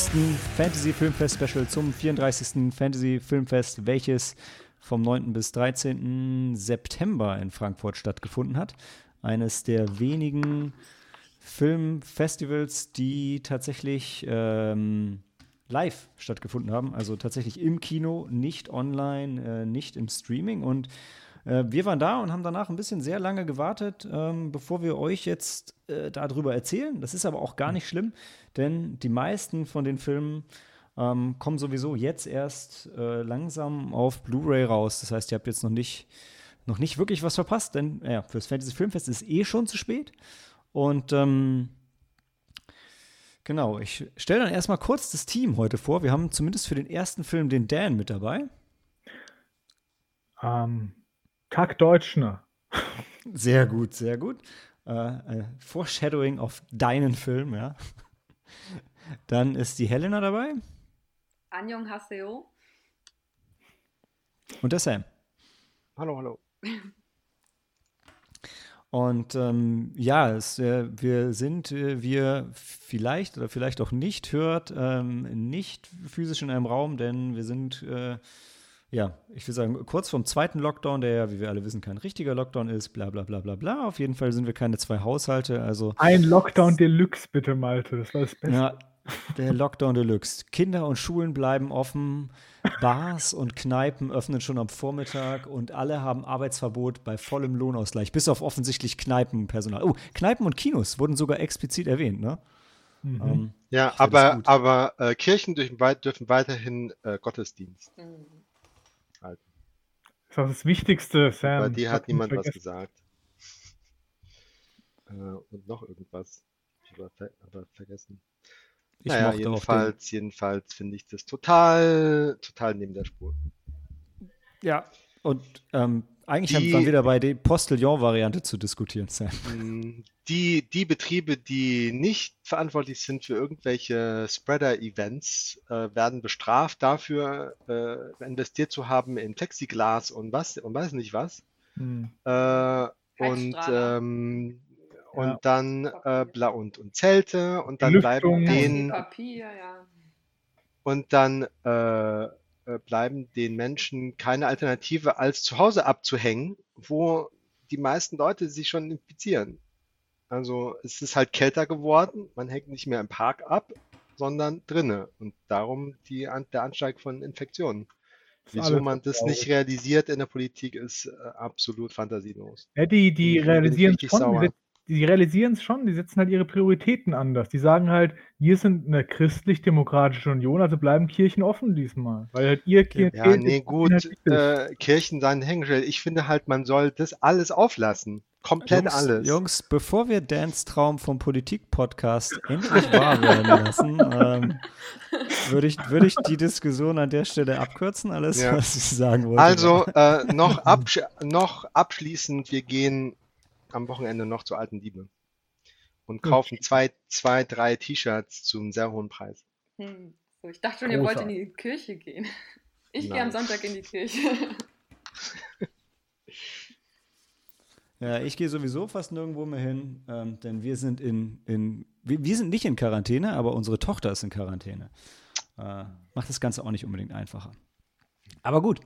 Episode 72, unserem x-ten Fantasy Filmfest Special zum 34. Fantasy Filmfest, welches vom 9. bis 13. September in Frankfurt stattgefunden hat. Eines der wenigen Filmfestivals, die tatsächlich ähm, live stattgefunden haben, also tatsächlich im Kino, nicht online, äh, nicht im Streaming. Und äh, wir waren da und haben danach ein bisschen sehr lange gewartet, ähm, bevor wir euch jetzt äh, darüber erzählen. Das ist aber auch gar nicht schlimm, denn die meisten von den Filmen ähm, kommen sowieso jetzt erst äh, langsam auf Blu-ray raus. Das heißt, ihr habt jetzt noch nicht, noch nicht wirklich was verpasst, denn ja, fürs Fantasy Filmfest ist eh schon zu spät. Und ähm, genau, ich stelle dann erstmal kurz das Team heute vor. Wir haben zumindest für den ersten Film den Dan mit dabei. Ähm, Kack Deutschner. Sehr gut, sehr gut. Äh, äh, Foreshadowing auf deinen Film, ja. Dann ist die Helena dabei. Anjong Haseo. Und der Sam. Hallo, hallo. Und ähm, ja, es, äh, wir sind, äh, wir vielleicht oder vielleicht auch nicht hört, ähm, nicht physisch in einem Raum, denn wir sind, äh, ja, ich will sagen, kurz vom zweiten Lockdown, der ja, wie wir alle wissen, kein richtiger Lockdown ist, bla bla bla bla bla. Auf jeden Fall sind wir keine zwei Haushalte. Also Ein Lockdown Deluxe, bitte, Malte. Das war das Beste. ja, der Lockdown Deluxe. Kinder und Schulen bleiben offen, Bars und Kneipen öffnen schon am Vormittag und alle haben Arbeitsverbot bei vollem Lohnausgleich, bis auf offensichtlich Kneipenpersonal. Oh, Kneipen und Kinos wurden sogar explizit erwähnt, ne? Mhm. Ähm, Ja, aber, aber äh, Kirchen dürfen, dürfen weiterhin äh, Gottesdienst Mhm. Das ist das Wichtigste, Sam. Bei dir Das hat niemand was gesagt. Äh, und noch irgendwas. Ich aber, ver aber vergessen. ich naja, jedenfalls, jedenfalls finde ich das total, total neben der Spur. Ja, und ähm, eigentlich haben Die- wir wieder bei der Postillon-Variante zu diskutieren, Sam. Mm, Die, die Betriebe, die nicht verantwortlich sind für irgendwelche Spreader-Events, äh, werden bestraft dafür, äh, investiert zu haben in Plexiglas und was und weiß nicht was. Mhm. Äh, und ähm, und Ja. dann äh, bla und, und Zelte und dann Belüftung. bleiben Ganz viel den Papier, ja. und dann äh, bleiben den Menschen keine Alternative als zu Hause abzuhängen, wo die meisten Leute sich schon infizieren. Also es ist halt kälter geworden, man hängt nicht mehr im Park ab, sondern drinne und darum die, der Ansteig von Infektionen. Wieso man das nicht realisiert in der Politik, ist äh, absolut fantasielos. Ja, die, die realisieren schon. Sauer. Die realisieren es schon. Die setzen halt ihre Prioritäten anders. Die sagen halt, wir sind eine christlich-demokratische Union, also bleiben Kirchen offen diesmal. Weil halt ihr Klientel Ja, nee, gut, halt äh, Kirchen seien hingestellt. Ich finde halt, man soll das alles auflassen. Komplett Jungs, alles. Jungs, bevor wir Dans Traum vom Politik-Podcast endlich wahr werden lassen, ähm, würde ich, würde ich die Diskussion an der Stelle abkürzen, alles, Ja. was ich sagen wollte. Also äh, noch, absch noch abschließend, wir gehen am Wochenende noch zu Alten Diebe und kaufen zwei, zwei, drei T-Shirts zum sehr hohen Preis. Hm. So, ich dachte schon, ihr wollt in die Kirche gehen. Ich gehe am Sonntag in die Kirche. Ja, ich gehe sowieso fast nirgendwo mehr hin, ähm, denn wir sind in, in wir, wir sind nicht in Quarantäne, aber unsere Tochter ist in Quarantäne. Äh, macht das Ganze auch nicht unbedingt einfacher. Aber gut,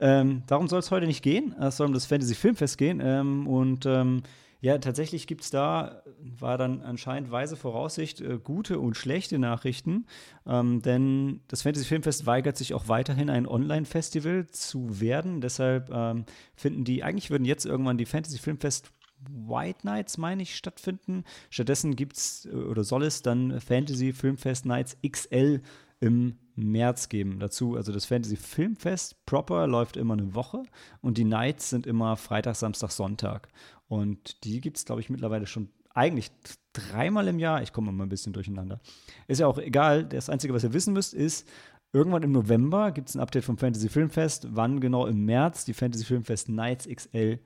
ähm, darum soll es heute nicht gehen. Es soll um das Fantasy Filmfest gehen. Ähm, und ähm, ja, tatsächlich gibt es da, war dann anscheinend weise Voraussicht, äh, gute und schlechte Nachrichten. Ähm, denn das Fantasy Filmfest weigert sich auch weiterhin ein Online-Festival zu werden. Deshalb ähm, finden die, eigentlich würden jetzt irgendwann die Fantasy Filmfest White Nights, meine ich, stattfinden. Stattdessen gibt es oder soll es dann Fantasy Filmfest Nights XL im März geben. Dazu, also das Fantasy Filmfest proper läuft immer eine Woche und die Nights sind immer Freitag, Samstag, Sonntag. Und die gibt es, glaube ich, mittlerweile schon eigentlich dreimal im Jahr. Ich komme mal ein bisschen durcheinander. Ist ja auch egal. Das Einzige, was ihr wissen müsst, ist, irgendwann im November gibt es ein Update vom Fantasy Filmfest, wann genau im März die Fantasy Filmfest Nights XL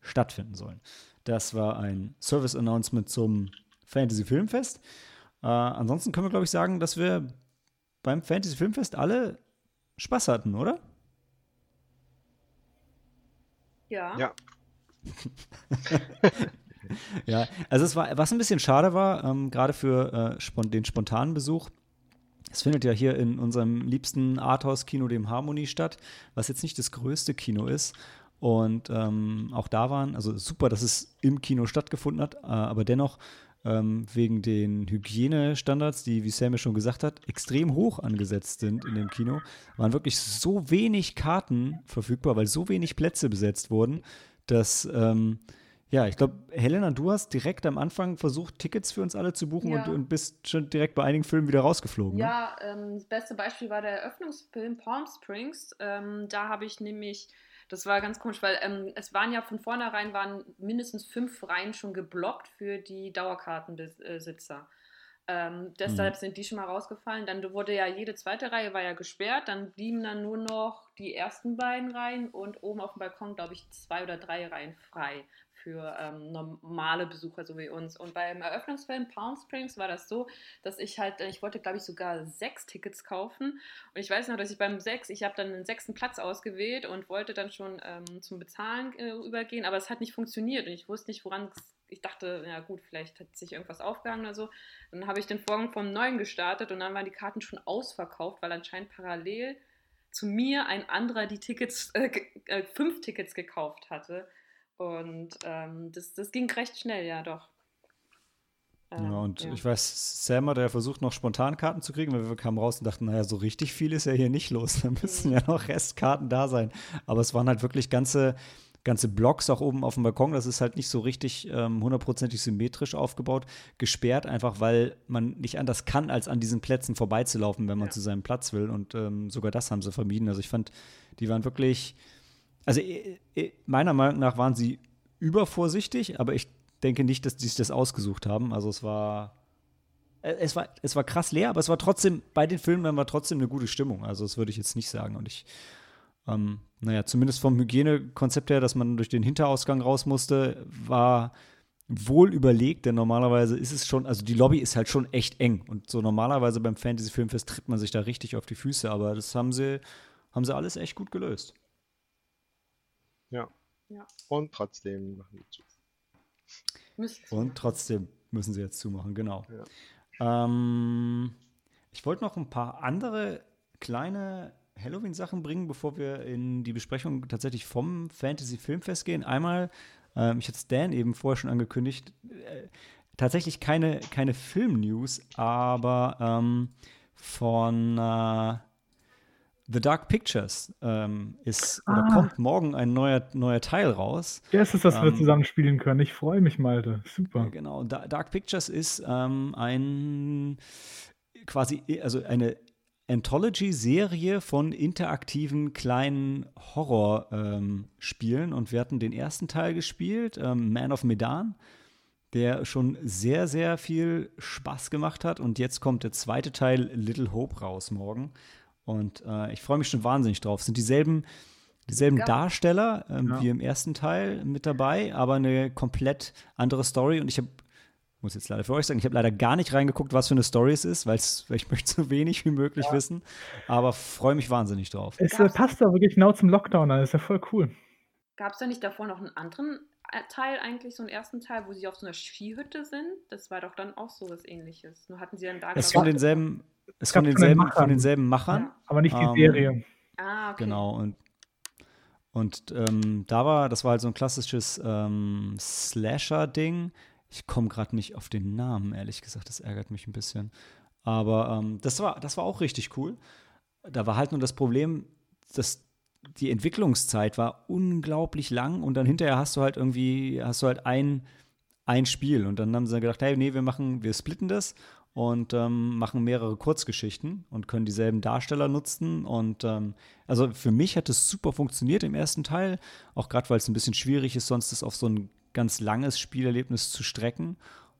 stattfinden sollen. Das war ein Service-Announcement zum Fantasy Filmfest. Äh, ansonsten können wir, glaube ich, sagen, dass wir beim Fantasy Filmfest alle Spaß hatten, oder? Ja. Ja. Ja, also es war, was ein bisschen schade war, ähm, gerade für äh, spon den spontanen Besuch, es findet ja hier in unserem liebsten Arthouse-Kino, dem Harmony, statt, was jetzt nicht das größte Kino ist. Und ähm, auch da waren, also super, dass es im Kino stattgefunden hat, äh, aber dennoch ähm, wegen den Hygienestandards, die, wie Sam ja schon gesagt hat, extrem hoch angesetzt sind in dem Kino, waren wirklich so wenig Karten verfügbar, weil so wenig Plätze besetzt wurden, dass, ähm, ja, ich glaube, Helena, du hast direkt am Anfang versucht, Tickets für uns alle zu buchen Ja. und, und bist schon direkt bei einigen Filmen wieder rausgeflogen. Ne? Ja, ähm, das beste Beispiel war der Eröffnungsfilm Palm Springs. Ähm, da habe ich nämlich, das war ganz komisch, weil ähm, es waren ja von vornherein waren mindestens fünf Reihen schon geblockt für die Dauerkartenbesitzer. Ähm, deshalb Mhm. sind die schon mal rausgefallen. Dann wurde ja jede zweite Reihe war ja gesperrt. Dann blieben dann nur noch die ersten beiden Reihen und oben auf dem Balkon, glaube ich, zwei oder drei Reihen frei für ähm, normale Besucher so wie uns. Und beim Eröffnungsfilm Palm Springs war das so, dass ich halt, ich wollte glaube ich sogar sechs Tickets kaufen. Und ich weiß noch, dass ich beim sechs, ich habe dann den sechsten Platz ausgewählt und wollte dann schon ähm, zum Bezahlen äh, übergehen, aber es hat nicht funktioniert und ich wusste nicht, woran es. Ich dachte, ja gut, vielleicht hat sich irgendwas aufgehangen oder so. Dann habe ich den Vorgang vom Neuen gestartet und dann waren die Karten schon ausverkauft, weil anscheinend parallel zu mir ein anderer die Tickets, äh, äh, fünf Tickets gekauft hatte. Und ähm, das, das ging recht schnell, ja doch. Ähm, Ja, und ja. ich weiß, Sam hat ja versucht, noch Spontankarten zu kriegen, weil wir kamen raus und dachten, naja, so richtig viel ist ja hier nicht los. Da müssen Mhm. ja noch Restkarten da sein. Aber es waren halt wirklich ganze, ganze Blocks auch oben auf dem Balkon. Das ist halt nicht so richtig ähm, hundertprozentig symmetrisch aufgebaut. Gesperrt einfach, weil man nicht anders kann, als an diesen Plätzen vorbeizulaufen, wenn man Ja. zu seinem Platz will. Und ähm, sogar das haben sie vermieden. Also ich fand, die waren wirklich, also äh, äh, meiner Meinung nach waren sie übervorsichtig, aber ich denke nicht, dass die sich das ausgesucht haben. Also es war, äh, es war, es war krass leer, aber es war trotzdem, bei den Filmen war trotzdem eine gute Stimmung. Also das würde ich jetzt nicht sagen. Und ich, ähm, naja, zumindest vom Hygienekonzept her, dass man durch den Hinterausgang raus musste, war wohl überlegt, denn normalerweise ist es schon, also die Lobby ist halt schon echt eng. Und so normalerweise beim Fantasy-Filmfest tritt man sich da richtig auf die Füße, aber das haben sie, haben sie alles echt gut gelöst. Ja. Ja. Und trotzdem machen die zu. Und trotzdem müssen sie jetzt zumachen, genau. Ähm, ich wollte noch ein paar andere kleine Halloween-Sachen bringen, bevor wir in die Besprechung tatsächlich vom Fantasy-Filmfest gehen. Einmal, ähm, ich hatte Stan eben vorher schon angekündigt, äh, tatsächlich keine, keine Film-News, aber ähm, von äh, The Dark Pictures ähm, ist oder Ah. kommt morgen ein neuer, neuer Teil raus. Ja, ist es, dass wir Ähm, zusammen spielen können. Ich freue mich, Malte. Super. Genau. Da Dark Pictures ist ähm, ein quasi, also eine Anthology-Serie von interaktiven kleinen Horror-Spielen. und wir hatten den ersten Teil gespielt, ähm, Man of Medan, der schon sehr, sehr viel Spaß gemacht hat. Und jetzt kommt der zweite Teil, Little Hope, raus morgen. Und äh, ich freue mich schon wahnsinnig drauf. Es sind dieselben, dieselben Ja. Darsteller ähm, Ja. wie im ersten Teil mit dabei, aber eine komplett andere Story. Und ich habe, muss jetzt leider für euch sagen, ich habe leider gar nicht reingeguckt, was für eine Story es ist, weil ich möchte so wenig wie möglich wissen. Aber freue mich wahnsinnig drauf. Es äh, passt doch wirklich genau zum Lockdown an. Das ist ja voll cool. Gab es da nicht davor noch einen anderen äh, Teil, eigentlich so einen ersten Teil, wo sie auf so einer Skihütte sind? Das war doch dann auch so was ähnliches. Nur hatten sie dann da. Es ich- denselben, ist von den denselben, Machern. von denselben Machern. Ja. Aber nicht die Ähm, Serie. Ah, okay. Genau, und, und ähm, da war, das war halt so ein klassisches ähm, Slasher-Ding. Ich komme gerade nicht auf den Namen, ehrlich gesagt, das ärgert mich ein bisschen. Aber ähm, das, war, das war auch richtig cool. Da war halt nur das Problem, dass die Entwicklungszeit war unglaublich lang und dann hinterher hast du halt irgendwie, hast du halt ein, ein Spiel und dann haben sie gedacht, hey, nee, wir machen, wir splitten das und ähm, machen mehrere Kurzgeschichten und können dieselben Darsteller nutzen. Und ähm, also für mich hat es super funktioniert im ersten Teil, auch gerade weil es ein bisschen schwierig ist, sonst das auf so ein ganz langes Spielerlebnis zu strecken.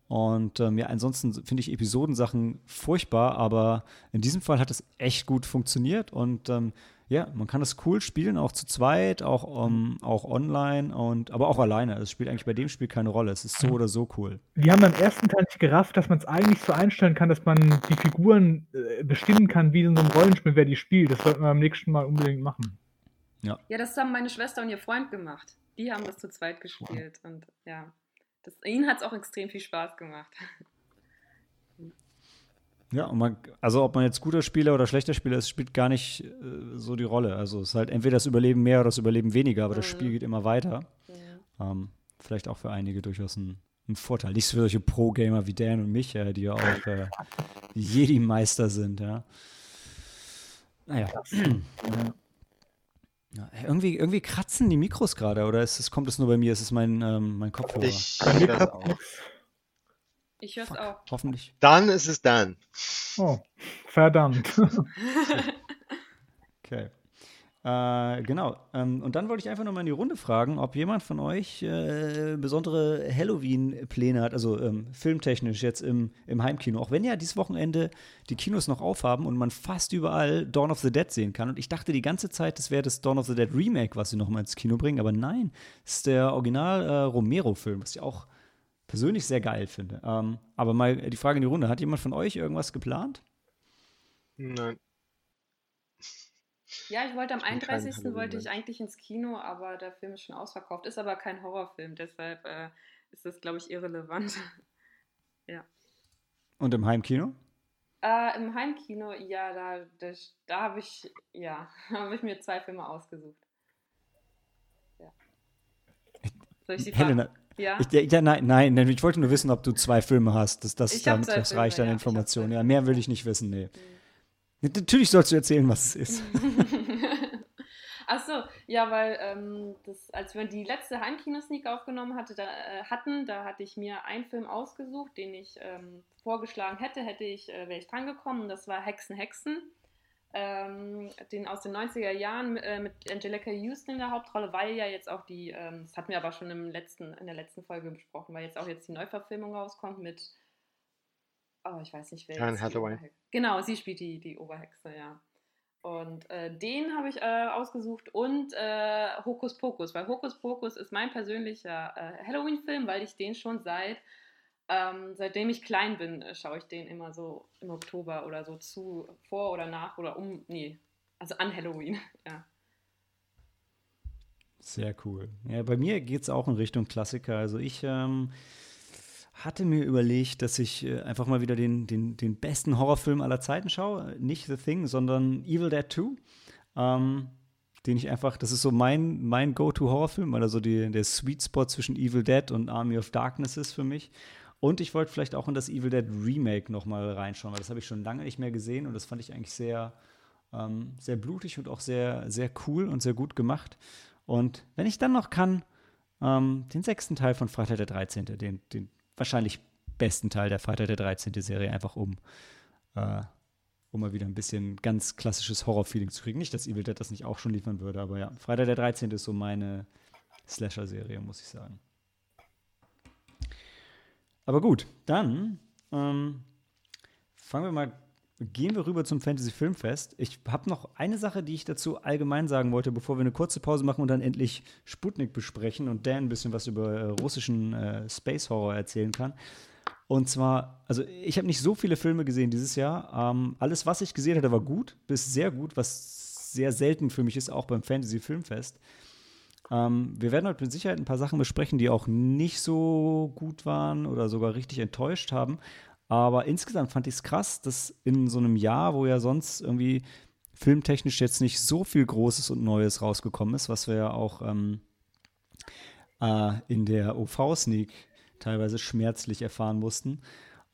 Und ähm, ja, ansonsten finde ich Episodensachen furchtbar, aber in diesem Fall hat es echt gut funktioniert und ähm, ja, man kann es cool spielen, auch zu zweit, auch, ähm, auch online und aber auch alleine. Es spielt eigentlich bei dem Spiel keine Rolle. Es ist so oder so cool. Die haben beim ersten Teil nicht gerafft, dass man es eigentlich so einstellen kann, dass man die Figuren äh, bestimmen kann, wie in so einem Rollenspiel, wer die spielt. Das sollten wir beim nächsten Mal unbedingt machen. Ja, das haben meine Schwester und ihr Freund gemacht. Die haben das zu zweit gespielt. Und ja, Das, ihnen hat es auch extrem viel Spaß gemacht. Ja, und man, also ob man jetzt guter Spieler oder schlechter Spieler ist, spielt gar nicht äh, so die Rolle. Also es ist halt entweder das Überleben mehr oder das Überleben weniger, aber das Mhm. Spiel geht immer weiter. Ja. Ähm, vielleicht auch für einige durchaus ein, ein Vorteil. Nicht für solche Pro-Gamer wie Dan und mich, ja, die ja auch äh, Jedi-Meister sind, ja. Naja. Ja. Ja, irgendwie, irgendwie kratzen die Mikros gerade, oder ist es, kommt es nur bei mir? Ist es mein, ähm, mein Kopfhörer? Ich Bei mir klappt auch. nichts. Ich höre es auch. Hoffentlich. Dann ist es dann. Oh, verdammt. Okay. Äh, genau. Ähm, und dann wollte ich einfach noch mal in die Runde fragen, ob jemand von euch äh, besondere Halloween-Pläne hat, also ähm, filmtechnisch jetzt im, im Heimkino. Auch wenn ja dieses Wochenende die Kinos noch aufhaben und man fast überall Dawn of the Dead sehen kann. Und ich dachte die ganze Zeit, das wäre das Dawn of the Dead Remake, was sie noch mal ins Kino bringen. Aber nein, es ist der Original äh, Romero-Film, was ich auch persönlich sehr geil finde. Ähm, aber mal die Frage in die Runde: Hat jemand von euch irgendwas geplant? Nein. Ja, ich wollte am Ich bin kein 31. wollte ich eigentlich ins Kino, aber der Film ist schon ausverkauft. Ist aber kein Horrorfilm, deshalb äh, ist das, glaube ich, irrelevant. Und im Heimkino? Äh, Im Heimkino, ja, da, da, da habe ich, ja, habe ich mir zwei Filme ausgesucht. Ja. Soll ich die Helena, Frage? Ja. Ich, ja, nein, nein, ich wollte nur wissen, ob du zwei Filme hast. Das, das, damit, das Filme, reicht an ja, Informationen. Ja, mehr will ich nicht wissen, nee. Natürlich sollst du erzählen, was es ist. Ach so, ja, weil ähm, das, als wir die letzte Heimkino-Sneak aufgenommen hatte, da, äh, hatten, da hatte ich mir einen Film ausgesucht, den ich ähm, vorgeschlagen hätte, hätte ich, äh, wäre ich dran gekommen. Das war Hexen, Hexen. Ähm, den aus den 90er Jahren äh, mit Angelica Houston in der Hauptrolle, weil ja jetzt auch die, ähm, das hatten wir aber schon im letzten, in der letzten Folge besprochen, weil jetzt auch jetzt die Neuverfilmung rauskommt mit, oh, ich weiß nicht, wer Anne Hathaway. Genau, sie spielt die, die Oberhexe, ja. Und äh, den habe ich äh, ausgesucht und äh, Hokus Pokus, weil Hokus Pokus ist mein persönlicher äh, Halloween-Film, weil ich den schon seit, ähm, seitdem ich klein bin, äh, schaue ich den immer so im Oktober oder so zu, vor oder nach oder um, nee, also an Halloween, ja. Sehr cool. Ja, bei mir geht es auch in Richtung Klassiker. Also ich ähm, hatte mir überlegt, dass ich äh, einfach mal wieder den, den, den besten Horrorfilm aller Zeiten schaue. Nicht The Thing, sondern Evil Dead 2. Ähm, den ich einfach, das ist so mein, mein Go-To-Horrorfilm, weil er so die, der Sweet Spot zwischen Evil Dead und Army of Darkness ist für mich. Und ich wollte vielleicht auch in das Evil Dead Remake noch mal reinschauen, weil das habe ich schon lange nicht mehr gesehen und das fand ich eigentlich sehr, ähm, sehr blutig und auch sehr, sehr cool und sehr gut gemacht. Und wenn ich dann noch kann, ähm, den sechsten Teil von Freitag der 13., den, den wahrscheinlich besten Teil der Freitag der 13. Serie, einfach um, äh, um mal wieder ein bisschen ganz klassisches Horror-Feeling zu kriegen. Nicht, dass Evil Dead das nicht auch schon liefern würde, aber ja, Freitag der 13. ist so meine Slasher-Serie, muss ich sagen. Aber gut, dann ähm, fangen wir mal, gehen wir rüber zum Fantasy Filmfest. Ich habe noch eine Sache, die ich dazu allgemein sagen wollte, bevor wir eine kurze Pause machen und dann endlich Sputnik besprechen und Dan ein bisschen was über äh, russischen äh, Space Horror erzählen kann. Und zwar, also ich habe nicht so viele Filme gesehen dieses Jahr. Ähm, alles, was ich gesehen hatte, war gut, bis sehr gut, was sehr selten für mich ist, auch beim Fantasy Filmfest. Ähm, wir werden heute mit Sicherheit ein paar Sachen besprechen, die auch nicht so gut waren oder sogar richtig enttäuscht haben. Aber insgesamt fand ich es krass, dass in so einem Jahr, wo ja sonst irgendwie filmtechnisch jetzt nicht so viel Großes und Neues rausgekommen ist, was wir ja auch ähm, äh, in der OV-Sneak teilweise schmerzlich erfahren mussten.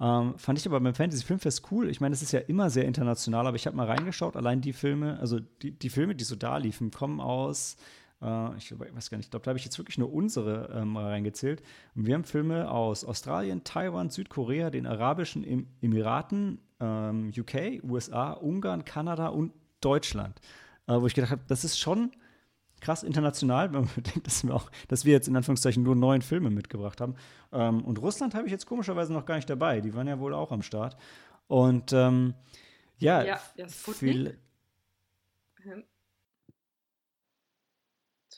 Ähm, fand ich aber beim Fantasy Filmfest cool. Ich meine, es ist ja immer sehr international, aber ich habe mal reingeschaut. Allein die Filme, also die, die Filme, die so da liefen, kommen aus äh, ich weiß gar nicht, ich glaube, da habe ich jetzt wirklich nur unsere ähm, reingezählt. Und wir haben Filme aus Australien, Taiwan, Südkorea, den Arabischen em Emiraten, ähm, UK, USA, Ungarn, Kanada und Deutschland. Äh, wo ich gedacht habe, das ist schon krass international, wenn man bedenkt, dass wir, auch, dass wir jetzt in Anführungszeichen nur neun Filme mitgebracht haben. Ähm, und Russland habe ich jetzt komischerweise noch gar nicht dabei. Die waren ja wohl auch am Start. Und ähm, ja, Ja, ja, viel, Hm.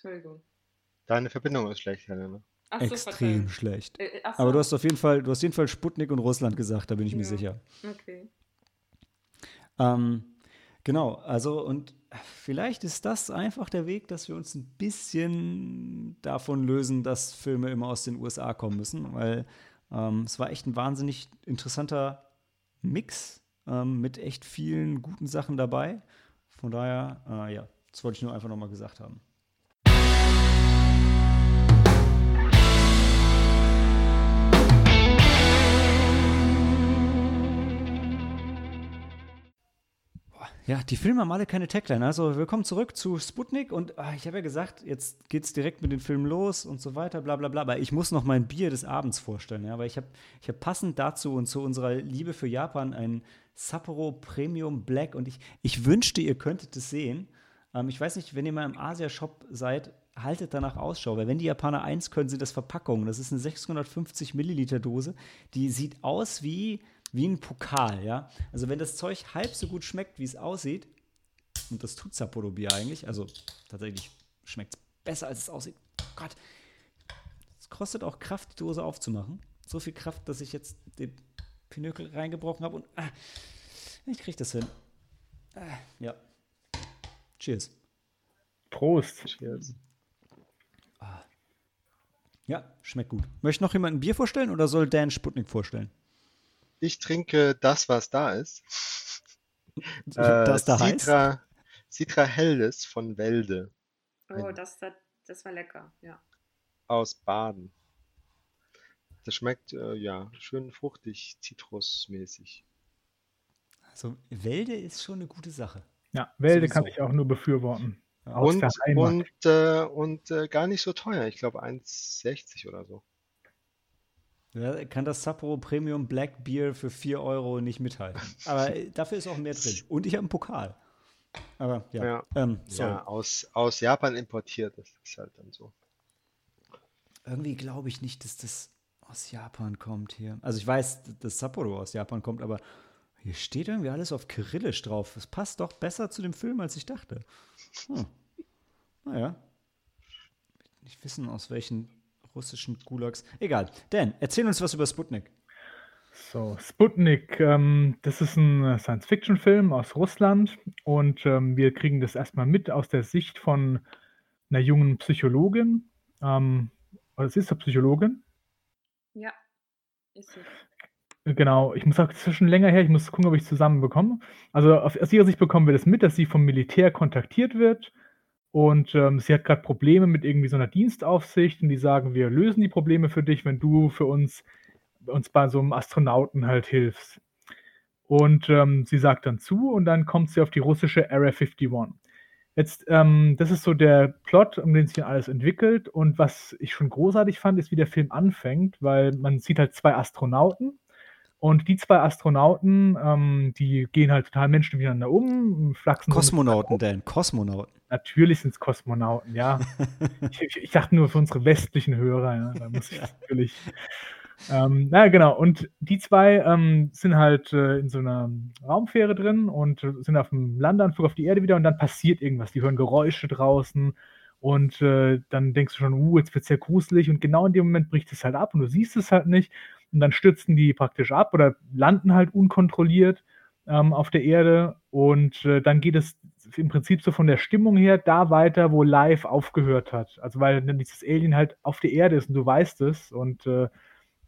Entschuldigung. Deine Verbindung ist schlecht, Helena. Ach so, extrem Verzeihung. schlecht. Äh, ach Aber so, du hast auf jeden Fall, du hast jeden Fall Sputnik und Russland gesagt, da bin ich mir Ja. sicher. Okay. Ähm, genau, also und vielleicht ist das einfach der Weg, dass wir uns ein bisschen davon lösen, dass Filme immer aus den USA kommen müssen, weil ähm, es war echt ein wahnsinnig interessanter Mix ähm, mit echt vielen guten Sachen dabei. Von daher, äh, ja, das wollte ich nur einfach nochmal gesagt haben. Ja, die Filme haben alle keine Tagline. Also willkommen zurück zu Sputnik und ah, ich habe ja gesagt, jetzt geht's direkt mit den Filmen los und so weiter, bla bla bla. Aber ich muss noch mein Bier des Abends vorstellen, ja, weil ich habe ich hab passend dazu und zu unserer Liebe für Japan ein Sapporo Premium Black und ich, ich wünschte, ihr könntet es sehen. Ähm, ich weiß nicht, wenn ihr mal im Asia-Shop seid, haltet danach Ausschau, weil wenn die Japaner eins können, sind das Verpackungen. Das ist eine 650 Milliliter Dose, die sieht aus wie wie ein Pokal, ja. Also wenn das Zeug halb so gut schmeckt, wie es aussieht, und das tut Sapporo Bier eigentlich, also tatsächlich schmeckt es besser, als es aussieht. Oh Gott, es kostet auch Kraft, die Dose aufzumachen. So viel Kraft, dass ich jetzt den Pinökel reingebrochen habe und ah, ich kriege das hin. Ah, ja. Cheers. Prost. Cheers. Ah. Ja, schmeckt gut. Möchte noch jemand ein Bier vorstellen oder soll Dan Sputnik vorstellen? Ich trinke das, was da ist. das äh, da Citra, heißt? Citra Helles von Welde Oh, das, das, das war lecker, ja. aus Baden. Das schmeckt äh, ja schön fruchtig, zitrusmäßig. Also, Wälde ist schon eine gute Sache. Ja, Wälde Sowieso. kann ich auch nur befürworten. Aus Und, und, äh, und äh, gar nicht so teuer. Ich glaube 1,60 oder so. Ja, kann das Sapporo Premium Black Beer für 4 Euro nicht mithalten. Aber äh, dafür ist auch mehr drin. Und ich habe einen Pokal. Aber ja, Ja. Ähm. Ja, aus, aus Japan importiert. Das ist halt dann so. Irgendwie glaube ich nicht, dass das aus Japan kommt hier. Also ich weiß, dass Sapporo aus Japan kommt, aber hier steht irgendwie alles auf Kyrillisch drauf. Das passt doch besser zu dem Film, als ich dachte. Hm. Naja. Nicht wissen, aus welchen russischen Gulags. Egal. Dan, erzähl uns was über Sputnik. So, Sputnik, ähm, das ist ein Science-Fiction-Film aus Russland und ähm, wir kriegen das erstmal mit aus der Sicht von einer jungen Psychologin. Ähm, oder es ist eine Psychologin. Ja, ist sie. Genau, ich muss ist schon länger her, ich muss gucken, ob ich es zusammenbekomme. Also auf, aus ihrer Sicht bekommen wir das mit, dass sie vom Militär kontaktiert wird und ähm, sie hat gerade Probleme mit irgendwie so einer Dienstaufsicht und die sagen, wir lösen die Probleme für dich, wenn du für uns, uns bei so einem Astronauten halt hilfst. Und ähm, sie sagt dann zu und dann kommt sie auf die russische Area 51. Jetzt, ähm, das ist so der Plot, um den sich alles entwickelt. Und was ich schon großartig fand, ist, wie der Film anfängt, weil man sieht halt zwei Astronauten. Und die zwei Astronauten, ähm, die gehen halt total Menschen miteinander um, flachsen. Kosmonauten, Dan. Kosmonauten. Natürlich sind es Kosmonauten, ja. ich, ich, ich dachte nur für unsere westlichen Hörer, ja. Da muss ich natürlich. Ähm, na genau, und die zwei ähm, sind halt äh, in so einer Raumfähre drin und sind auf dem Landeanflug auf die Erde wieder und dann passiert irgendwas. Die hören Geräusche draußen und äh, dann denkst du schon, uh, jetzt wird es sehr gruselig und genau in dem Moment bricht es halt ab und du siehst es halt nicht und dann stürzen die praktisch ab oder landen halt unkontrolliert ähm, auf der Erde. Und äh, dann geht es im Prinzip so von der Stimmung her da weiter, wo Live aufgehört hat. Also weil dann dieses Alien halt auf der Erde ist und du weißt es. Und äh,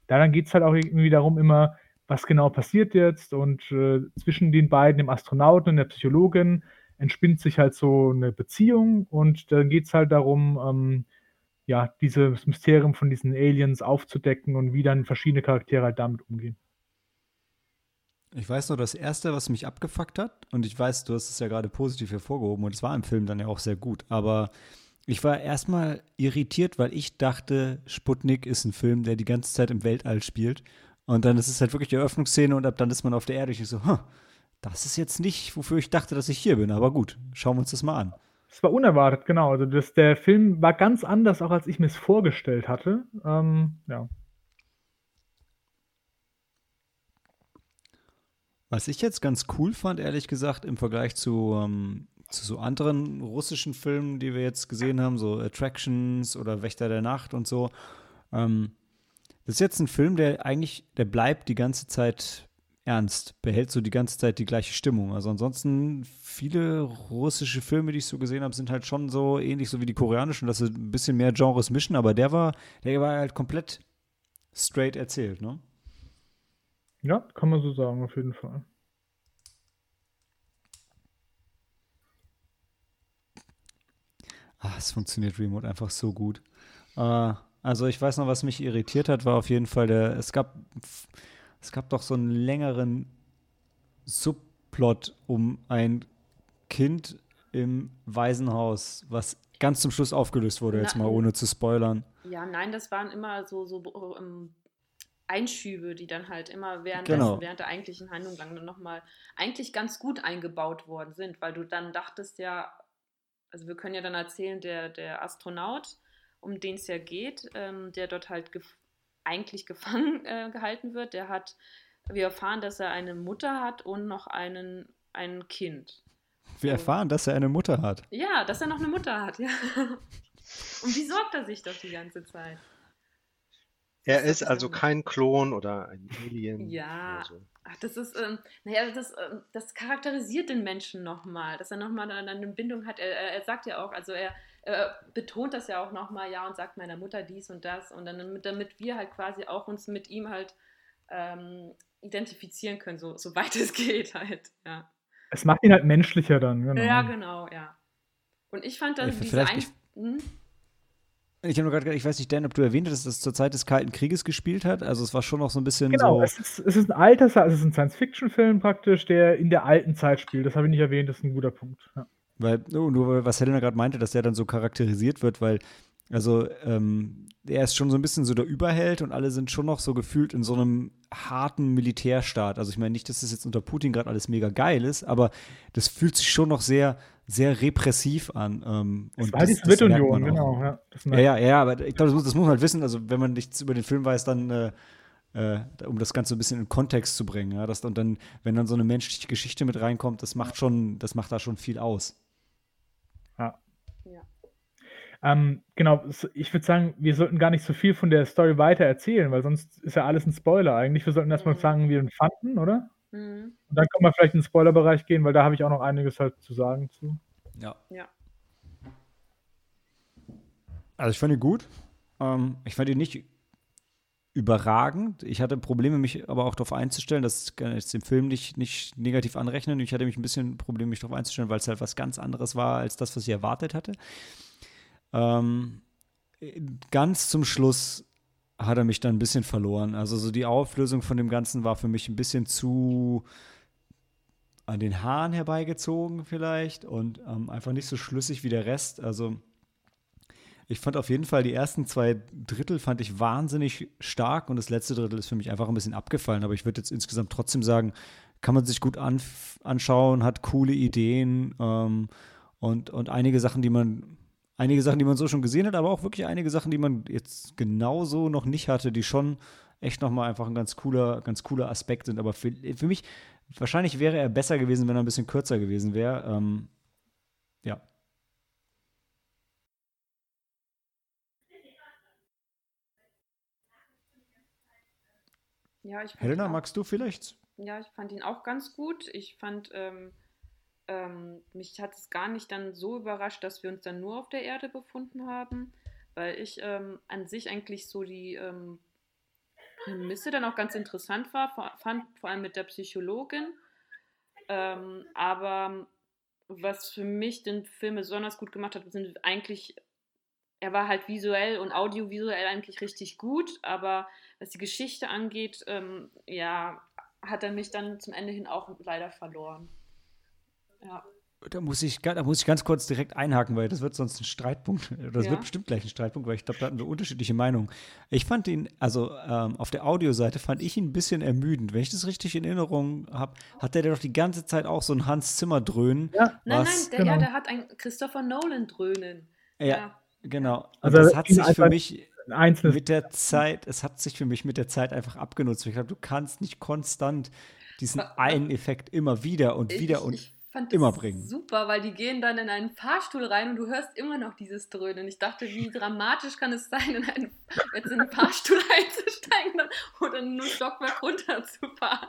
dann geht es halt auch irgendwie darum immer, was genau passiert jetzt. Und äh, zwischen den beiden, dem Astronauten und der Psychologin, entspinnt sich halt so eine Beziehung. Und dann geht es halt darum, ähm, ja, dieses Mysterium von diesen Aliens aufzudecken und wie dann verschiedene Charaktere halt damit umgehen. Ich weiß nur, das Erste, was mich abgefuckt hat, und ich weiß, du hast es ja gerade positiv hervorgehoben und es war im Film dann ja auch sehr gut, aber ich war erstmal irritiert, weil ich dachte, Sputnik ist ein Film, der die ganze Zeit im Weltall spielt. Und dann ist es halt wirklich die Eröffnungsszene und ab dann ist man auf der Erde. Ich so, huh, das ist jetzt nicht, wofür ich dachte, dass ich hier bin. Aber gut, schauen wir uns das mal an. Es war unerwartet, genau. Also das, der Film war ganz anders, auch als ich mir es vorgestellt hatte. Ähm, ja. Was ich jetzt ganz cool fand, ehrlich gesagt, im Vergleich zu, ähm, zu so anderen russischen Filmen, die wir jetzt gesehen haben, so Attractions oder Wächter der Nacht und so, ähm, das ist jetzt ein Film, der eigentlich, der bleibt die ganze Zeit ernst, behält so die ganze Zeit die gleiche Stimmung. Also ansonsten viele russische Filme, die ich so gesehen habe, sind halt schon so ähnlich so wie die koreanischen, dass sie ein bisschen mehr Genres mischen, aber der war, der war halt komplett straight erzählt, ne? Ja, kann man so sagen, auf jeden Fall. Ah, es funktioniert Remote einfach so gut. Äh, also ich weiß noch, was mich irritiert hat, war auf jeden Fall der, es gab, es gab doch so einen längeren Subplot um ein Kind im Waisenhaus, was ganz zum Schluss aufgelöst wurde, jetzt mal ohne zu spoilern. Ja, nein, das waren immer so, so um, ähm, Einschübe, die dann halt immer während, Genau. während der eigentlichen Handlung lang nochmal eigentlich ganz gut eingebaut worden sind, weil du dann dachtest ja, also wir können ja dann erzählen, der, der Astronaut, um den es ja geht, ähm, der dort halt eigentlich gefangen äh, gehalten wird, der hat, wir erfahren, dass er eine Mutter hat und noch einen, ein Kind. Wir erfahren, dass er eine Mutter hat. Ja, dass er noch eine Mutter hat, ja. Um die sorgt er sich doch die ganze Zeit. Er ist ist also so- kein Klon oder ein Alien Ja. oder so. Ach, das ist, ähm, naja, das, ähm, das charakterisiert den Menschen nochmal, dass er nochmal eine, eine Bindung hat. Er, er sagt ja auch, also er, er betont das ja auch nochmal, ja, und sagt meiner Mutter dies und das. Und dann, damit, damit wir halt quasi auch uns mit ihm halt ähm, identifizieren können, so, so weit es geht halt. Ja. Es macht ihn halt menschlicher dann, genau. ja, genau, ja. Und ich fand dann Ja, diese ein Hm? Ich habe nur gerade ich weiß nicht, Dan, ob du erwähnt hast, dass es zur Zeit des Kalten Krieges gespielt hat. Also es war schon noch so ein bisschen Genau, so. es ist, es ist ein alter, es ist ein Science-Fiction-Film praktisch, der in der alten Zeit spielt. Das habe ich nicht erwähnt, das ist ein guter Punkt. Ja. Weil, oh, nur weil- was Helena gerade meinte, dass der dann so charakterisiert wird, weil, also, ähm, er ist schon so ein bisschen so der Überheld und alle sind schon noch so gefühlt in so einem harten Militärstaat. Also ich meine nicht, dass das jetzt unter Putin gerade alles mega geil ist, aber das fühlt sich schon noch sehr, sehr repressiv an. Ähm, Das und war die das, merkt Sowjetunion, genau. Ja, Ja, ja, ja, aber ich glaube, das muss, das muss man halt wissen. Also, wenn man nichts über den Film weiß, dann, äh, äh, um das Ganze ein bisschen in Kontext zu bringen, ja, das, und dann, wenn dann so eine menschliche Geschichte mit reinkommt, das macht schon, das macht da schon viel aus. Ja. Ja. Ähm, genau, ich würde sagen, wir sollten gar nicht so viel von der Story weiter erzählen, weil sonst ist ja alles ein Spoiler eigentlich. Wir sollten erstmal Mhm. sagen, wie wir ihn fanden, oder? Mhm. Und dann können wir vielleicht in den Spoilerbereich gehen, weil da habe ich auch noch einiges halt zu sagen zu. Ja. Ja. Also, ich fand ihn gut. Ähm, ich fand ihn nicht überragend. Ich hatte Probleme, mich aber auch darauf einzustellen, das kann ich jetzt dem Film nicht, nicht negativ anrechnen. Ich hatte mich ein bisschen Probleme, mich darauf einzustellen, weil es halt was ganz anderes war als das, was ich erwartet hatte. Ähm, ganz zum Schluss hat er mich dann ein bisschen verloren. Also so die Auflösung von dem Ganzen war für mich ein bisschen zu an den Haaren herbeigezogen vielleicht und ähm, einfach nicht so schlüssig wie der Rest. Also ich fand auf jeden Fall die ersten zwei Drittel fand ich wahnsinnig stark und das letzte Drittel ist für mich einfach ein bisschen abgefallen. Aber ich würde jetzt insgesamt trotzdem sagen, kann man sich gut an, anschauen, hat coole Ideen ähm, und, und einige Sachen, die man einige Sachen, die man so schon gesehen hat, aber auch wirklich einige Sachen, die man jetzt genauso noch nicht hatte, die schon echt nochmal einfach ein ganz cooler, ganz cooler Aspekt sind. Aber für, für mich, wahrscheinlich wäre er besser gewesen, wenn er ein bisschen kürzer gewesen wäre. Ähm, ja. Ja, ich Helena, auch- magst du vielleicht? Ja, ich fand ihn auch ganz gut. Ich fand, ähm, ähm, mich hat es gar nicht dann so überrascht, dass wir uns dann nur auf der Erde befunden haben, weil ich ähm, an sich eigentlich so die ähm, Prämisse dann auch ganz interessant war, vor, fand vor allem mit der Psychologin. Ähm, aber was für mich den Film besonders gut gemacht hat, sind eigentlich, er war halt visuell und audiovisuell eigentlich richtig gut, aber was die Geschichte angeht, ähm, ja, hat er mich dann zum Ende hin auch leider verloren. Ja. Da muss, ich, da muss ich ganz kurz direkt einhaken, weil das wird sonst ein Streitpunkt. Oder das Ja. wird bestimmt gleich ein Streitpunkt, weil ich glaube, da hatten wir unterschiedliche Meinungen. Ich fand ihn, also ähm, auf der Audioseite fand ich ihn ein bisschen ermüdend. Wenn ich das richtig in Erinnerung habe, hat der doch die ganze Zeit auch so ein Hans Zimmer dröhnen. Ja, Nein, nein, der, Genau. ja, der hat ein Christopher Nolan dröhnen. Ja, genau. Also das hat sich für mich mit der Zeit, es hat sich für mich mit der Zeit einfach abgenutzt. Ich glaube, du kannst nicht konstant diesen Wa- wa- einen Effekt immer wieder und wieder ich, und ich fand immer das bringen. super, weil die gehen dann in einen Fahrstuhl rein und du hörst immer noch dieses Dröhnen. Ich dachte, wie dramatisch kann es sein, in einen jetzt in den Fahrstuhl einzusteigen oder nur Stockwerk runterzufahren.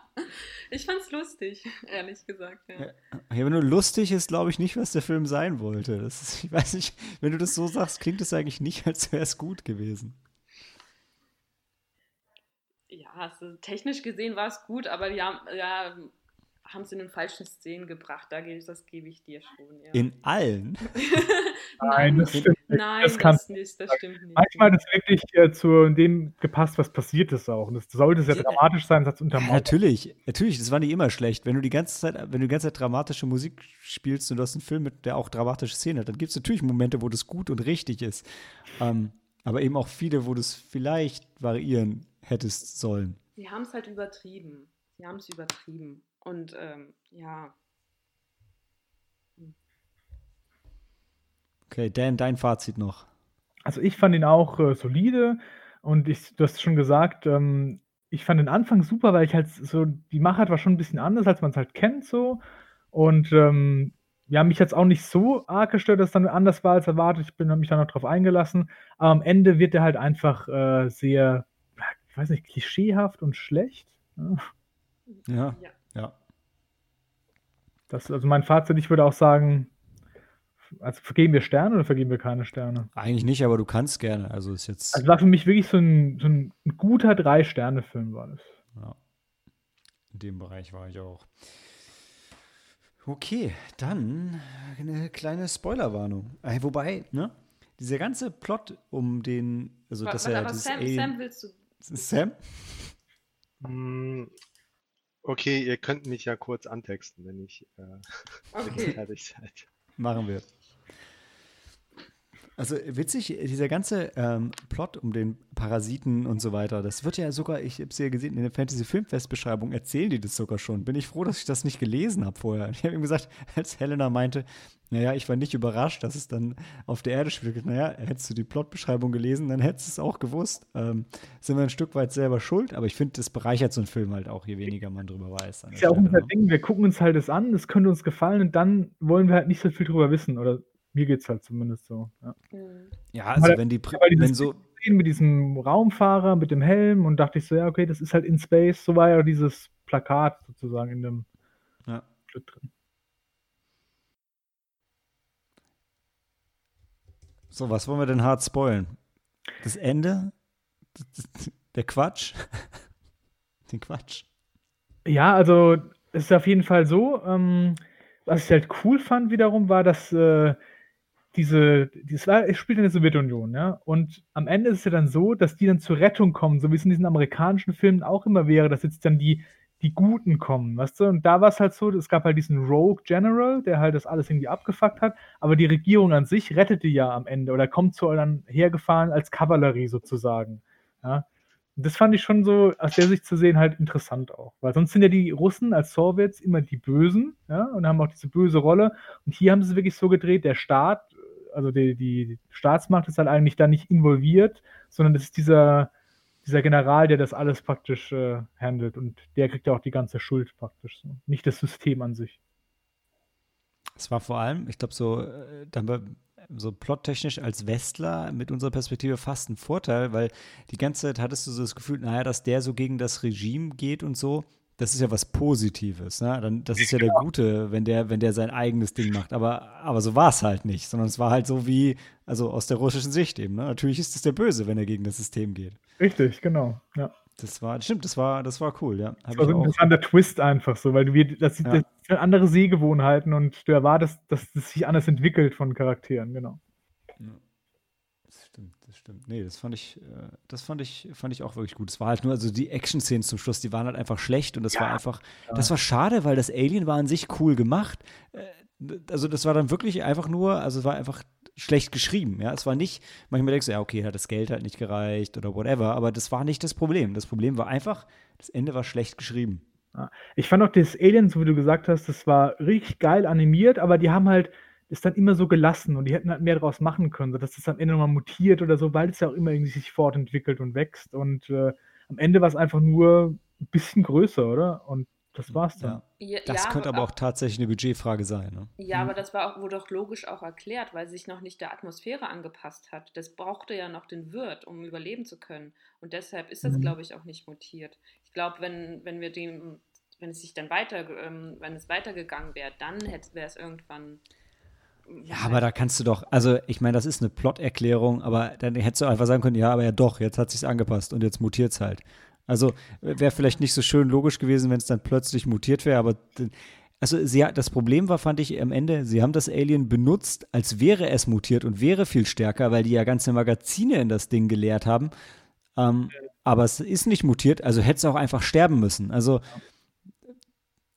Ich fand's lustig, ehrlich gesagt. Ja, ja aber nur lustig ist, glaube ich, nicht, was der Film sein wollte. Das ist, ich weiß nicht, wenn du das so sagst, klingt es eigentlich nicht, als wäre es gut gewesen. Ja, also technisch gesehen war es gut, aber die haben, ja, haben es in den falschen Szenen gebracht. Da gebe ich, das gebe ich dir schon. Ja. In allen? Nein, das stimmt nicht. Nein, das, das, nicht, das stimmt nicht. Manchmal hat es wirklich äh, zu dem gepasst, was passiert ist auch. Und das sollte sehr ja, dramatisch sein, das untermauert. Ja, natürlich, natürlich, das war nicht immer schlecht. Wenn du die ganze Zeit, wenn du die ganze Zeit dramatische Musik spielst und du hast einen Film, mit, der auch dramatische Szenen hat, dann gibt es natürlich Momente, wo das gut und richtig ist. Ähm, aber eben auch viele, wo du es vielleicht variieren hättest sollen. Sie haben es halt übertrieben. Sie haben es übertrieben. Und ähm, ja. Okay, Dan, dein Fazit noch. Also ich fand ihn auch äh, solide und ich, du hast schon gesagt, ähm, ich fand den Anfang super, weil ich halt so, die Machart war schon ein bisschen anders, als man es halt kennt so. Und ähm, ja, mich jetzt auch nicht so arg gestört, dass es dann anders war als erwartet. Ich bin mich dann noch drauf eingelassen. Aber am Ende wird er halt einfach äh, sehr, ich weiß nicht, klischeehaft und schlecht. Ja. ja. Ja. Das, also mein Fazit, ich würde auch sagen, also vergeben wir Sterne oder vergeben wir keine Sterne? Eigentlich nicht, aber du kannst gerne. Also ist jetzt. Also war für mich wirklich so ein, so ein guter Drei-Sterne-Film war das. Ja. In dem Bereich war ich auch. Okay, dann eine kleine Spoilerwarnung. Äh, wobei, ne? Dieser ganze Plot um den, also was, dass er aber Sam, Sam willst du. Sam? Okay, ihr könnt mich ja kurz antexten, wenn ich äh, okay. fertig seid. Machen wir. Also witzig, dieser ganze ähm, Plot um den Parasiten und so weiter, das wird ja sogar, ich habe es ja gesehen, in der Fantasy-Filmfest-Beschreibung erzählen die das sogar schon. Bin ich froh, dass ich das nicht gelesen habe vorher. Ich habe ihm gesagt, als Helena meinte, naja, ich war nicht überrascht, dass es dann auf der Erde spielt. Naja, hättest du die Plotbeschreibung gelesen, dann hättest du es auch gewusst. Ähm, sind wir ein Stück weit selber schuld, aber ich finde, das bereichert so einen Film halt auch, je weniger man drüber weiß. Ist ja auch unser ne? Ding, wir gucken uns halt das an, das könnte uns gefallen und dann wollen wir halt nicht so viel drüber wissen oder mir geht es halt zumindest so. Ja, ja also wenn die wenn so mit diesem Raumfahrer mit dem Helm und dachte ich so, ja, okay, das ist halt in Space, so war ja dieses Plakat sozusagen in dem ja. drin. So, was wollen wir denn hart spoilen? Das Ende? Der Quatsch? Den Quatsch? Ja, also es ist auf jeden Fall so, ähm, was ich halt cool fand wiederum, war, dass äh, diese, dieses, es spielt in der Sowjetunion, ja. Und am Ende ist es ja dann so, dass die dann zur Rettung kommen, so wie es in diesen amerikanischen Filmen auch immer wäre, dass jetzt dann die, die Guten kommen, weißt du? Und da war es halt so, es gab halt diesen Rogue General, der halt das alles irgendwie abgefuckt hat, aber die Regierung an sich rettete ja am Ende oder kommt so dann hergefahren als Kavallerie sozusagen, ja. Das fand ich schon so, aus der Sicht zu sehen, halt interessant auch. Weil sonst sind ja die Russen als Sowjets immer die Bösen, ja, und haben auch diese böse Rolle. Und hier haben sie es wirklich so gedreht, der Staat also die, die Staatsmacht ist halt eigentlich da nicht involviert, sondern das ist dieser, dieser General, der das alles praktisch äh, handelt und der kriegt ja auch die ganze Schuld praktisch, so. nicht das System an sich. Es war vor allem, ich glaube, so, äh, so plottechnisch als Westler mit unserer Perspektive fast ein Vorteil, weil die ganze Zeit hattest du so das Gefühl, naja, dass der so gegen das Regime geht und so das ist ja was Positives, ne? Dann, das ist ja der Gute, wenn der, wenn der sein eigenes Ding macht. Aber, aber so war es halt nicht, sondern es war halt so wie, also aus der russischen Sicht eben, ne? Natürlich ist es der Böse, wenn er gegen das System geht. Richtig, genau, ja. Das war, stimmt, das war, das war cool, ja. Hab das war so ein interessanter Twist einfach so, weil du, das, ja. das sind andere Sehgewohnheiten und du erwartest, dass es sich anders entwickelt von Charakteren, genau. Stimmt. Nee, das fand ich, äh, das fand ich, fand ich auch wirklich gut. Es war halt nur, also die Action-Szenen zum Schluss, die waren halt einfach schlecht und das ja, war einfach, das war schade, weil das Alien war an sich cool gemacht. Äh, also das war dann wirklich einfach nur, also es war einfach schlecht geschrieben, ja. Es war nicht, manchmal denkst du, ja, okay, hat das Geld halt nicht gereicht oder whatever, aber das war nicht das Problem. Das Problem war einfach, das Ende war schlecht geschrieben. Ich fand auch das Alien, so wie du gesagt hast, das war richtig geil animiert, aber die haben halt, ist dann immer so gelassen und die hätten halt mehr daraus machen können, sodass das am Ende nochmal mutiert oder so, weil es ja auch immer irgendwie sich fortentwickelt und wächst. Und äh, am Ende war es einfach nur ein bisschen größer, oder? Und Das war's dann. Ja, Das ja, könnte aber auch tatsächlich eine Budgetfrage sein. Ne? Ja, aber das war auch, wurde doch logisch auch erklärt, weil sich noch nicht der Atmosphäre angepasst hat. Das brauchte ja noch den Wirt, um überleben zu können. Und deshalb ist das, Mhm. glaube ich, auch nicht mutiert. Ich glaube, wenn, wenn wir dem, wenn es sich dann weiter, ähm, wenn es weitergegangen wäre, dann wäre es irgendwann. Ja, aber da kannst du doch, also ich meine, das ist eine Plot-Erklärung, aber dann hättest du einfach sagen können, ja, aber ja doch, jetzt hat sich's angepasst und jetzt mutiert es halt. Also wäre vielleicht nicht so schön logisch gewesen, wenn es dann plötzlich mutiert wäre, aber also sie, das Problem war, fand ich am Ende, sie haben das Alien benutzt, als wäre es mutiert und wäre viel stärker, weil die ja ganze Magazine in das Ding geleert haben. Ähm, aber es ist nicht mutiert, also hätte es auch einfach sterben müssen. Also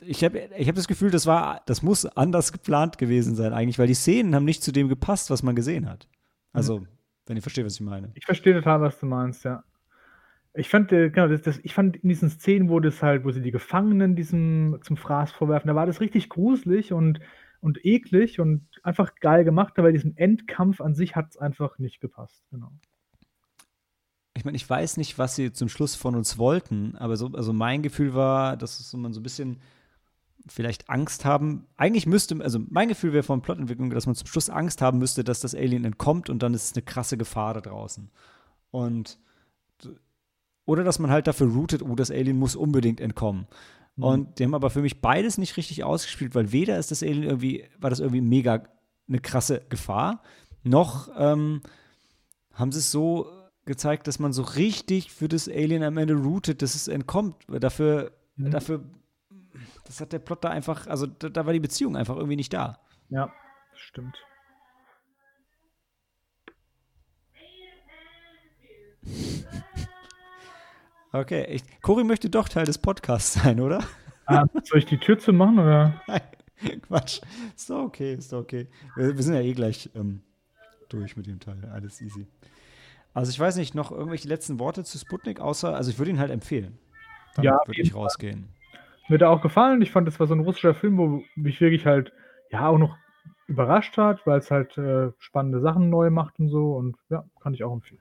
ich habe ich hab das Gefühl, das war, das muss anders geplant gewesen sein eigentlich, weil die Szenen haben nicht zu dem gepasst, was man gesehen hat. Also, wenn ihr versteht, was ich meine. Ich verstehe total, was du meinst, ja. Ich fand, äh, genau, das, das, ich fand in diesen Szenen, wo das halt, wo sie die Gefangenen diesem zum Fraß vorwerfen, da war das richtig gruselig und, und eklig und einfach geil gemacht, aber diesem Endkampf an sich hat es einfach nicht gepasst, genau. Ich meine, ich weiß nicht, was sie zum Schluss von uns wollten, aber so, also mein Gefühl war, dass man so ein bisschen vielleicht Angst haben. Eigentlich müsste, also mein Gefühl wäre von Plotentwicklung, dass man zum Schluss Angst haben müsste, dass das Alien entkommt und dann ist es eine krasse Gefahr da draußen. Und oder dass man halt dafür routet, oh, das Alien muss unbedingt entkommen. Mhm. Und die haben aber für mich beides nicht richtig ausgespielt, weil weder ist das Alien irgendwie, war das irgendwie mega eine krasse Gefahr, noch ähm, haben sie es so gezeigt, dass man so richtig für das Alien am Ende routet, dass es entkommt. Dafür, Mhm. dafür, das hat der Plot da einfach, also da, da war die Beziehung einfach irgendwie nicht da. Ja, stimmt. Okay, ich, Cory möchte doch Teil des Podcasts sein, oder? Ah, soll ich die Tür zu machen oder? Nein, Quatsch. Ist doch okay, ist doch okay. Wir, wir sind ja eh gleich ähm, durch mit dem Teil. Alles easy. Also ich weiß nicht, noch irgendwelche letzten Worte zu Sputnik, außer, also ich würde ihn halt empfehlen. Damit Ja, würde ich rausgehen. Mir er auch gefallen. Ich fand, das war so ein russischer Film, wo mich wirklich halt, ja, auch noch überrascht hat, weil es halt äh, spannende Sachen neu macht und so. Und ja, kann ich auch empfehlen.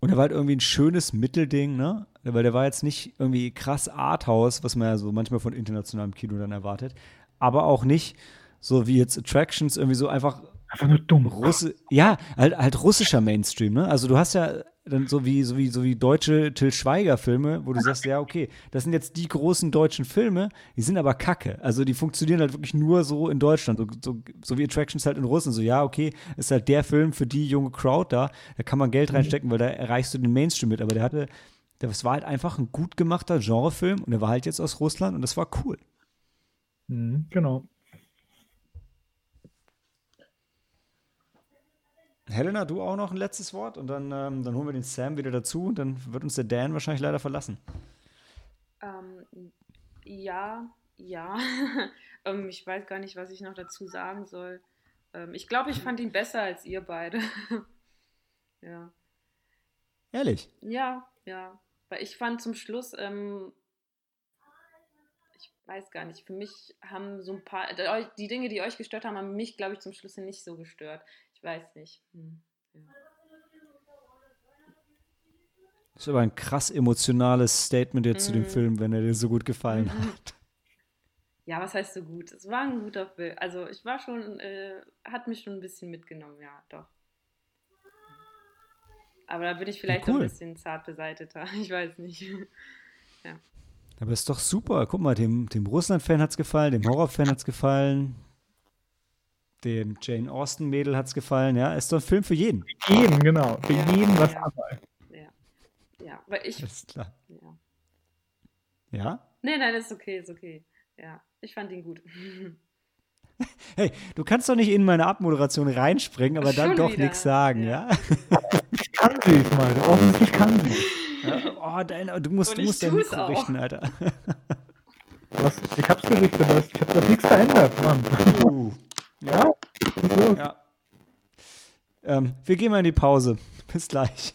Und er war halt irgendwie ein schönes Mittelding, ne? Weil der war jetzt nicht irgendwie krass Arthouse, was man ja so manchmal von internationalem Kino dann erwartet, aber auch nicht so wie jetzt Attractions irgendwie so einfach Einfach nur dumm. Russe, ja, halt, halt russischer Mainstream, ne? Also du hast ja dann so wie, so wie, so wie deutsche Till Schweiger-Filme, wo du sagst, ja, okay, das sind jetzt die großen deutschen Filme, die sind aber kacke. Also die funktionieren halt wirklich nur so in Deutschland, so, so, so wie Attractions halt in Russland. So, ja, okay, ist halt der Film für die junge Crowd da, da kann man Geld reinstecken, weil da erreichst du den Mainstream mit. Aber der hatte, das war halt einfach ein gut gemachter Genrefilm und der war halt jetzt aus Russland und das war cool. Mhm, genau. Helena, du auch noch ein letztes Wort und dann, ähm, dann holen wir den Sam wieder dazu und dann wird uns der Dan wahrscheinlich leider verlassen. Ähm, ja, ja. ähm, ich weiß gar nicht, was ich noch dazu sagen soll. Ähm, ich glaube, ich fand ihn besser als ihr beide. ja. Ehrlich. Ja, ja. Weil ich fand zum Schluss, ähm, ich weiß gar nicht, für mich haben so ein paar, die Dinge, die euch gestört haben, haben mich, glaube ich, zum Schluss nicht so gestört. Ich weiß nicht. Hm. Ja. Das ist aber ein krass emotionales Statement jetzt zu dem Mm. Film, wenn er dir so gut gefallen Mhm. hat. Ja, was heißt so gut? Es war ein guter Film. Also ich war schon, äh, hat mich schon ein bisschen mitgenommen, ja, doch. Aber da bin ich vielleicht cool. noch ein bisschen zart beseiteter. Ich weiß nicht. Aber ist doch super. Guck mal, dem, dem Russland-Fan hat es gefallen, dem Horror-Fan hat es gefallen, dem Jane Austen-Mädel hat es gefallen. Ja, ist doch ein Film für jeden. Jeden, genau. Für Ja, jeden was ja. dabei. Ja, weil ich. Alles klar. Ja. Ja? Nee, nein, ist okay, ist okay. Ja, ich fand ihn gut. Hey, du kannst doch nicht in meine Abmoderation reinspringen, aber dann Schon doch wieder. nichts sagen, Ja. ja? Ich kann sie, ich meine. Offensichtlich kann sie. ja? Oh, dein, du musst, Und du musst dein Mikro auch. richten, Alter. Was? Ich hab's gerichtet? Ich hab doch nichts verändert, Mann. Uh. Ja? Los? Ja. Ähm, wir gehen mal in die Pause. Bis gleich.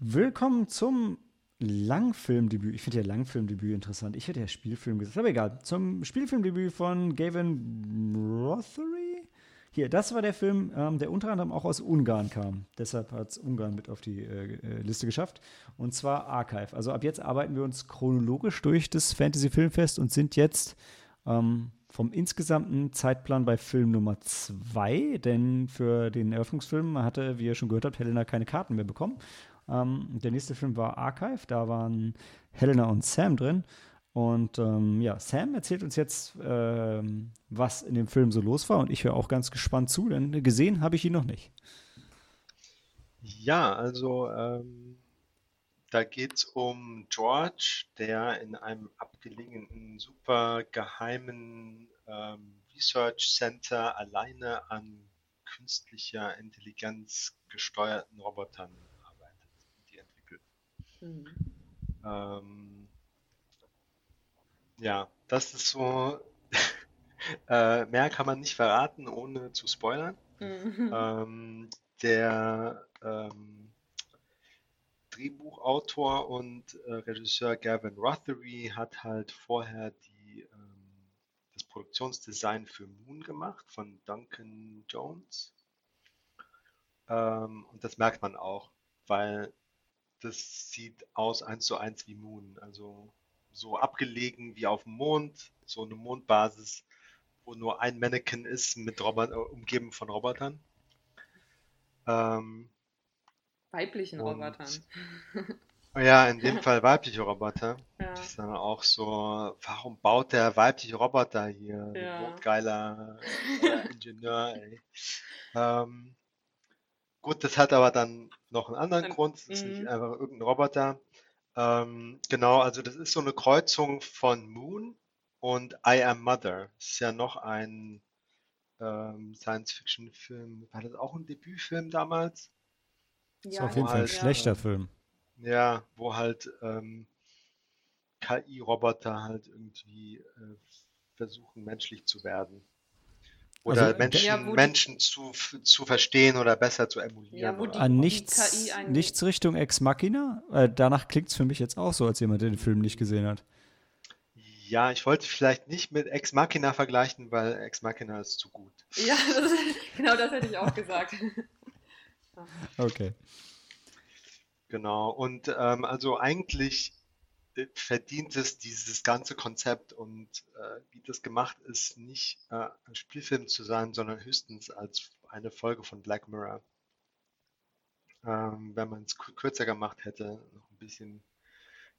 Willkommen zum Langfilmdebüt. Ich finde ja Langfilmdebüt interessant. Ich hätte ja Spielfilm gesagt, aber egal. Zum Spielfilmdebüt von Gavin Rothery. Hier, das war der Film, ähm, der unter anderem auch aus Ungarn kam. Deshalb hat es Ungarn mit auf die äh, äh, Liste geschafft. Und zwar Archive. Also ab jetzt arbeiten wir uns chronologisch durch das Fantasy Filmfest und sind jetzt ähm, vom insgesamten Zeitplan bei Film Nummer zwei. Denn für den Eröffnungsfilm hatte, wie ihr schon gehört habt, Helena keine Karten mehr bekommen. Ähm, der nächste Film war Archive. Da waren Helena und Sam drin. Und ähm, ja, Sam erzählt uns jetzt, ähm, was in dem Film so los war. Und ich höre auch ganz gespannt zu, denn gesehen habe ich ihn noch nicht. Ja, also ähm, da geht es um George, der in einem abgelegenen, super geheimen ähm, Research Center alleine an künstlicher Intelligenz gesteuerten Robotern arbeitet und die entwickelt. Mhm. Ja, das ist so. äh, mehr kann man nicht verraten, ohne zu spoilern. Mhm. Ähm, der ähm, Drehbuchautor und äh, Regisseur Gavin Rothery hat halt vorher die, ähm, das Produktionsdesign für Moon gemacht von Duncan Jones. Ähm, und das merkt man auch, weil das sieht aus eins zu eins wie Moon. Also so abgelegen wie auf dem Mond, so eine Mondbasis, wo nur ein Mannequin ist, mit Robot, äh, umgeben von Robotern. Ähm, Weiblichen und, Robotern. Ja, in dem Fall weibliche Roboter. Ja. Das ist dann auch so, warum baut der weibliche Roboter hier? Ja. Notgeiler äh, Ingenieur, ey. Ähm, gut, das hat aber dann noch einen anderen Grund. Es ist nicht mhm. einfach irgendein Roboter. Ähm, genau, also das ist so eine Kreuzung von Moon und I Am Mother. Das ist ja noch ein ähm, Science-Fiction-Film. War das auch ein Debütfilm damals? Ja, ist auf jeden Fall ein halt, schlechter ja. Film. Ja, wo halt ähm, KI-Roboter halt irgendwie äh, versuchen, menschlich zu werden. Oder also, Menschen, ja, Menschen zu, zu verstehen oder besser zu emulieren. Ja, die, An nichts, nichts Richtung Ex Machina? Äh, danach klingt es für mich jetzt auch so, als jemand, der den Film nicht gesehen hat. Ja, ich wollte vielleicht nicht mit Ex Machina vergleichen, weil Ex Machina ist zu gut. Ja, das, genau das hätte ich auch gesagt. okay. Genau, und ähm, also eigentlich verdient es dieses ganze Konzept und äh, wie das gemacht ist, nicht äh, ein Spielfilm zu sein, sondern höchstens als eine Folge von Black Mirror. Ähm, wenn man es kürzer gemacht hätte, noch ein bisschen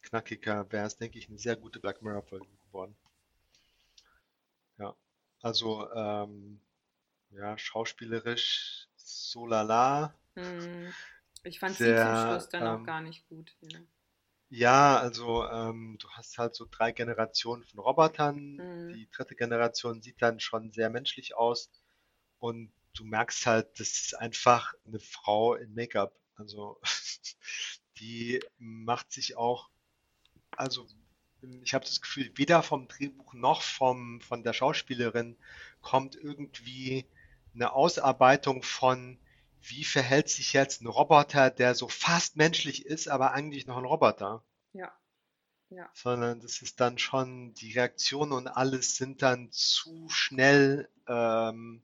knackiger, wäre es, denke ich, eine sehr gute Black Mirror-Folge geworden. Ja, also ähm, ja, schauspielerisch so lala. Hm. Ich fand sie zum Schluss dann ähm, auch gar nicht gut. Ja. Ja, also ähm, du hast halt so drei Generationen von Robotern. Mhm. Die dritte Generation sieht dann schon sehr menschlich aus und du merkst halt, das ist einfach eine Frau in Make-up. Also die macht sich auch, also ich habe das Gefühl, weder vom Drehbuch noch vom, von der Schauspielerin kommt irgendwie eine Ausarbeitung von wie verhält sich jetzt ein Roboter, der so fast menschlich ist, aber eigentlich noch ein Roboter? Ja. Ja. Sondern das ist dann schon, die Reaktionen und alles sind dann zu schnell, ähm,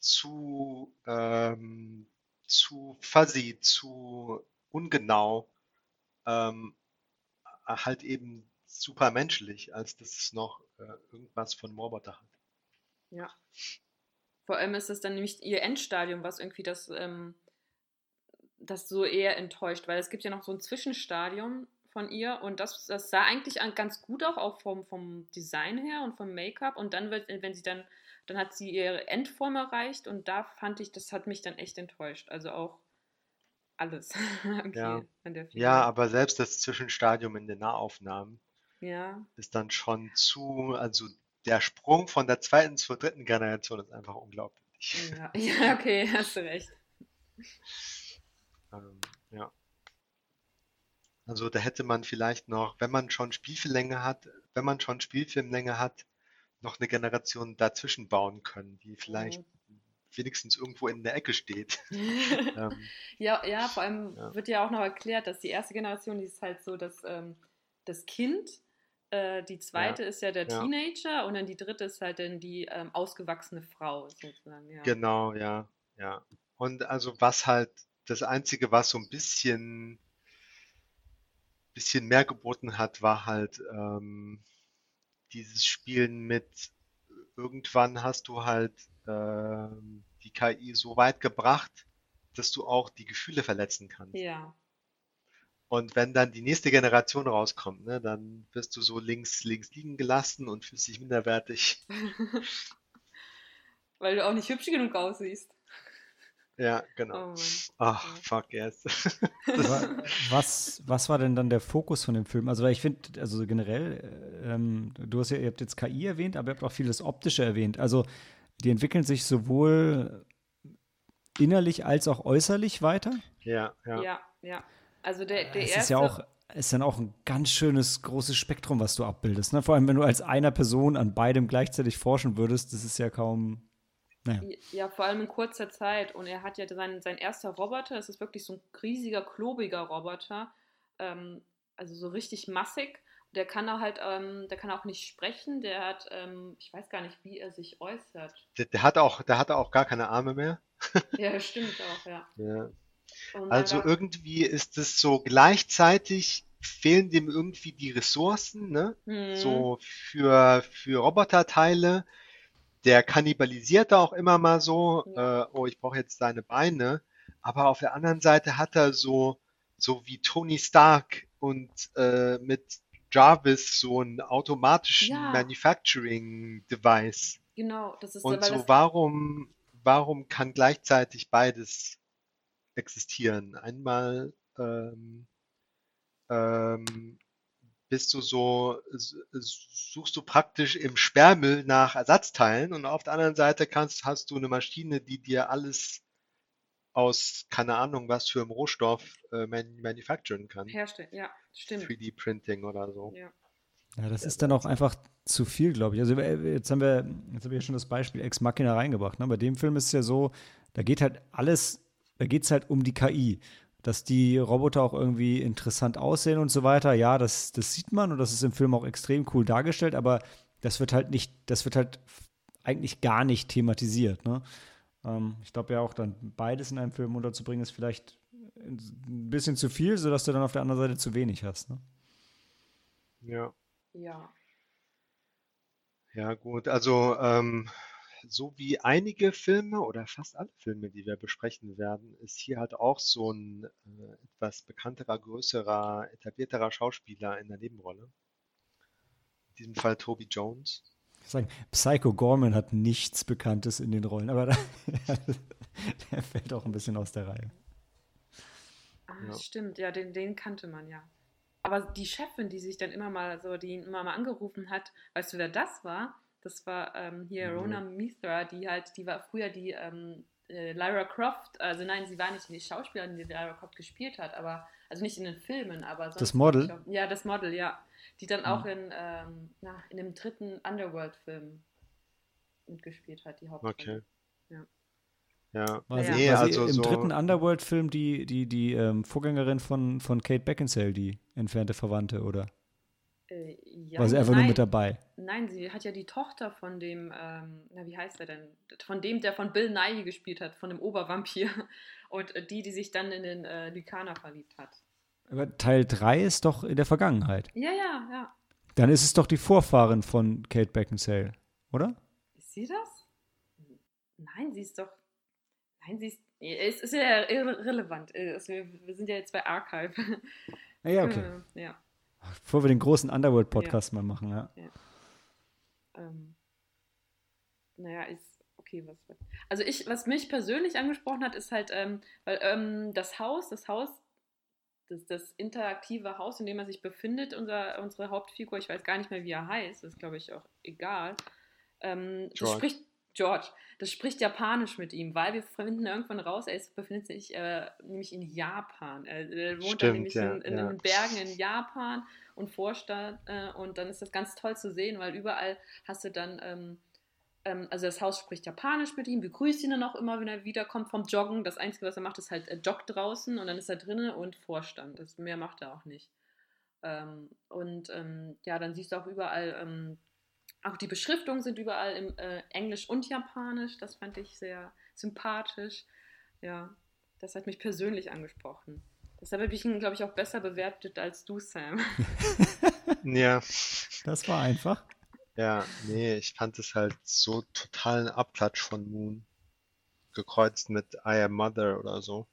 zu, ähm, zu fuzzy, zu ungenau, ähm, halt eben super menschlich, als dass es noch äh, irgendwas von Roboter hat. Ja. Vor allem ist es dann nämlich ihr Endstadium, was irgendwie das, ähm, das so eher enttäuscht, weil es gibt ja noch so ein Zwischenstadium von ihr und das, das sah eigentlich ganz gut auch, auch vom, vom Design her und vom Make-up und dann wird, wenn sie dann, dann hat sie ihre Endform erreicht und da fand ich, das hat mich dann echt enttäuscht. Also auch alles ja. ja, aber selbst das Zwischenstadium in den Nahaufnahmen ja. ist dann schon zu, also der Sprung von der zweiten zur dritten Generation ist einfach unglaublich. Ja, ja okay, hast du recht. Ähm, ja. Also da hätte man vielleicht noch, wenn man schon Spielfilmlänge hat, wenn man schon Spielfilmlänge hat, noch eine Generation dazwischen bauen können, die vielleicht mhm. wenigstens irgendwo in der Ecke steht. ähm, ja, ja, vor allem ja. wird ja auch noch erklärt, dass die erste Generation, die ist halt so, dass ähm, das Kind Äh, die zweite ist ja der ja. Teenager und dann die dritte ist halt dann die ähm, ausgewachsene Frau sozusagen. Ja. Genau, ja, ja. Und also was halt das Einzige, was so ein bisschen, bisschen mehr geboten hat, war halt ähm, dieses Spielen mit irgendwann hast du halt ähm, die KI so weit gebracht, dass du auch die Gefühle verletzen kannst. Ja. Und wenn dann die nächste Generation rauskommt, ne, dann wirst du so links, links liegen gelassen und fühlst dich minderwertig. Weil du auch nicht hübsch genug aussiehst. Ja, Oh genau. Mann. Ach, Ja. fuck yes. Wa- was, was war denn dann der Fokus von dem Film? Also, weil ich finde, also generell, äh, ähm, du hast ja, ihr habt jetzt KI erwähnt, aber ihr habt auch viel das Optische erwähnt. Also, die entwickeln sich sowohl innerlich als auch äußerlich weiter. Ja, ja. Ja, ja. Also der, der es erste. ist ja auch, ist dann auch ein ganz schönes, großes Spektrum, was du abbildest. Ne? Vor allem, wenn du als einer Person an beidem gleichzeitig forschen würdest, das ist ja kaum. Naja. Ja, vor allem in kurzer Zeit. Und er hat ja sein, sein erster Roboter, das ist wirklich so ein riesiger, klobiger Roboter. Ähm, also so richtig massig. Der kann auch halt, ähm, der kann auch nicht sprechen. Der hat, ähm, ich weiß gar nicht, wie er sich äußert. Der, der hat auch, der hatte auch gar keine Arme mehr. Ja, stimmt auch, ja. Ja. Also irgendwie ist es so gleichzeitig fehlen dem irgendwie die Ressourcen, ne? Hm, So für, für Roboterteile. Der kannibalisiert da auch immer mal so, Ja. äh, oh, ich brauche jetzt deine Beine. Aber auf der anderen Seite hat er so, so wie Tony Stark und äh, mit Jarvis so einen automatischen Ja. Manufacturing Device. Genau, das ist Und so, warum, warum kann gleichzeitig beides existieren? Einmal ähm, ähm, bist du so, suchst du praktisch im Sperrmüll nach Ersatzteilen und auf der anderen Seite kannst, hast du eine Maschine, die dir alles aus, keine Ahnung, was für einem Rohstoff äh, man, manufacturen kann. herstellt. Ja, stimmt. 3D-Printing oder so. Ja. Ja, das ist dann auch einfach zu viel, glaube ich. Also äh, jetzt haben wir, jetzt haben wir ja schon das Beispiel Ex Machina reingebracht. Ne? Bei dem Film ist es ja so, da geht halt alles, da geht es halt um die KI. Dass die Roboter auch irgendwie interessant aussehen und so weiter. Ja, das, das sieht man und das ist im Film auch extrem cool dargestellt, aber das wird halt nicht, das wird halt eigentlich gar nicht thematisiert. Ne? Ähm, ich glaube ja auch dann beides in einem Film unterzubringen, ist vielleicht ein bisschen zu viel, sodass du dann auf der anderen Seite zu wenig hast. Ne? Ja. Ja. Ja, gut, also ähm, so wie einige Filme oder fast alle Filme, die wir besprechen werden, ist hier halt auch so ein äh, etwas bekannterer, größerer, etablierterer Schauspieler in der Nebenrolle. In diesem Fall Toby Jones. Ich sagen, Psycho Gorman hat nichts Bekanntes in den Rollen, aber da, der fällt auch ein bisschen aus der Reihe. Ah, Ja. stimmt, ja, den, den kannte man ja. Aber die Chefin, die sich dann immer mal so, die ihn immer mal angerufen hat, weißt du, wer das war? Das war ähm, hier Mhm. Rona Mithra, die halt, die war früher die ähm, äh, Lyra Croft, also nein, sie war nicht die Schauspielerin, die Lyra Croft gespielt hat, aber, also nicht in den Filmen, aber sonst. Das Model? glaub- Ja, das Model, ja. Die dann Mhm. auch in, ähm, na, in dem dritten Underworld-Film mitgespielt hat, die Hauptrolle. Okay. Ja. Ja, War sie, Ja. nee, war sie also im so, dritten Underworld-Film die, die, die ähm, Vorgängerin von, von Kate Beckinsale, die entfernte Verwandte, oder? Äh, ja, war sie einfach nur nein. mit dabei? Nein, sie hat ja die Tochter von dem, ähm, na wie heißt er denn? Von dem, der von Bill Nighy gespielt hat, von dem Obervampir. Und äh, die, die sich dann in den äh, Lykaner verliebt hat. Aber Teil 3 ist doch in der Vergangenheit. Ja, ja, ja. Dann ist es doch die Vorfahrin von Kate Beckinsale, oder? Ist sie das? Nein, sie ist doch. Nein, sie ist. Es ist ja irrelevant. Äh, wir sind ja jetzt bei Archive. Ah, ja, okay. Äh, ja. Bevor wir den großen Underworld-Podcast mal machen, ja. Ähm, naja, ist okay, was. Also ich, was mich persönlich angesprochen hat, ist halt, ähm, weil ähm, das Haus, das Haus, das, das interaktive Haus, in dem er sich befindet, unser, unsere Hauptfigur, ich weiß gar nicht mehr, wie er heißt, das ist glaube ich auch egal. Ähm, das spricht George, das spricht Japanisch mit ihm, weil wir finden irgendwann raus, er ist, befindet sich äh, nämlich in Japan. Er, er wohnt Stimmt, nämlich ja, in, in ja. den Bergen in Japan und Vorstadt äh, und dann ist das ganz toll zu sehen, weil überall hast du dann, ähm, ähm, also das Haus spricht Japanisch mit ihm, begrüßt ihn dann auch immer, wenn er wiederkommt vom Joggen. Das Einzige, was er macht, ist halt, er joggt draußen und dann ist er drinnen und Vorstand. Das mehr macht er auch nicht. Ähm, und ähm, ja, dann siehst du auch überall, ähm, auch die Beschriftungen sind überall im äh, Englisch und Japanisch. Das fand ich sehr sympathisch. Ja, das hat mich persönlich angesprochen. Deshalb habe ich ihn, glaube ich, auch besser bewertet als du, Sam. Ja, Das war einfach. ja, nee, ich fand es halt so totalen Abklatsch von Moon. Gekreuzt mit I Am Mother oder so.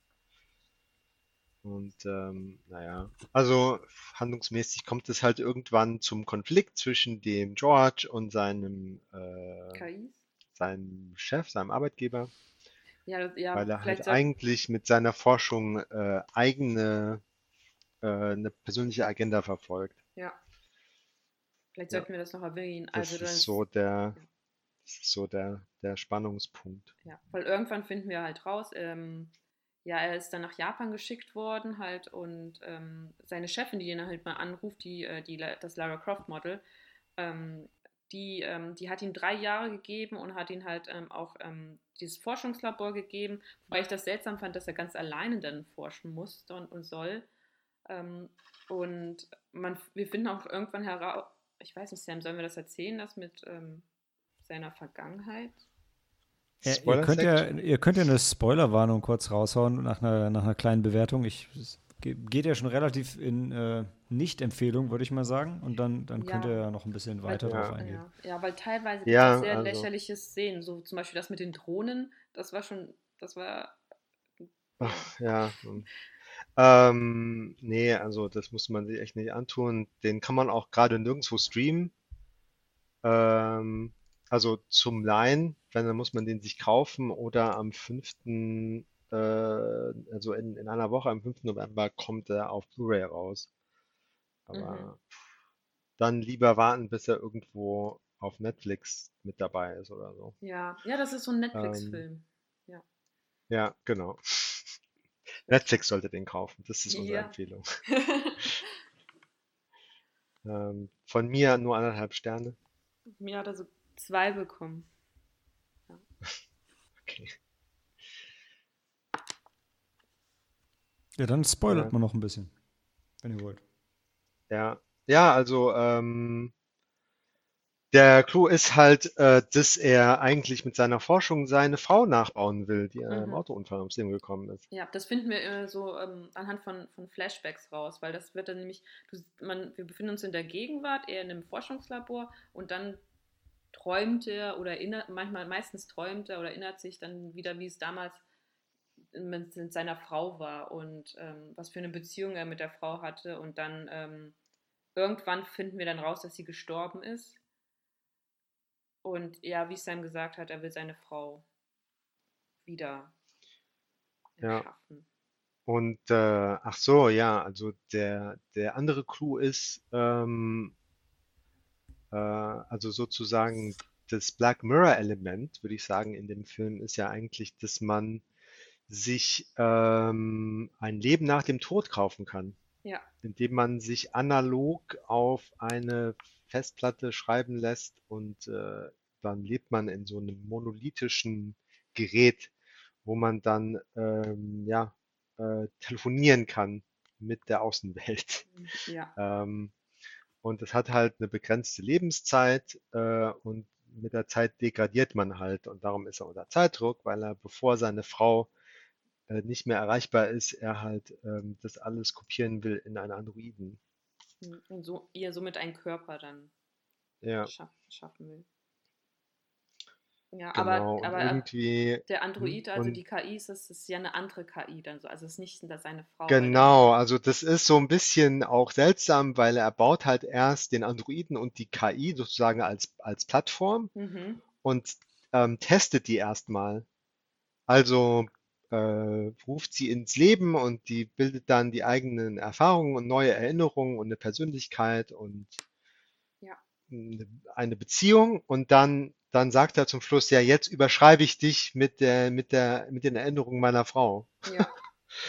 Und ähm, naja, also handlungsmäßig kommt es halt irgendwann zum Konflikt zwischen dem George und seinem, äh, seinem Chef, seinem Arbeitgeber, Ja, das, ja weil er halt eigentlich mit seiner Forschung äh, eigene, äh, eine persönliche Agenda verfolgt. ja, vielleicht Ja, sollten wir das noch erwähnen. das Also dann ist so der, das ist so der, der Spannungspunkt. Ja, weil irgendwann finden wir halt raus, ähm, ja, er ist dann nach Japan geschickt worden halt und ähm, seine Chefin, die ihn halt mal anruft, die, äh, die, das Lara Croft Model, ähm, die, ähm, die hat ihm drei Jahre gegeben und hat ihn halt ähm, auch ähm, dieses Forschungslabor gegeben, wobei ich das seltsam fand, dass er ganz alleine dann forschen musste und, und soll. Ähm, und man, wir finden auch irgendwann heraus, ich weiß nicht, Sam, sollen wir das erzählen, das mit seiner Vergangenheit? Ja, ihr, Spoiler könnt ja, ihr könnt ja eine Spoilerwarnung kurz raushauen nach einer, nach einer kleinen Bewertung. Ich, geht ja schon relativ in äh, Nicht-Empfehlung, würde ich mal sagen. Und dann, dann könnt Ja. ihr ja noch ein bisschen Weil- weiter Ja. drauf eingehen. Ja, ja, weil teilweise gibt Ja, es sehr also- lächerliche Szenen, so zum Beispiel das mit den Drohnen, das war schon, das war, Ach, ja. hm. Ähm, nee, also das muss man sich echt nicht antun. Den kann man auch gerade nirgendwo streamen. Ähm, also zum Leihen, wenn, dann muss man den sich kaufen oder am 5., äh, also in, in einer Woche, am 5. November kommt er auf Blu-ray raus. Aber Mhm. dann lieber warten, bis er irgendwo auf Netflix mit dabei ist oder so. ja, ja, das ist so ein Ähm, Netflix-Film. ja, genau. Netflix sollte den kaufen. Das ist unsere Ja. Empfehlung. Ähm, von mir nur anderthalb Sterne. Mir hat er so zwei bekommen. Okay. Ja, dann spoilert Ja. man noch ein bisschen, wenn ihr wollt. Ja, ja, also ähm, der Clou ist halt, äh, dass er eigentlich mit seiner Forschung seine Frau nachbauen will, die im Mhm. Autounfall ums Leben gekommen ist. Ja, das finden wir äh, so ähm, anhand von, von Flashbacks raus, weil das wird dann nämlich, du, man, wir befinden uns in der Gegenwart, er in einem Forschungslabor und dann träumt er oder erinnert, manchmal, meistens träumt er oder erinnert sich dann wieder, wie es damals mit, mit seiner Frau war und ähm, was für eine Beziehung er mit der Frau hatte und dann ähm, irgendwann finden wir dann raus, dass sie gestorben ist. Und ja, wie Sam gesagt hat, er will seine Frau wieder Ja. erschaffen. Und äh, ach so, ja, also der, der andere Clou ist, ähm, äh, also sozusagen das Black Mirror-Element, würde ich sagen, in dem Film ist ja eigentlich, dass man sich ähm, ein Leben nach dem Tod kaufen kann, Ja, indem man sich analog auf eine Festplatte schreiben lässt und äh, dann lebt man in so einem monolithischen Gerät, wo man dann ähm, ja äh, telefonieren kann mit der Außenwelt. ja, Ähm, und es hat halt eine begrenzte Lebenszeit äh, und mit der Zeit degradiert man halt und darum ist er unter Zeitdruck, weil er, bevor seine Frau äh, nicht mehr erreichbar ist, er halt ähm, das alles kopieren will in einen Androiden. Hm, und so, ihr somit einen Körper dann Ja, schaff, schaffen will. Ja, genau. aber, aber irgendwie, der Android, also die KI, ist, das ist ja eine andere KI dann so. Also es ist nicht seine Frau. das- genau, also das ist so ein bisschen auch seltsam, weil er baut halt erst den Androiden und die KI sozusagen als, als Plattform Mhm. und ähm, testet die erstmal. Also äh, ruft sie ins Leben und die bildet dann die eigenen Erfahrungen und neue Erinnerungen und eine Persönlichkeit und Ja. eine eine Beziehung und dann, dann sagt er zum Schluss, ja, jetzt überschreibe ich dich mit der, mit der, mit den Erinnerungen meiner Frau. Ja,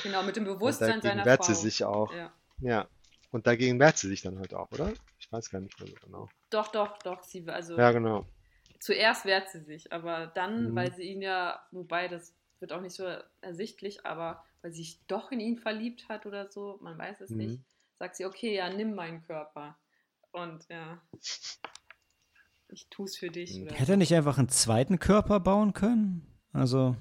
genau, mit dem Und Bewusstsein dagegen seiner wehrt Frau. sie sich auch. Ja. Ja. Und dagegen wehrt sie sich dann halt auch, oder? Ich weiß gar nicht mehr so genau. Doch, doch, doch. Sie, also Ja, genau. zuerst wehrt sie sich, aber dann, Mhm. weil sie ihn ja, wobei das wird auch nicht so ersichtlich, aber weil sie sich doch in ihn verliebt hat oder so, man weiß es Mhm. nicht, sagt sie, okay, ja, nimm meinen Körper. Und ja, ich tue es für dich. Oder Hätte er nicht einfach einen zweiten Körper bauen können? Also.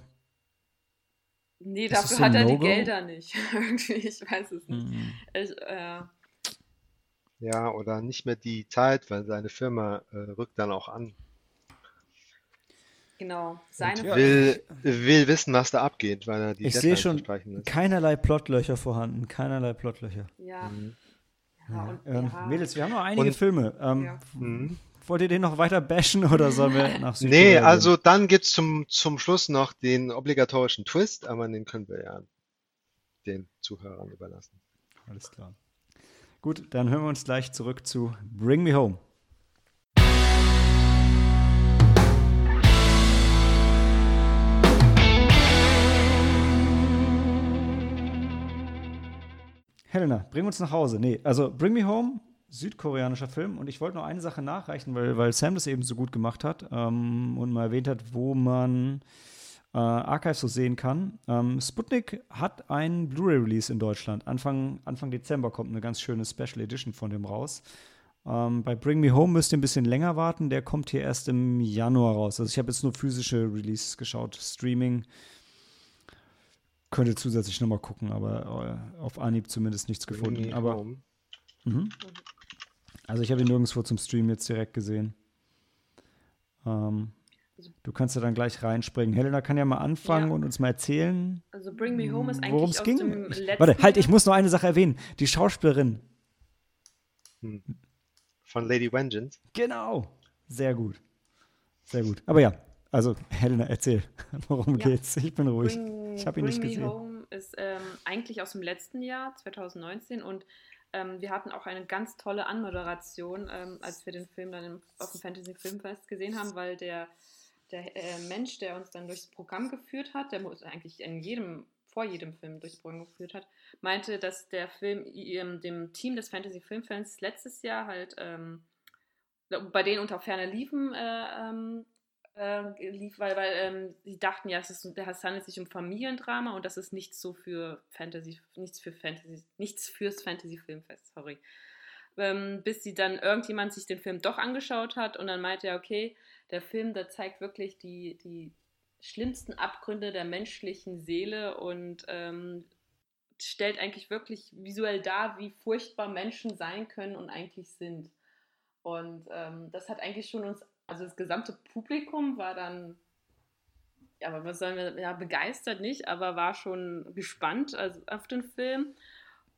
Nee, dafür so hat er no die Gelder nicht. Irgendwie, ich weiß es nicht. Mhm. Ich, äh, ja, oder nicht mehr die Zeit, weil seine Firma äh, rückt dann auch an. Genau. Seine Und will, will wissen, was da abgeht, weil er die Ich sehe schon keinerlei Plotlöcher vorhanden. Keinerlei Plotlöcher. Ja. Mhm. Ja, und, ähm, ja. Mädels, wir haben noch einige und, Filme. Ähm, ja. Wollt ihr den noch weiter bashen oder sollen wir nach Südkorea Nee, also dann gibt es zum, zum Schluss noch den obligatorischen Twist, aber den können wir ja den Zuhörern überlassen. Alles klar. Gut, dann hören wir uns gleich zurück zu Bring Me Home. Helena, bring uns nach Hause. Nee, also Bring Me Home, südkoreanischer Film. Und ich wollte noch eine Sache nachreichen, weil, weil Sam das eben so gut gemacht hat ähm, und mal erwähnt hat, wo man äh, Archive so sehen kann. Ähm, Sputnik hat einen Blu-ray-Release in Deutschland. Anfang, Anfang Dezember kommt eine ganz schöne Special Edition von dem raus. Ähm, bei Bring Me Home müsst ihr ein bisschen länger warten. Der kommt hier erst im Januar raus. Also ich habe jetzt nur physische Releases geschaut. Streaming könnte zusätzlich nochmal gucken, aber äh, auf Anhieb zumindest nichts Bring gefunden. Aber, mhm. Also ich habe ihn nirgendwo zum Stream jetzt direkt gesehen. Ähm, du kannst ja dann gleich reinspringen. Helena kann ja mal anfangen ja. und uns mal erzählen. Also Bring Me Home ist eigentlich worum es ging. Warte, halt, ich muss noch eine Sache erwähnen. Die Schauspielerin. Hm. Von Lady Vengeance. Genau. Sehr gut. Sehr gut. Aber ja, also Helena, erzähl. Worum ja. geht's? Ich bin ruhig. Bring, ich habe ihn nicht gesehen. Bring Me Home ist ähm, eigentlich aus dem letzten Jahr, 2019 und ähm, wir hatten auch eine ganz tolle Anmoderation, ähm, als wir den Film dann im, auf dem Fantasy Filmfest gesehen haben, weil der der äh, Mensch, der uns dann durchs Programm geführt hat, der muss eigentlich in jedem, vor jedem Film durchs Programm geführt hat, meinte, dass der Film ähm, dem Team des Fantasy Filmfans letztes Jahr halt ähm, bei denen unter ferner liefen äh, ähm, äh, lief, weil, weil ähm, sie dachten ja, es, ist, es handelt sich um Familiendrama und das ist nichts so für Fantasy, nichts für Fantasy, nichts fürs Fantasy Filmfest, sorry. Ähm, bis sie dann irgendjemand sich den Film doch angeschaut hat und dann meinte er, okay, der Film, der zeigt wirklich die, die schlimmsten Abgründe der menschlichen Seele und ähm, stellt eigentlich wirklich visuell dar, wie furchtbar Menschen sein können und eigentlich sind. Und ähm, das hat eigentlich schon uns, also das gesamte Publikum war dann, ja, aber was sollen wir, ja, begeistert nicht, aber war schon gespannt also auf den Film.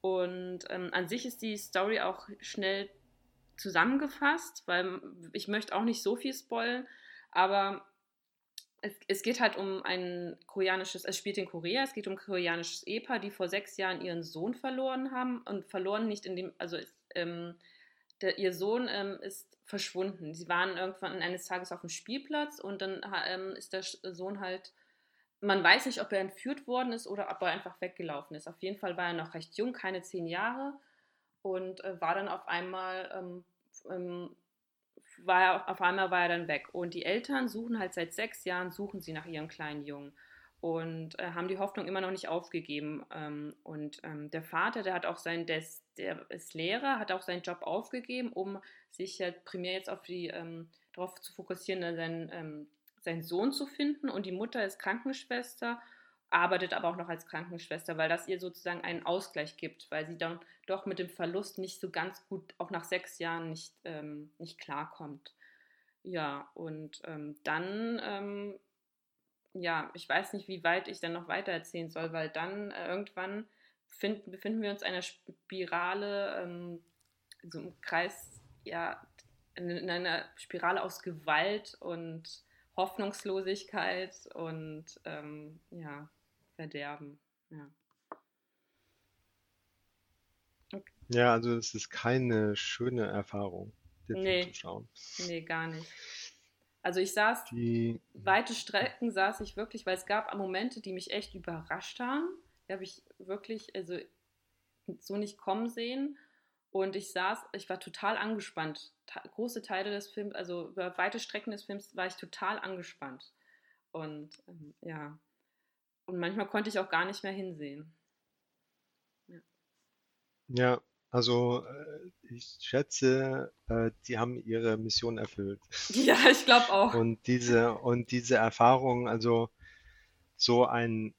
Und ähm, an sich ist die Story auch schnell zusammengefasst, weil ich möchte auch nicht so viel spoilen, aber es, es, geht halt um ein koreanisches, es spielt in Korea, es geht um ein koreanisches Ehepaar, die vor sechs Jahren ihren Sohn verloren haben und verloren nicht in dem, also ähm, der, ihr Sohn ähm, ist verschwunden. Sie waren irgendwann eines Tages auf dem Spielplatz und dann ähm, ist der Sohn halt, man weiß nicht, ob er entführt worden ist oder ob er einfach weggelaufen ist. Auf jeden Fall war er noch recht jung, keine zehn Jahre und äh, war dann auf einmal, ähm, ähm, war er, auf einmal war er dann weg. Und die Eltern suchen halt seit sechs Jahren, suchen sie nach ihrem kleinen Jungen und äh, haben die Hoffnung immer noch nicht aufgegeben. Ähm, und ähm, der Vater, der hat auch sein, der ist, der ist Lehrer, hat auch seinen Job aufgegeben, um sich ja primär jetzt auf die, ähm, darauf zu fokussieren, seinen, ähm, seinen Sohn zu finden. Und die Mutter ist Krankenschwester arbeitet aber auch noch als Krankenschwester, weil das ihr sozusagen einen Ausgleich gibt, weil sie dann doch mit dem Verlust nicht so ganz gut, auch nach sechs Jahren nicht, ähm, nicht klarkommt. Ja, und ähm, dann, ja, ich weiß nicht, wie weit ich dann noch weiter erzählen soll, weil dann äh, irgendwann find, befinden wir uns in einer Spirale, ähm, so im Kreis, ja, in, in einer Spirale aus Gewalt und Hoffnungslosigkeit und ähm, ja, Verderben. Ja. Okay. ja, also es ist keine schöne Erfahrung, den nee. Film zu schauen. Nee, gar nicht. Also ich saß, die, weite Strecken saß ich wirklich, weil es gab Momente, die mich echt überrascht haben. Die habe ich wirklich also so nicht kommen sehen. Und ich saß, ich war total angespannt. Ta große Teile des Films, also über weite Strecken des Films war ich total angespannt. Und ähm, ja, und manchmal konnte ich auch gar nicht mehr hinsehen. Ja, Also äh, ich schätze, äh, die haben ihre Mission erfüllt. Ja, ich glaube auch. Und diese und diese Erfahrung, also so ein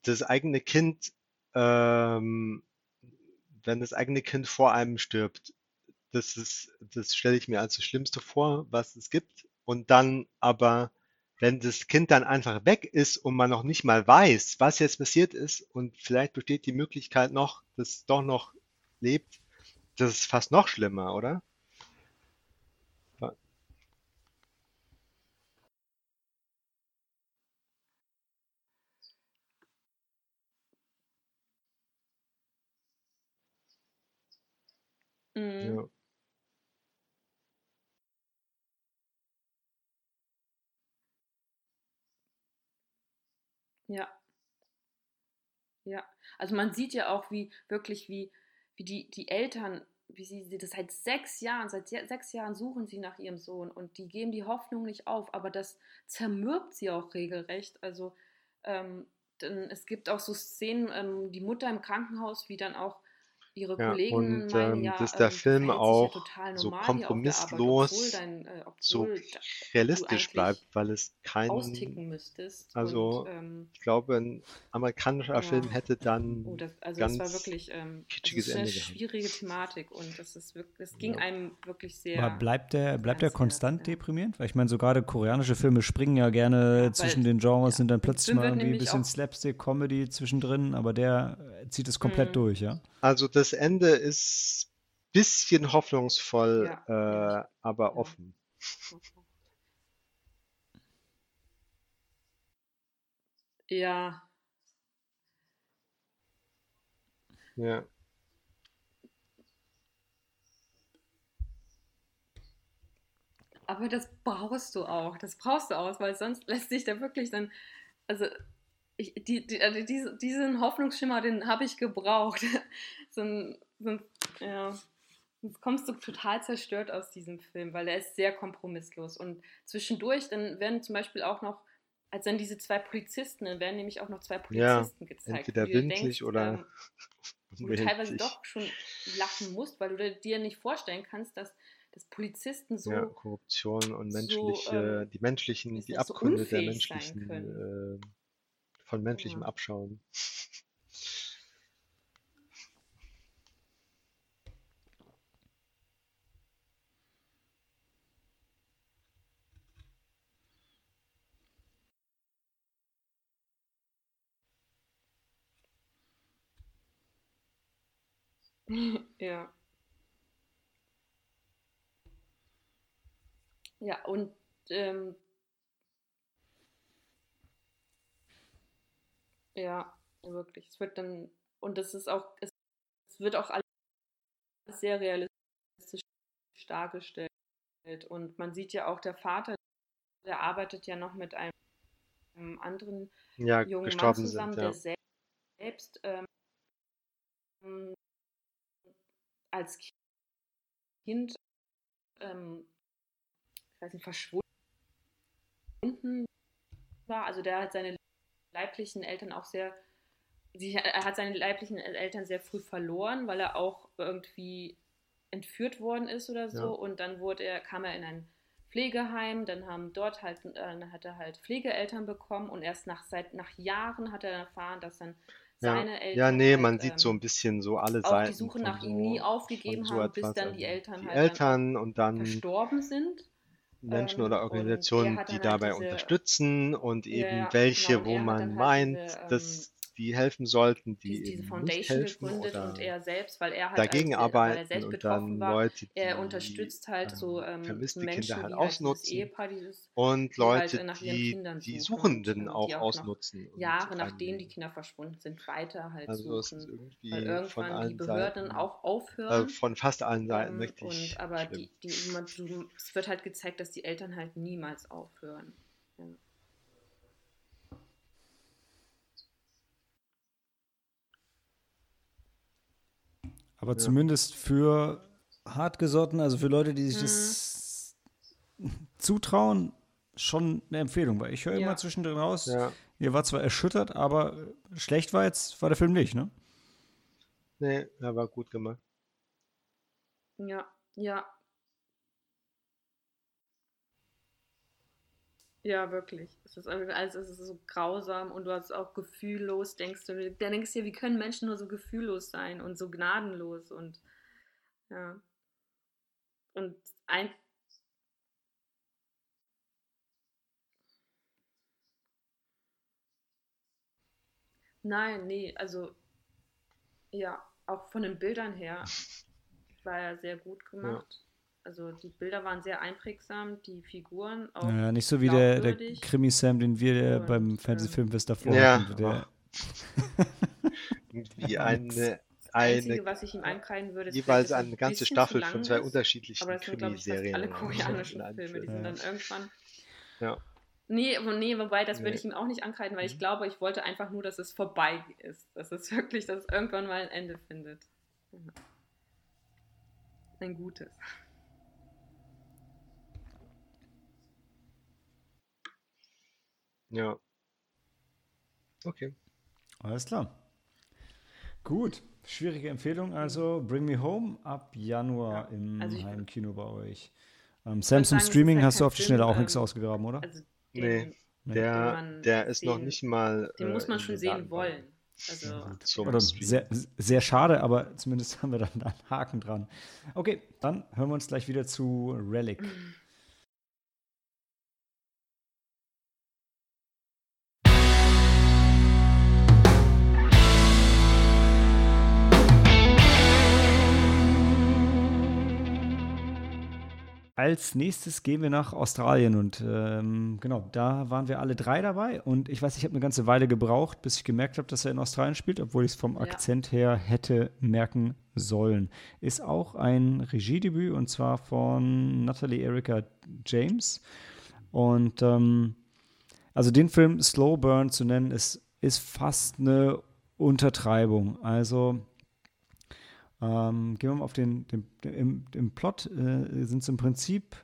das eigene Kind, ähm, wenn das eigene Kind vor einem stirbt, das ist, das stelle ich mir als das Schlimmste vor, was es gibt. Und dann aber, wenn das Kind dann einfach weg ist und man noch nicht mal weiß, was jetzt passiert ist und vielleicht besteht die Möglichkeit noch, dass doch noch lebt, das ist fast noch schlimmer, oder? Mhm. Ja. Ja, ja. Also man sieht ja auch, wie wirklich, wie, wie die, die Eltern, wie sie, sie das seit sechs Jahren, seit se- sechs Jahren suchen sie nach ihrem Sohn und die geben die Hoffnung nicht auf, aber das zermürbt sie auch regelrecht. Also ähm, denn es gibt auch so Szenen, ähm, die Mutter im Krankenhaus, wie dann auch ihre Ja, Kolleginnen und meinen, ähm, ja, dass der ähm, du Film verhältst dich ja auch total so normal hier auf der Arbeit, obwohl kompromisslos, dein, äh, so obwohl da, du realistisch bleibt, eigentlich weil es kein, austicken müsstest. Und also ähm, ich glaube, ein amerikanischer Film ja. hätte Oh, dann das, also das war ganz wirklich, ähm, das kitschiges ist eine Ende gehabt. schwierige Thematik und das ist wirklich, das ging Ja. einem wirklich Aber sehr bleibt der, ans bleibt der Herz, konstant ja. deprimierend? Weil ich meine, so gerade koreanische Filme springen ja gerne Ja, zwischen weil den Genres, ja, sind dann plötzlich Film mal wird irgendwie ein nämlich bisschen auch, Slapstick, Comedy zwischendrin, aber der äh, zieht es komplett mm, durch, ja? Also das Ende ist bisschen hoffnungsvoll, ja, äh, aber offen. Ja, Ja, aber das brauchst du auch, das brauchst du auch, weil sonst lässt sich da wirklich dann, also ich, die, die, also diese, diesen Hoffnungsschimmer, den habe ich gebraucht. So ein, so ein, ja. Sonst kommst du total zerstört aus diesem Film, weil er ist sehr kompromisslos. Und zwischendurch, dann werden zum Beispiel auch noch, als dann diese zwei Polizisten, dann werden nämlich auch noch zwei ja, Polizisten gezeigt, wo entweder denkst, oder ähm, wo du teilweise doch schon lachen musst, weil du dir nicht vorstellen kannst, dass, dass Polizisten Ja, so, Korruption und so menschliche, ähm, die menschlichen, die das so Abgründe der menschlichen, äh, von menschlichem Ja. Abschauen. ja. Ja, und ähm, ja, wirklich. Es wird dann, und das ist auch, es, wird auch alles sehr realistisch dargestellt. Und man sieht ja auch, der Vater, der arbeitet ja noch mit einem anderen Ja, jungen Mann zusammen, sind, der ja. selbst ähm, als Kind, ähm, ich weiß nicht, verschwunden war. Also der hat seine leiblichen Eltern auch sehr, sie, er hat seine leiblichen Eltern sehr früh verloren, weil er auch irgendwie entführt worden ist oder so. Ja. Und dann wurde er, kam er in ein Pflegeheim, dann haben dort halt, äh, dann hat er halt Pflegeeltern bekommen und erst nach seit nach Jahren hat er erfahren, dass dann seine ja, Eltern nee, halt, man sieht so ähm, ein bisschen so alle auch die Seiten Suche von nach ihm nie so, aufgegeben so haben, bis dann die Also Eltern die halt Eltern und dann verstorben sind. Menschen Ähm, oder er Organisationen, die halt dabei diese, unterstützen und ja, eben ja, genau, welche, und wo man halt meint, diese, ähm, die helfen sollten, die diese, diese Foundation gegründet und er selbst, weil er halt dagegen als, weil er arbeiten selbst und betroffen dann war, Leute, er die unterstützt halt so ähm, ähm, vermisste Menschen Kinder halt halt ausnutzen Ehepaar, dieses, und die halt Leute, äh, nach ihren die Kindern die suchen und Suchenden ähm, auch die auch ausnutzen und Jahre nachdem die. Kinder verschwunden sind, weiter halt Also es ist suchen, weil irgendwie von irgendwann die Behörden Seiten, auch äh, aufhören von fast allen Seiten ähm, und richtig aber schlimm. die, die, man, es wird halt gezeigt, dass die Eltern halt niemals aufhören. Ja. Aber Ja. zumindest für hartgesotten, also für Leute, die sich Mhm. das zutrauen, schon eine Empfehlung, weil ich höre immer Ja. zwischendrin raus, Ja, ihr war zwar erschüttert, aber schlecht war jetzt, war der Film nicht, ne? Nee, er war gut gemacht. Ja, ja. Ja, wirklich. Es ist alles es ist so grausam und du hast auch gefühllos, denkst du, da denkst du dir, wie können Menschen nur so gefühllos sein und so gnadenlos und ja. Und ein Nein, nee, also ja, auch von den Bildern her war er sehr gut Ja. Also die Bilder waren sehr einprägsam, die Figuren auch Naja, nicht so wie der, der. Krimi-Sam, den wir Und, beim ähm, Fernsehfilmfest davor Ja. hatten. Der, Wie eine, Das eine Einzige, was ich ihm einkreiden würde, ist jeweils eine ganze Staffel von zwei ist. unterschiedlichen Aber das sind, glaube ich, fast Krimiserien. alle koreanischen Filme. Die sind Ja. dann irgendwann. Ja. Nee, aber nee, wobei, das würde Nee. ich ihm auch nicht ankreiden, weil ich Mhm. glaube, ich wollte einfach nur, dass es vorbei ist. Dass es wirklich, dass es irgendwann mal ein Ende findet. Ja. Ein gutes. Ja. Okay. Alles klar. Gut. Schwierige Empfehlung also. Bring Me Home ab Januar Ja, im also Heimkino bei euch. Ähm, Samsung Streaming halt hast du auf die Schnelle auch ähm, nichts ausgegraben, oder? Also Nee. den, Nee. Der, man der ist noch sehen- nicht mal. den äh, muss man in schon sehen Datenbanken wollen. Also, Oder sehr, sehr schade, aber zumindest haben wir dann einen Haken dran. Okay, dann hören wir uns gleich wieder zu Relic. Als nächstes gehen wir nach Australien und ähm, genau, da waren wir alle drei dabei und ich weiß, ich habe eine ganze Weile gebraucht, bis ich gemerkt habe, dass er in Australien spielt, obwohl ich es vom Ja. Akzent her hätte merken sollen. Ist auch ein Regiedebüt und zwar von Natalie Erika James und ähm, also den Film Slow Burn zu nennen, ist, ist fast eine Untertreibung. Also ähm, gehen wir mal auf den, den im, im Plot äh, sind es im Prinzip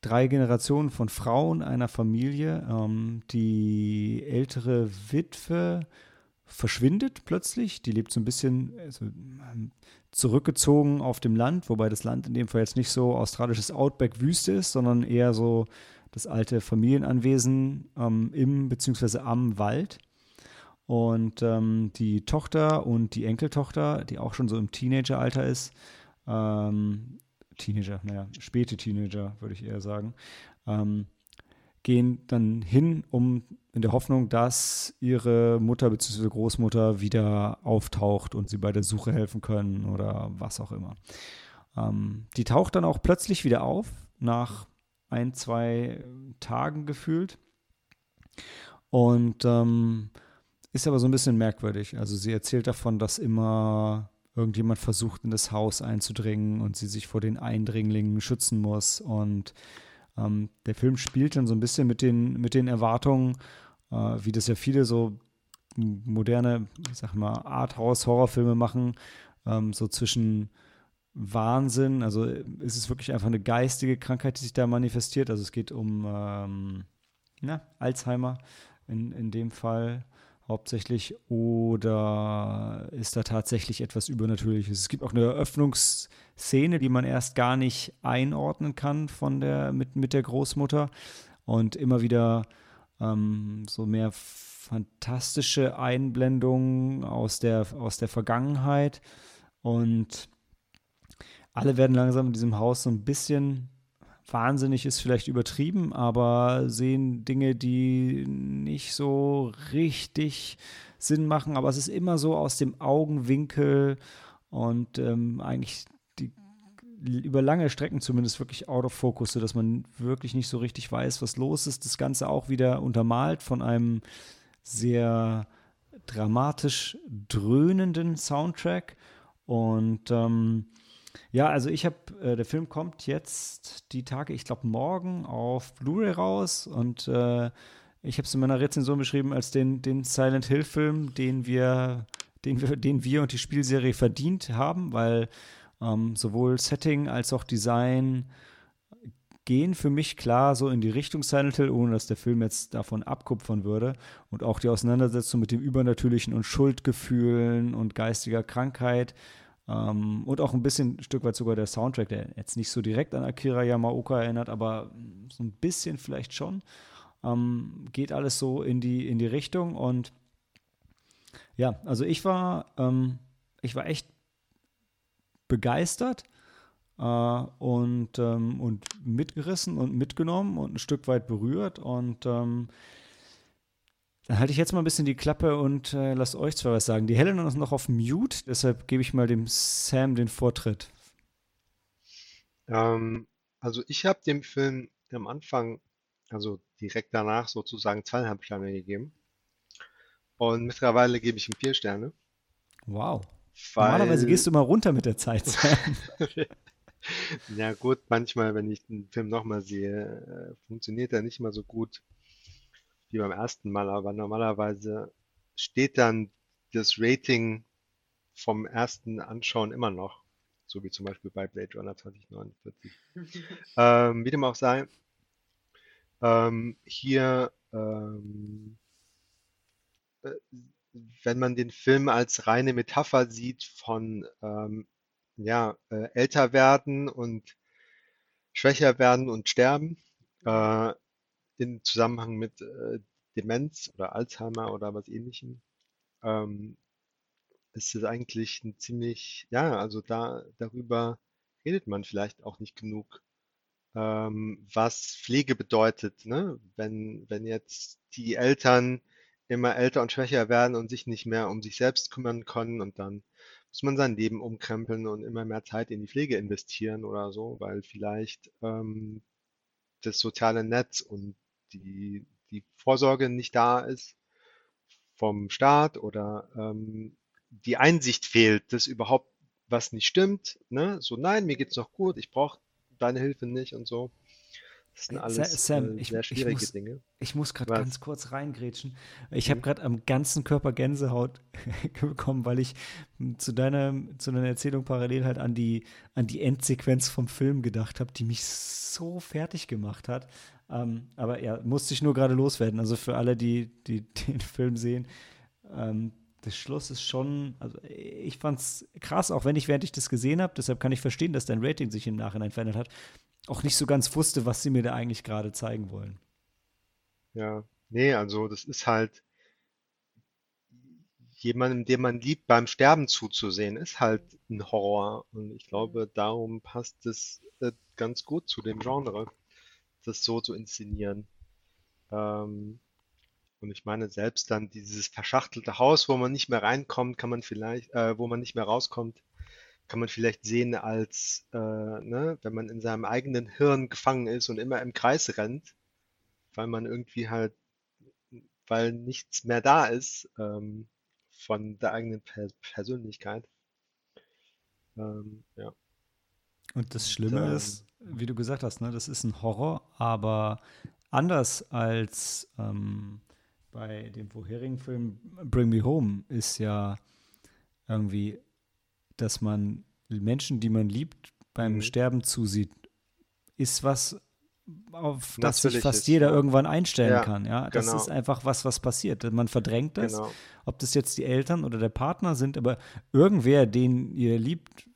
drei Generationen von Frauen einer Familie. Ähm, die ältere Witwe verschwindet plötzlich. Die lebt so ein bisschen also, ähm, zurückgezogen auf dem Land, wobei das Land in dem Fall jetzt nicht so australisches Outback-Wüste ist, sondern eher so das alte Familienanwesen ähm, im bzw. am Wald. Und ähm, die Tochter und die Enkeltochter, die auch schon so im Teenageralter ist, ähm, Teenager, naja, späte Teenager, würde ich eher sagen, ähm, gehen dann hin, um in der Hoffnung, dass ihre Mutter bzw. Großmutter wieder auftaucht und sie bei der Suche helfen können oder was auch immer. Ähm, die taucht dann auch plötzlich wieder auf, nach ein, zwei Tagen gefühlt. Und ähm, ist aber so ein bisschen merkwürdig. Also sie erzählt davon, dass immer irgendjemand versucht, in das Haus einzudringen und sie sich vor den Eindringlingen schützen muss. Und ähm, der Film spielt dann so ein bisschen mit den, mit den Erwartungen, äh, wie das ja viele so moderne, ich sag mal, Arthouse-Horrorfilme machen, ähm, so zwischen Wahnsinn, also ist es wirklich einfach eine geistige Krankheit, die sich da manifestiert. Also es geht um ähm, na, Alzheimer in, in dem Fall hauptsächlich oder ist da tatsächlich etwas Übernatürliches? Es gibt auch eine Eröffnungsszene, die man erst gar nicht einordnen kann von der, mit, mit der Großmutter und immer wieder ähm, so mehr fantastische Einblendungen aus der, aus der Vergangenheit und alle werden langsam in diesem Haus so ein bisschen wahnsinnig ist vielleicht übertrieben, aber sehen Dinge, die nicht so richtig Sinn machen. Aber es ist immer so aus dem Augenwinkel und ähm, eigentlich die, über lange Strecken zumindest wirklich out of focus, sodass man wirklich nicht so richtig weiß, was los ist. Das Ganze auch wieder untermalt von einem sehr dramatisch dröhnenden Soundtrack. Und ähm, ja, also ich habe, äh, der Film kommt jetzt die Tage, ich glaube morgen auf Blu-ray raus und äh, ich habe es in meiner Rezension beschrieben als den, den Silent Hill-Film, den wir, den wir, den wir und die Spielserie verdient haben, weil ähm, sowohl Setting als auch Design gehen für mich klar so in die Richtung Silent Hill, ohne dass der Film jetzt davon abkupfern würde. Und auch die Auseinandersetzung mit dem Übernatürlichen und Schuldgefühlen und geistiger Krankheit. Ähm, und auch ein bisschen ein Stück weit sogar der Soundtrack, der jetzt nicht so direkt an Akira Yamaoka erinnert, aber so ein bisschen vielleicht schon. Ähm, geht alles so in die, in die Richtung. Und ja, also ich war, ähm, ich war echt begeistert äh, und, ähm, und mitgerissen und mitgenommen und ein Stück weit berührt. Und ähm, dann halte ich jetzt mal ein bisschen die Klappe und äh, lasst euch zwar was sagen. Die Helen ist noch auf Mute, deshalb gebe ich mal dem Sam den Vortritt. Ähm, also ich habe dem Film am Anfang, also direkt danach sozusagen zweieinhalb Sterne gegeben. Und mittlerweile gebe ich ihm vier Sterne. Wow. Normalerweise gehst du mal runter mit der Zeit. ja gut, manchmal, wenn ich den Film nochmal sehe, äh, funktioniert er nicht mal so gut wie beim ersten Mal, aber normalerweise steht dann das Rating vom ersten Anschauen immer noch, so wie zum Beispiel bei Blade Runner 2049. ähm, wie dem auch sei, ähm, hier, ähm, äh, wenn man den Film als reine Metapher sieht von ähm, ja, äh, älter werden und schwächer werden und sterben, äh, in Zusammenhang mit äh, Demenz oder Alzheimer oder was ähnlichem, ähm, ist es eigentlich ein ziemlich, ja, also da darüber redet man vielleicht auch nicht genug, ähm, was Pflege bedeutet, ne? Wenn, wenn jetzt die Eltern immer älter und schwächer werden und sich nicht mehr um sich selbst kümmern können und dann muss man sein Leben umkrempeln und immer mehr Zeit in die Pflege investieren oder so, weil vielleicht ähm, das soziale Netz und die, die Vorsorge nicht da ist vom Staat oder ähm, die Einsicht fehlt, dass überhaupt was nicht stimmt. Ne? So, nein, mir geht's noch gut, ich brauche deine Hilfe nicht und so. Das sind alles Sam, äh, sehr ich, schwierige ich muss, Dinge. Ich muss gerade ganz kurz reingrätschen. Ich Mhm. habe gerade am ganzen Körper Gänsehaut bekommen, weil ich zu deiner, zu deiner Erzählung parallel halt an die, an die Endsequenz vom Film gedacht habe, die mich so fertig gemacht hat. Ähm, aber ja, musste ich nur gerade loswerden. Also für alle, die, die den Film sehen, ähm, der Schluss ist schon, also ich fand's krass, auch wenn ich, während ich das gesehen habe, deshalb kann ich verstehen, dass dein Rating sich im Nachhinein verändert hat, auch nicht so ganz wusste, was sie mir da eigentlich gerade zeigen wollen. Ja, nee, also das ist halt jemandem, den man liebt, beim Sterben zuzusehen, ist halt ein Horror. Und ich glaube, darum passt es äh, ganz gut zu dem Genre, das so zu inszenieren. Ähm, und ich meine, selbst dann dieses verschachtelte Haus, wo man nicht mehr reinkommt, kann man vielleicht, äh, wo man nicht mehr rauskommt, kann man vielleicht sehen als, äh, ne, wenn man in seinem eigenen Hirn gefangen ist und immer im Kreis rennt, weil man irgendwie halt, weil nichts mehr da ist, ähm, von der eigenen per Persönlichkeit. Ähm, ja. Und das Und, Schlimme ähm, ist, wie du gesagt hast, ne, das ist ein Horror, aber anders als ähm, bei dem vorherigen Film Bring Me Home ist ja irgendwie, dass man Menschen, die man liebt, beim Mhm. Sterben zusieht, ist was, auf das sich fast ist, jeder ja. irgendwann einstellen Ja, kann. Ja, das genau. ist einfach was, was passiert. Man verdrängt das, Genau. ob das jetzt die Eltern oder der Partner sind, aber irgendwer, den ihr liebt,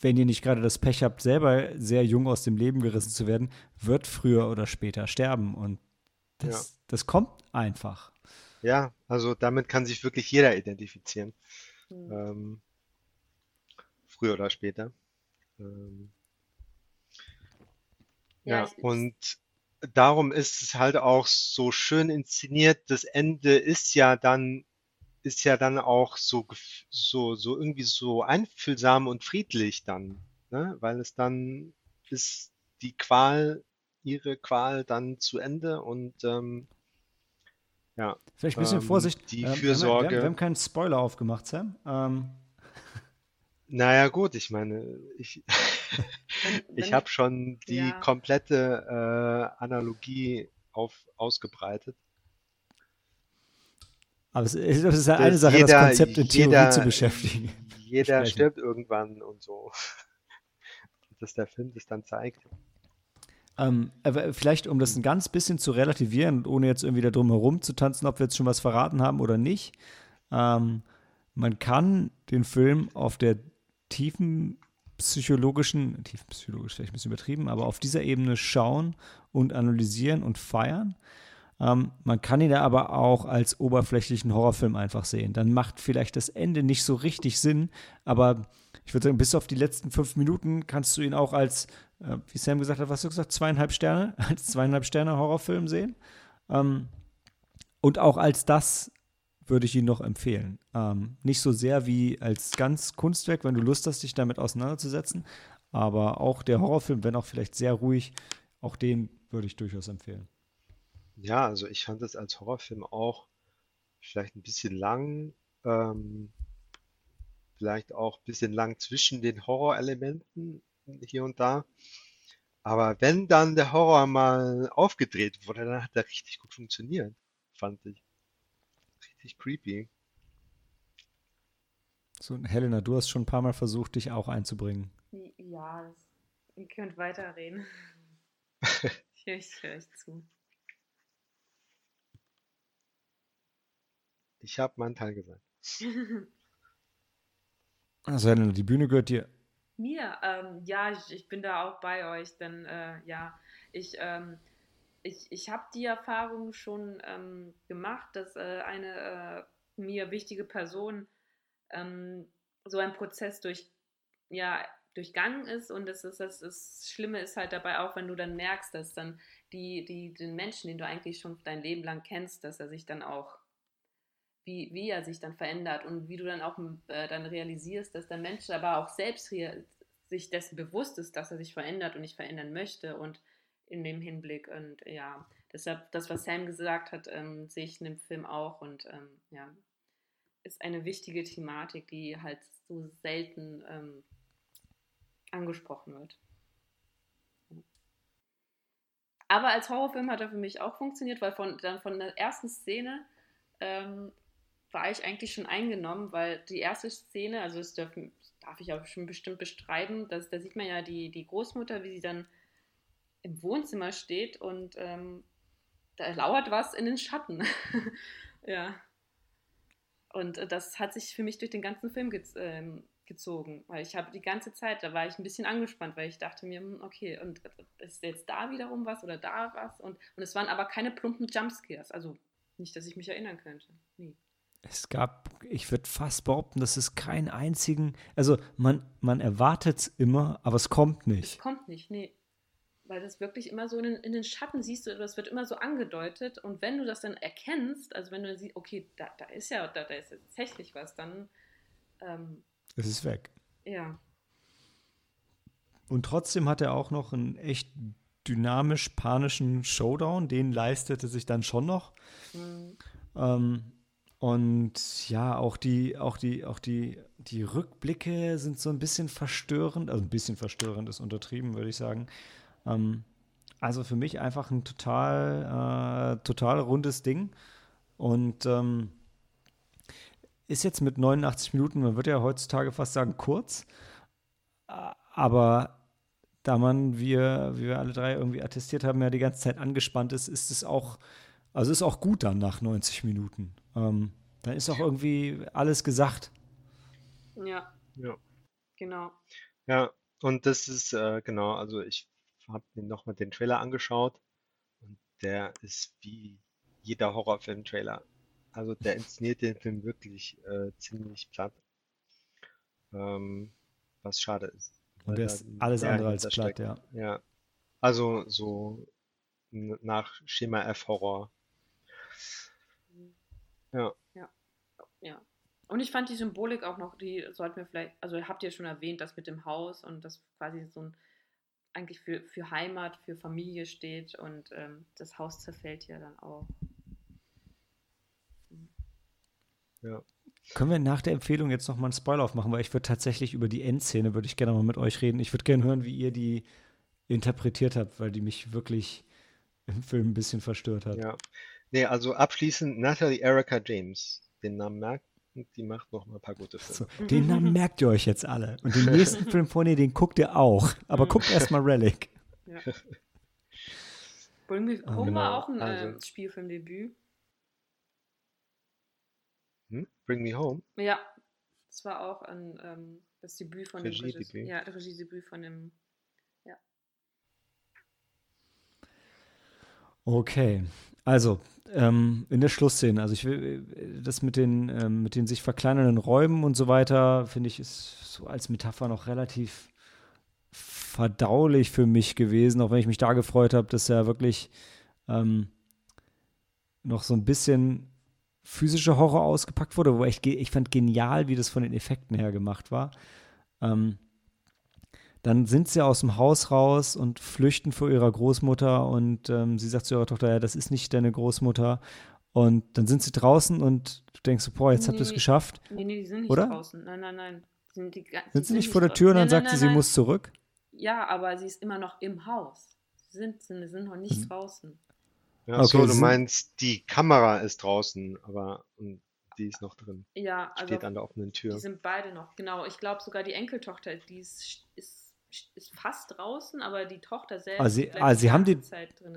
wenn ihr nicht gerade das Pech habt, selber sehr jung aus dem Leben gerissen zu werden, wird früher oder später sterben. Und das, das kommt einfach. Ja, also damit kann sich wirklich jeder identifizieren. Hm. Ähm, früher oder später. Ähm, Ja, ja, und darum ist es halt auch so schön inszeniert. Das Ende ist ja dann, ist ja dann auch so, so, so irgendwie so einfühlsam und friedlich dann, ne? Weil es dann ist die Qual, ihre Qual dann zu Ende und ähm, ja, Vielleicht ein bisschen Ähm, Vorsicht. die Ähm, wir haben- Fürsorge. Wir haben, wir haben keinen Spoiler aufgemacht, Sam. Ähm, naja, gut, ich meine, ich, ich habe schon die ja. komplette äh, Analogie auf, ausgebreitet. aber es ist, es ist ja dass eine Sache, jeder- das Konzept in Theorie jeder- zu beschäftigen. Jeder stirbt irgendwann und so. Dass der Film das dann zeigt. Ähm, vielleicht, um das ein ganz bisschen zu relativieren, ohne jetzt irgendwie da drum herum zu tanzen, ob wir jetzt schon was verraten haben oder nicht. Ähm, man kann den Film auf der tiefen psychologischen, tiefenpsychologisch vielleicht ein bisschen übertrieben, aber auf dieser Ebene schauen und analysieren und feiern. Ähm, man kann ihn aber auch als oberflächlichen Horrorfilm einfach sehen. Dann macht vielleicht das Ende nicht so richtig Sinn, aber ich würde sagen, bis auf die letzten fünf Minuten kannst du ihn auch als, äh, wie Sam gesagt hat, was hast du gesagt, zweieinhalb Sterne, als zweieinhalb Sterne Horrorfilm sehen. Ähm, und auch als das würde ich ihn noch empfehlen. Ähm, nicht so sehr wie als ganz Kunstwerk, wenn du Lust hast, dich damit auseinanderzusetzen, aber auch der Horrorfilm, wenn auch vielleicht sehr ruhig, auch den würde ich durchaus empfehlen. Ja, also ich fand es als Horrorfilm auch vielleicht ein bisschen lang, ähm, vielleicht auch ein bisschen lang zwischen den Horrorelementen hier und da. Aber wenn dann der Horror mal aufgedreht wurde, dann hat er richtig gut funktioniert, fand ich. Richtig creepy. So, Helena, du hast schon ein paar Mal versucht, dich auch einzubringen. Ja, ihr könnt weiterreden. ich höre ich hör euch zu. Ich habe meinen Teil gesagt. Also Helena, die Bühne gehört dir. Mir, ähm, ja, ich, ich, bin da auch bei euch, denn äh, ja, ich, ähm, ich, ich habe die Erfahrung schon ähm, gemacht, dass äh, eine äh, mir wichtige Person ähm, so ein Prozess durch, ja, durchgangen ist. Und das, ist, das, das Schlimme ist halt dabei auch, wenn du dann merkst, dass dann die, die, den Menschen, den du eigentlich schon dein Leben lang kennst, dass er sich dann auch wie, wie er sich dann verändert und wie du dann auch äh, dann realisierst, dass der Mensch aber auch selbst sich dessen bewusst ist, dass er sich verändert und nicht verändern möchte. Und in dem Hinblick und ja, deshalb das, was Sam gesagt hat, ähm, sehe ich in dem Film auch und ähm, ja, ist eine wichtige Thematik, die halt so selten ähm, angesprochen wird. Aber als Horrorfilm hat er für mich auch funktioniert, weil von, dann von der ersten Szene ähm, war ich eigentlich schon eingenommen, weil die erste Szene, also das darf, darf ich auch schon bestimmt bestreiten, dass, da sieht man ja die, die Großmutter, wie sie dann im Wohnzimmer steht und ähm, da lauert was in den Schatten. ja. Und äh, das hat sich für mich durch den ganzen Film gez ähm, gezogen, weil ich habe die ganze Zeit, da war ich ein bisschen angespannt, weil ich dachte mir, hm, okay, und äh, ist jetzt da wiederum was oder da was? Und, und es waren aber keine plumpen Jumpscares, also nicht, dass ich mich erinnern könnte. Nie. Es gab, ich würde fast behaupten, dass es keinen einzigen, also man, man erwartet es immer, aber es kommt nicht. Es kommt nicht, nee. Weil das wirklich immer so in den, in den Schatten siehst du, das wird immer so angedeutet und wenn du das dann erkennst, also wenn du siehst, okay, da, da ist ja, da, da ist tatsächlich was, dann ähm, es ist weg. Ja. Und trotzdem hat er auch noch einen echt dynamisch panischen Showdown, den leistete sich dann schon noch. Mhm. Ähm, und ja, auch die, auch die, auch die, die Rückblicke sind so ein bisschen verstörend, also ein bisschen verstörend ist untertrieben, würde ich sagen. Ähm, also für mich einfach ein total, äh, total rundes Ding. Und ähm, ist jetzt mit 89 Minuten, man würde ja heutzutage fast sagen, kurz. Aber da man, wie wir, wie wir alle drei irgendwie attestiert haben, ja die ganze Zeit angespannt ist, ist es auch also ist auch gut dann nach 90 Minuten. Ähm, dann ist auch irgendwie alles gesagt. Ja. Ja. Genau. Ja, und das ist, äh, genau, also ich habe mir nochmal den Trailer angeschaut und der ist wie jeder Horrorfilm-Trailer. Also der inszeniert den Film wirklich äh, ziemlich platt. Ähm, was schade ist. Und der ist alles andere als platt, ja. Ja. Also so nach Schema F Horror ja. Ja. Ja. Und ich fand die Symbolik auch noch, die sollten wir vielleicht, also habt ihr schon erwähnt, das mit dem Haus und das quasi so ein, eigentlich für, für Heimat, für Familie steht und ähm, das Haus zerfällt ja dann auch. Ja. Können wir nach der Empfehlung jetzt nochmal einen Spoiler aufmachen, weil ich würde tatsächlich über die Endszene, würde ich gerne mal mit euch reden. Ich würde gerne hören, wie ihr die interpretiert habt, weil die mich wirklich im Film ein bisschen verstört hat. Ja, Nee, also abschließend Natalie Erica James. Den Namen merkt, die macht noch mal ein paar gute Filme. So, den Namen merkt ihr euch jetzt alle. Und den nächsten Film von ihr, den guckt ihr auch. Aber guckt erstmal Relic. Ja. Bring Me Home Genau, war auch ein also- ähm, Spielfilmdebüt. Hm? Bring Me Home? Ja, das war auch ein, ähm, das Debüt von dem Regiedebüt. Regisseur. Ja, das Regiedebüt von dem. Okay, also ähm, in der Schlussszene, also ich will das mit den, ähm, mit den sich verkleinernden Räumen und so weiter, finde ich, ist so als Metapher noch relativ verdaulich für mich gewesen, auch wenn ich mich da gefreut habe, dass ja wirklich ähm, noch so ein bisschen physischer Horror ausgepackt wurde, wo ich, ich fand genial, wie das von den Effekten her gemacht war. Ähm, dann sind sie aus dem Haus raus und flüchten vor ihrer Großmutter und ähm, sie sagt zu ihrer Tochter, ja, das ist nicht deine Großmutter. Und dann sind sie draußen und du denkst, boah, jetzt habt ihr es Nee. geschafft. Nee, nee, die sind nicht Oder? draußen. Nein, nein, nein. Die sind, die, die Sind sie nicht vor der Tür und dann Nein, sagt nein, sie, nein, sie muss zurück? Ja, aber sie ist immer noch im Haus. Sie sind, sie sind noch nicht Mhm. draußen. Ja, Okay, so, du sind- meinst, die Kamera ist draußen, aber die ist noch drin. Ja, also Steht an der offenen Tür. die sind beide noch. Genau, ich glaube sogar die Enkeltochter, die ist, ist, ist fast draußen, aber die Tochter selbst Ah, sie- bleibt ah, sie haben die- Zeit drin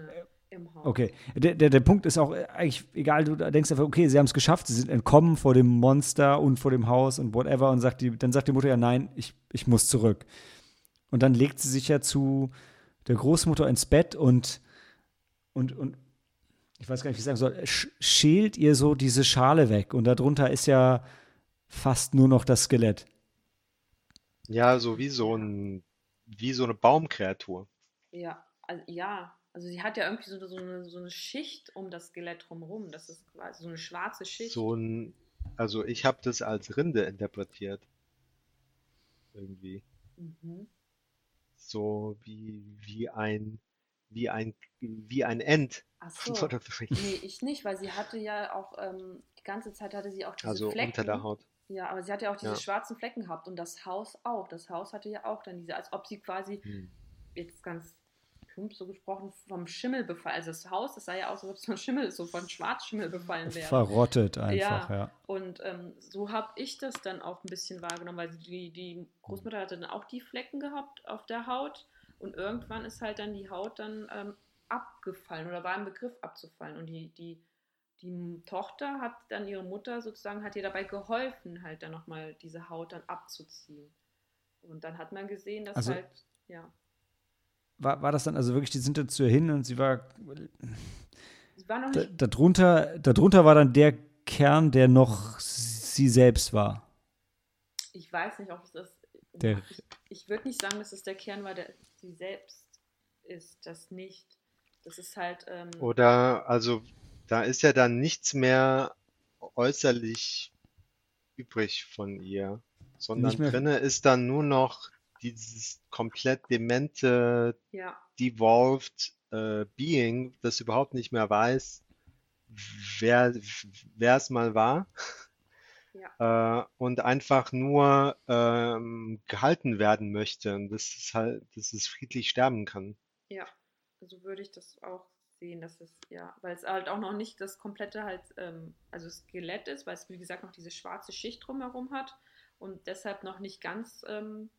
im Haus. Okay, der, der, der Punkt ist auch äh, eigentlich egal, du denkst einfach, okay, sie haben es geschafft, sie sind entkommen vor dem Monster und vor dem Haus und whatever und sagt die, dann sagt die Mutter ja, nein, ich, ich muss zurück. Und dann legt sie sich ja zu der Großmutter ins Bett und, und, und ich weiß gar nicht, wie ich sagen soll, sch schält ihr so diese Schale weg und darunter ist ja fast nur noch das Skelett. Ja, so wie so ein, wie so eine Baumkreatur. Ja, also, ja. Also sie hat ja irgendwie so, so, eine, so eine Schicht um das Skelett drumherum. Das ist quasi so eine schwarze Schicht. So ein, also ich habe das als Rinde interpretiert. Irgendwie. Mhm. So wie, wie ein, wie ein, wie ein End Ach von so. Lord of the Rings. Nee, ich nicht, weil sie hatte ja auch, ähm, die ganze Zeit hatte sie auch diese Also Flecken. unter der Haut. Ja, aber sie hatte ja auch diese Ja. schwarzen Flecken gehabt und das Haus auch. Das Haus hatte ja auch dann diese, als ob sie quasi, Hm. jetzt ganz plump so gesprochen, vom Schimmel befallen. Also das Haus, das sah ja aus, als ob es von Schimmel, so von Schwarzschimmel befallen wäre. Verrottet einfach, Ja. ja. Und ähm, so habe ich das dann auch ein bisschen wahrgenommen, weil die, die Großmutter hatte dann auch die Flecken gehabt auf der Haut und irgendwann ist halt dann die Haut dann ähm, abgefallen oder war im Begriff abzufallen und die, die, die Tochter hat dann ihre Mutter sozusagen, hat ihr dabei geholfen, halt dann nochmal diese Haut dann abzuziehen. Und dann hat man gesehen, dass Also- halt, ja, War, war das dann also wirklich, die sind dann zu ihr hin und sie war sie war noch Da, nicht, darunter, darunter war dann der Kern, der noch sie selbst war. ich weiß nicht, ob es das, Der- ich, ich würde nicht sagen, dass es der Kern war, der sie selbst ist, das nicht. Das ist halt, ähm, Oder, also, da ist ja dann nichts mehr äußerlich übrig von ihr, sondern Nicht mehr- drinne ist dann nur noch dieses komplett demente, ja, devolved äh, Being, das überhaupt nicht mehr weiß, wer wer es mal war, äh, und einfach nur ähm, gehalten werden möchte und das ist halt, dass es friedlich sterben kann. Ja, so würde ich das auch sehen, dass es, ja, weil es halt auch noch nicht das komplette halt, ähm, also Skelett ist, weil es wie gesagt noch diese schwarze Schicht drumherum hat und deshalb noch nicht ganz, ähm,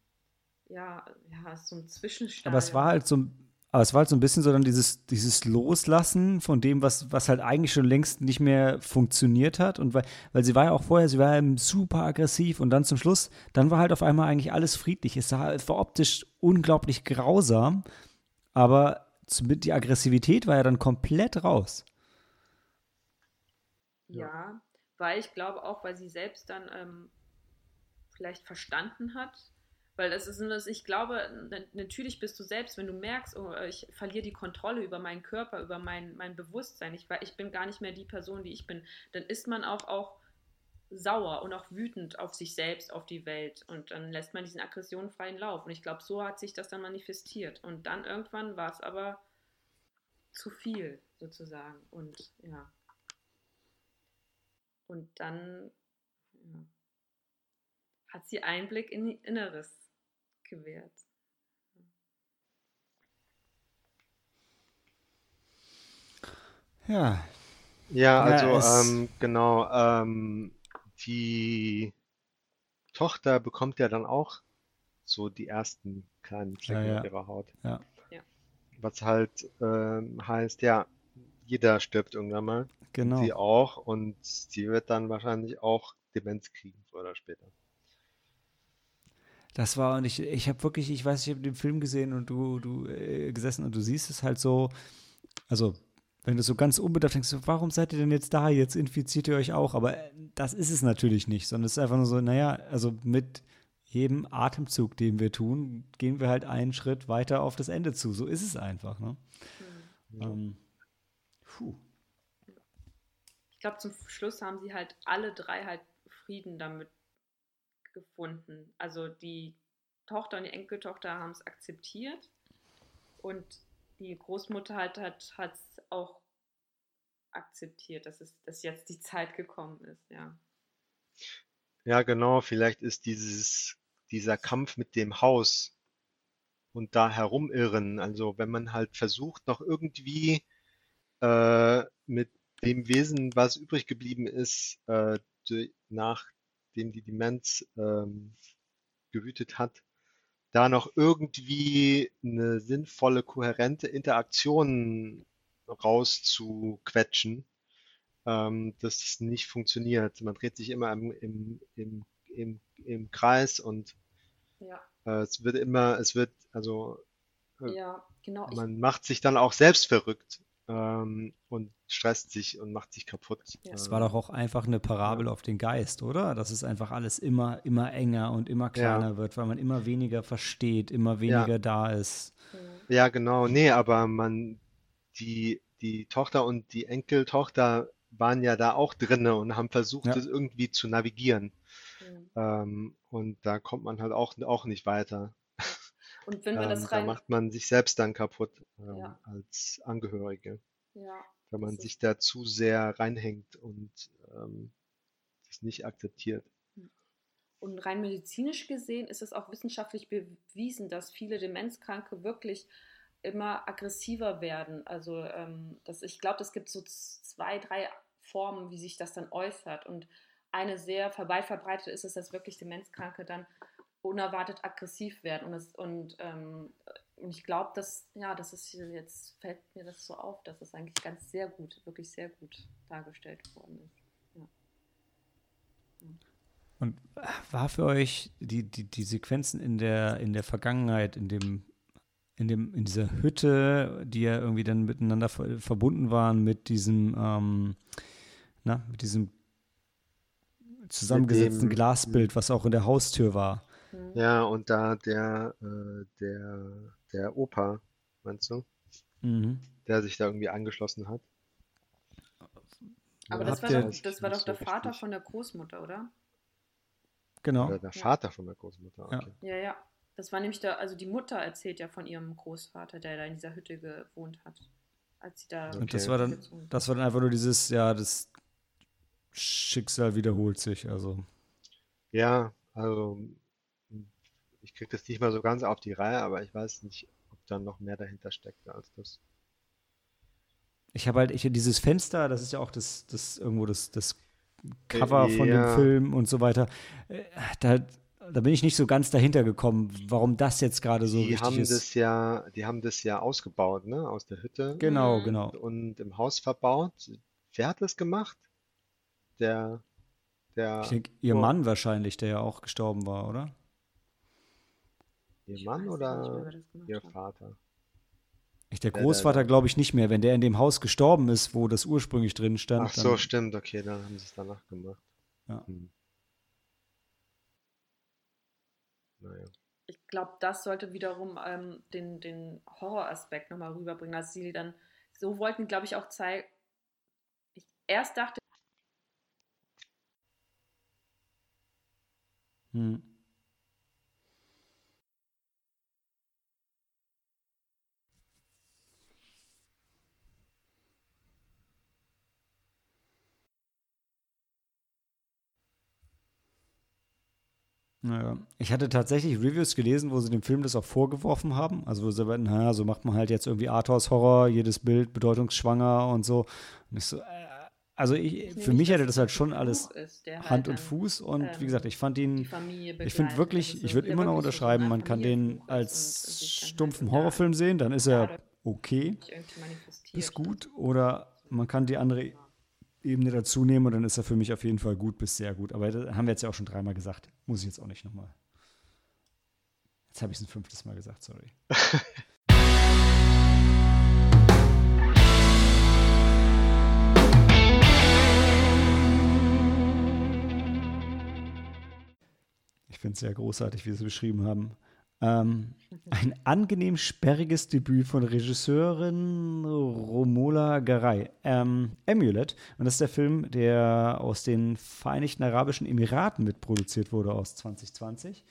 ja, ja, so ein Zwischenstadium. Aber es war halt so, aber es war halt so ein bisschen so dann dieses, dieses Loslassen von dem, was, was halt eigentlich schon längst nicht mehr funktioniert hat. Und weil, weil sie war ja auch vorher, sie war ja super aggressiv und dann zum Schluss, dann war halt auf einmal eigentlich alles friedlich. Es es war optisch unglaublich grausam, aber die Aggressivität war ja dann komplett raus. Ja, weil ich glaube auch, weil sie selbst dann ähm, vielleicht verstanden hat, weil das ist, das, ich glaube, na- natürlich bist du selbst, wenn du merkst, oh, ich verliere die Kontrolle über meinen Körper, über mein, mein Bewusstsein, ich, ich bin gar nicht mehr die Person, die ich bin, dann ist man auch, auch sauer und auch wütend auf sich selbst, auf die Welt. Und dann lässt man diesen Aggressionen freien Lauf. Und ich glaube, so hat sich das dann manifestiert. Und dann irgendwann war es aber zu viel sozusagen. Und ja. Und dann ja, hat sie Einblick in ihr Inneres gewährt. Ja, Ja, also ähm, genau, ähm, die Tochter bekommt ja dann auch so die ersten kleinen Flecken Ja, ja. auf ihrer Haut. Ja. Ja. was halt ähm, heißt, ja, jeder stirbt irgendwann mal. Genau. Sie auch und sie wird dann wahrscheinlich auch Demenz kriegen, früher oder später. Das war und ich, ich habe wirklich, ich weiß, ich habe den Film gesehen und du, du äh, gesessen und du siehst es halt so, also wenn du so ganz unbedarft denkst, warum seid ihr denn jetzt da? Jetzt infiziert ihr euch auch. Aber äh, das ist es natürlich nicht, sondern es ist einfach nur so, naja, also mit jedem Atemzug, den wir tun, gehen wir halt einen Schritt weiter auf das Ende zu. So ist es einfach. Ne? Mhm. Ähm, puh. Ich glaube, zum Schluss haben sie halt alle drei halt Frieden damit gefunden. Also die Tochter und die Enkeltochter haben es akzeptiert und die Großmutter halt hat es auch akzeptiert, dass es dass jetzt die Zeit gekommen ist, ja. Ja, genau, vielleicht ist dieses, dieser Kampf mit dem Haus und da herumirren, also wenn man halt versucht, noch irgendwie äh, mit dem Wesen, was übrig geblieben ist, äh, nachdem die Demenz ähm, gewütet hat, da noch irgendwie eine sinnvolle, kohärente Interaktion rauszuquetschen, ähm, das nicht funktioniert. Man dreht sich immer im, im, im, im, im Kreis und Ja, äh, es wird immer, es wird, also äh, ja, genau. Man macht sich dann auch selbst verrückt ähm, und stresst sich und macht sich kaputt. Ja. Das war doch auch einfach eine Parabel auf den Geist, oder? Dass es einfach alles immer, immer enger und immer kleiner wird, weil man immer weniger versteht, immer weniger da ist. Ja, genau. Nee, aber man, die, die Tochter und die Enkeltochter waren ja da auch drinne und haben versucht, Ja. das irgendwie zu navigieren. Ähm, und da kommt man halt auch, auch nicht weiter. Und wenn wir Ähm, das da rein, macht man sich selbst dann kaputt, ähm, Ja. als Angehörige, ja, wenn man sich da zu sehr reinhängt und ähm, das nicht akzeptiert. Und rein medizinisch gesehen ist es auch wissenschaftlich bewiesen, dass viele Demenzkranke wirklich immer aggressiver werden. Also ähm, das, ich glaube, es gibt so zwei, drei Formen, wie sich das dann äußert. Und eine sehr weit verbreitet ist es, dass wirklich Demenzkranke dann unerwartet aggressiv werden. Und, es, und, ähm, und ich glaube, dass, ja, das ist hier jetzt, fällt mir das so auf, dass es eigentlich ganz sehr gut, wirklich sehr gut dargestellt worden ist. Und war für euch die, die, die Sequenzen in der, in der Vergangenheit, in dem, in dem, in dieser Hütte, die ja irgendwie dann miteinander ver verbunden waren mit diesem, ähm, na, mit diesem zusammengesetzten dem- Glasbild, was auch in der Haustür war. Mhm. Ja, und da der, äh, der, der Opa, meinst du, Mhm. der sich da irgendwie angeschlossen hat? Aber Ja, das war, doch, das war doch der so Vater richtig. von der Großmutter, oder? Genau. Oder der Ja. Vater von der Großmutter, Ja. okay. Ja, ja. Das war nämlich der, also die Mutter erzählt ja von ihrem Großvater, der da in dieser Hütte gewohnt hat. Als sie da. Und das Okay. war dann, das war dann einfach nur dieses, ja, das Schicksal wiederholt sich. Also, Ja, also ich kriege das nicht mal so ganz auf die Reihe, aber ich weiß nicht, ob da noch mehr dahinter steckt als das. ich habe halt, ich dieses Fenster, das ist ja auch das, das irgendwo das, das Cover von dem ja. Film und so weiter. Äh, Da, da bin ich nicht so ganz dahinter gekommen, warum das jetzt gerade so Die wichtig haben ist. das ja, die haben das ja ausgebaut, ne, aus der Hütte Genau, Mhm. genau. und im Haus verbaut. Wer hat das gemacht? Der, der, Ich denke, ihr Oh. Mann wahrscheinlich, der ja auch gestorben war, oder? Ihr Ich Mann nicht oder gemacht ihr. Vater? Ich, der Der- Großvater glaube ich nicht mehr. Wenn der in dem Haus gestorben ist, wo das ursprünglich drin stand, Ach so, dann, stimmt, okay, dann haben sie es danach gemacht. Ja. Hm. Naja. Ich glaube, das sollte wiederum ähm, den, den Horroraspekt nochmal rüberbringen, dass sie dann so wollten, glaube ich, auch zeigen. Ich erst dachte, Hm. Naja. Ich hatte tatsächlich Reviews gelesen, wo sie dem Film das auch vorgeworfen haben. Also wo sie meinten, naja, so macht man halt jetzt irgendwie Arthouse-Horror, jedes Bild bedeutungsschwanger und so. Und ich so, äh, also ich, ich für mich hatte das halt schon alles ist, halt Hand und Fuß. Und ähm, wie gesagt, ich fand ihn, ich finde wirklich, Also ich so- würde immer noch so unterschreiben, man kann den ist als halt stumpfen Horrorfilm sehen, dann ist er okay bis gut oder man kann die andere Ebene dazu nehmen und dann ist er für mich auf jeden Fall gut bis sehr gut. Aber das haben wir jetzt ja auch schon dreimal gesagt. Muss ich jetzt auch nicht nochmal. Jetzt habe ich es ein fünftes Mal gesagt, sorry. Ich finde es sehr großartig, wie Sie es beschrieben haben. Ähm, ein angenehm sperriges Debüt von Regisseurin Romola Garay. Ähm, Amulet. Und das ist der Film, der aus den Vereinigten Arabischen Emiraten mitproduziert wurde aus 2020.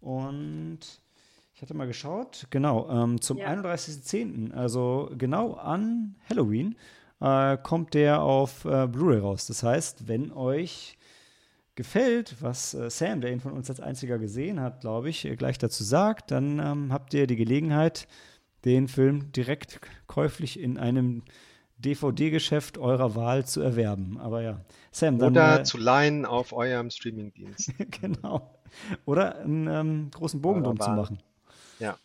Und ich hatte mal geschaut, genau, ähm, zum Ja. 31.10., also genau an Halloween, äh, kommt der auf äh, Blu-ray raus. Das heißt, wenn euch gefällt, was äh, Sam, der ihn von uns als einziger gesehen hat, glaube ich, äh, gleich dazu sagt, dann ähm, habt ihr die Gelegenheit, den Film direkt käuflich in einem DVD-Geschäft eurer Wahl zu erwerben. Aber ja, Sam, dann Oder äh, zu leihen auf eurem Streamingdienst. genau. Oder einen ähm, großen Bogen drum zu machen. Ja.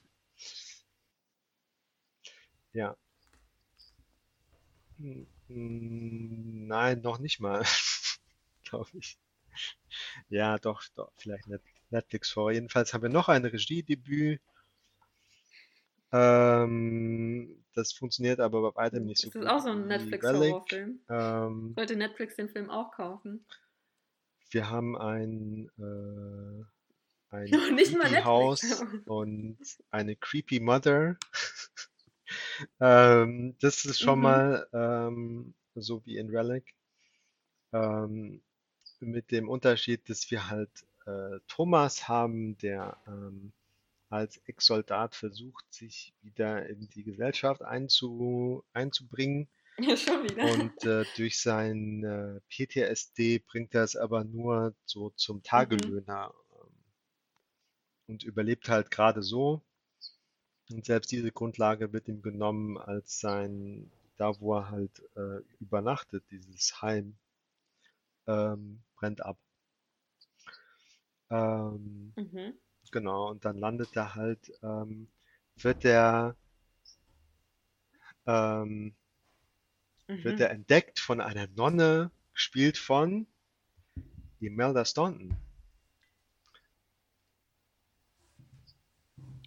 Ja. Nein, noch nicht mal, glaube ich. Ja, doch, doch, vielleicht Net Netflix vor. Jedenfalls haben wir noch ein Regiedebüt. Ähm, das funktioniert aber bei weitem nicht so Ist das gut auch so ein Netflix-Horrorfilm? Ähm, Sollte Netflix den Film auch kaufen? wir haben ein, äh, ein Noch nicht mal Netflix. und eine Creepy Mother. Ähm, das ist schon Mhm. mal ähm, so wie in Relic. Ähm, mit dem Unterschied, dass wir halt äh, Thomas haben, der ähm, als Ex-Soldat versucht, sich wieder in die Gesellschaft einzu, einzubringen. Und äh, durch sein äh, PTSD bringt er es aber nur so zum Tagelöhner ähm, und überlebt halt gerade so. Und selbst diese Grundlage wird ihm genommen als sein, da wo er halt äh, übernachtet, dieses Heim, ähm, brennt ab. Ähm, Mhm. Genau, und dann landet er halt, ähm, wird er, ähm, wird Mhm. er entdeckt von einer Nonne, gespielt von Imelda Staunton.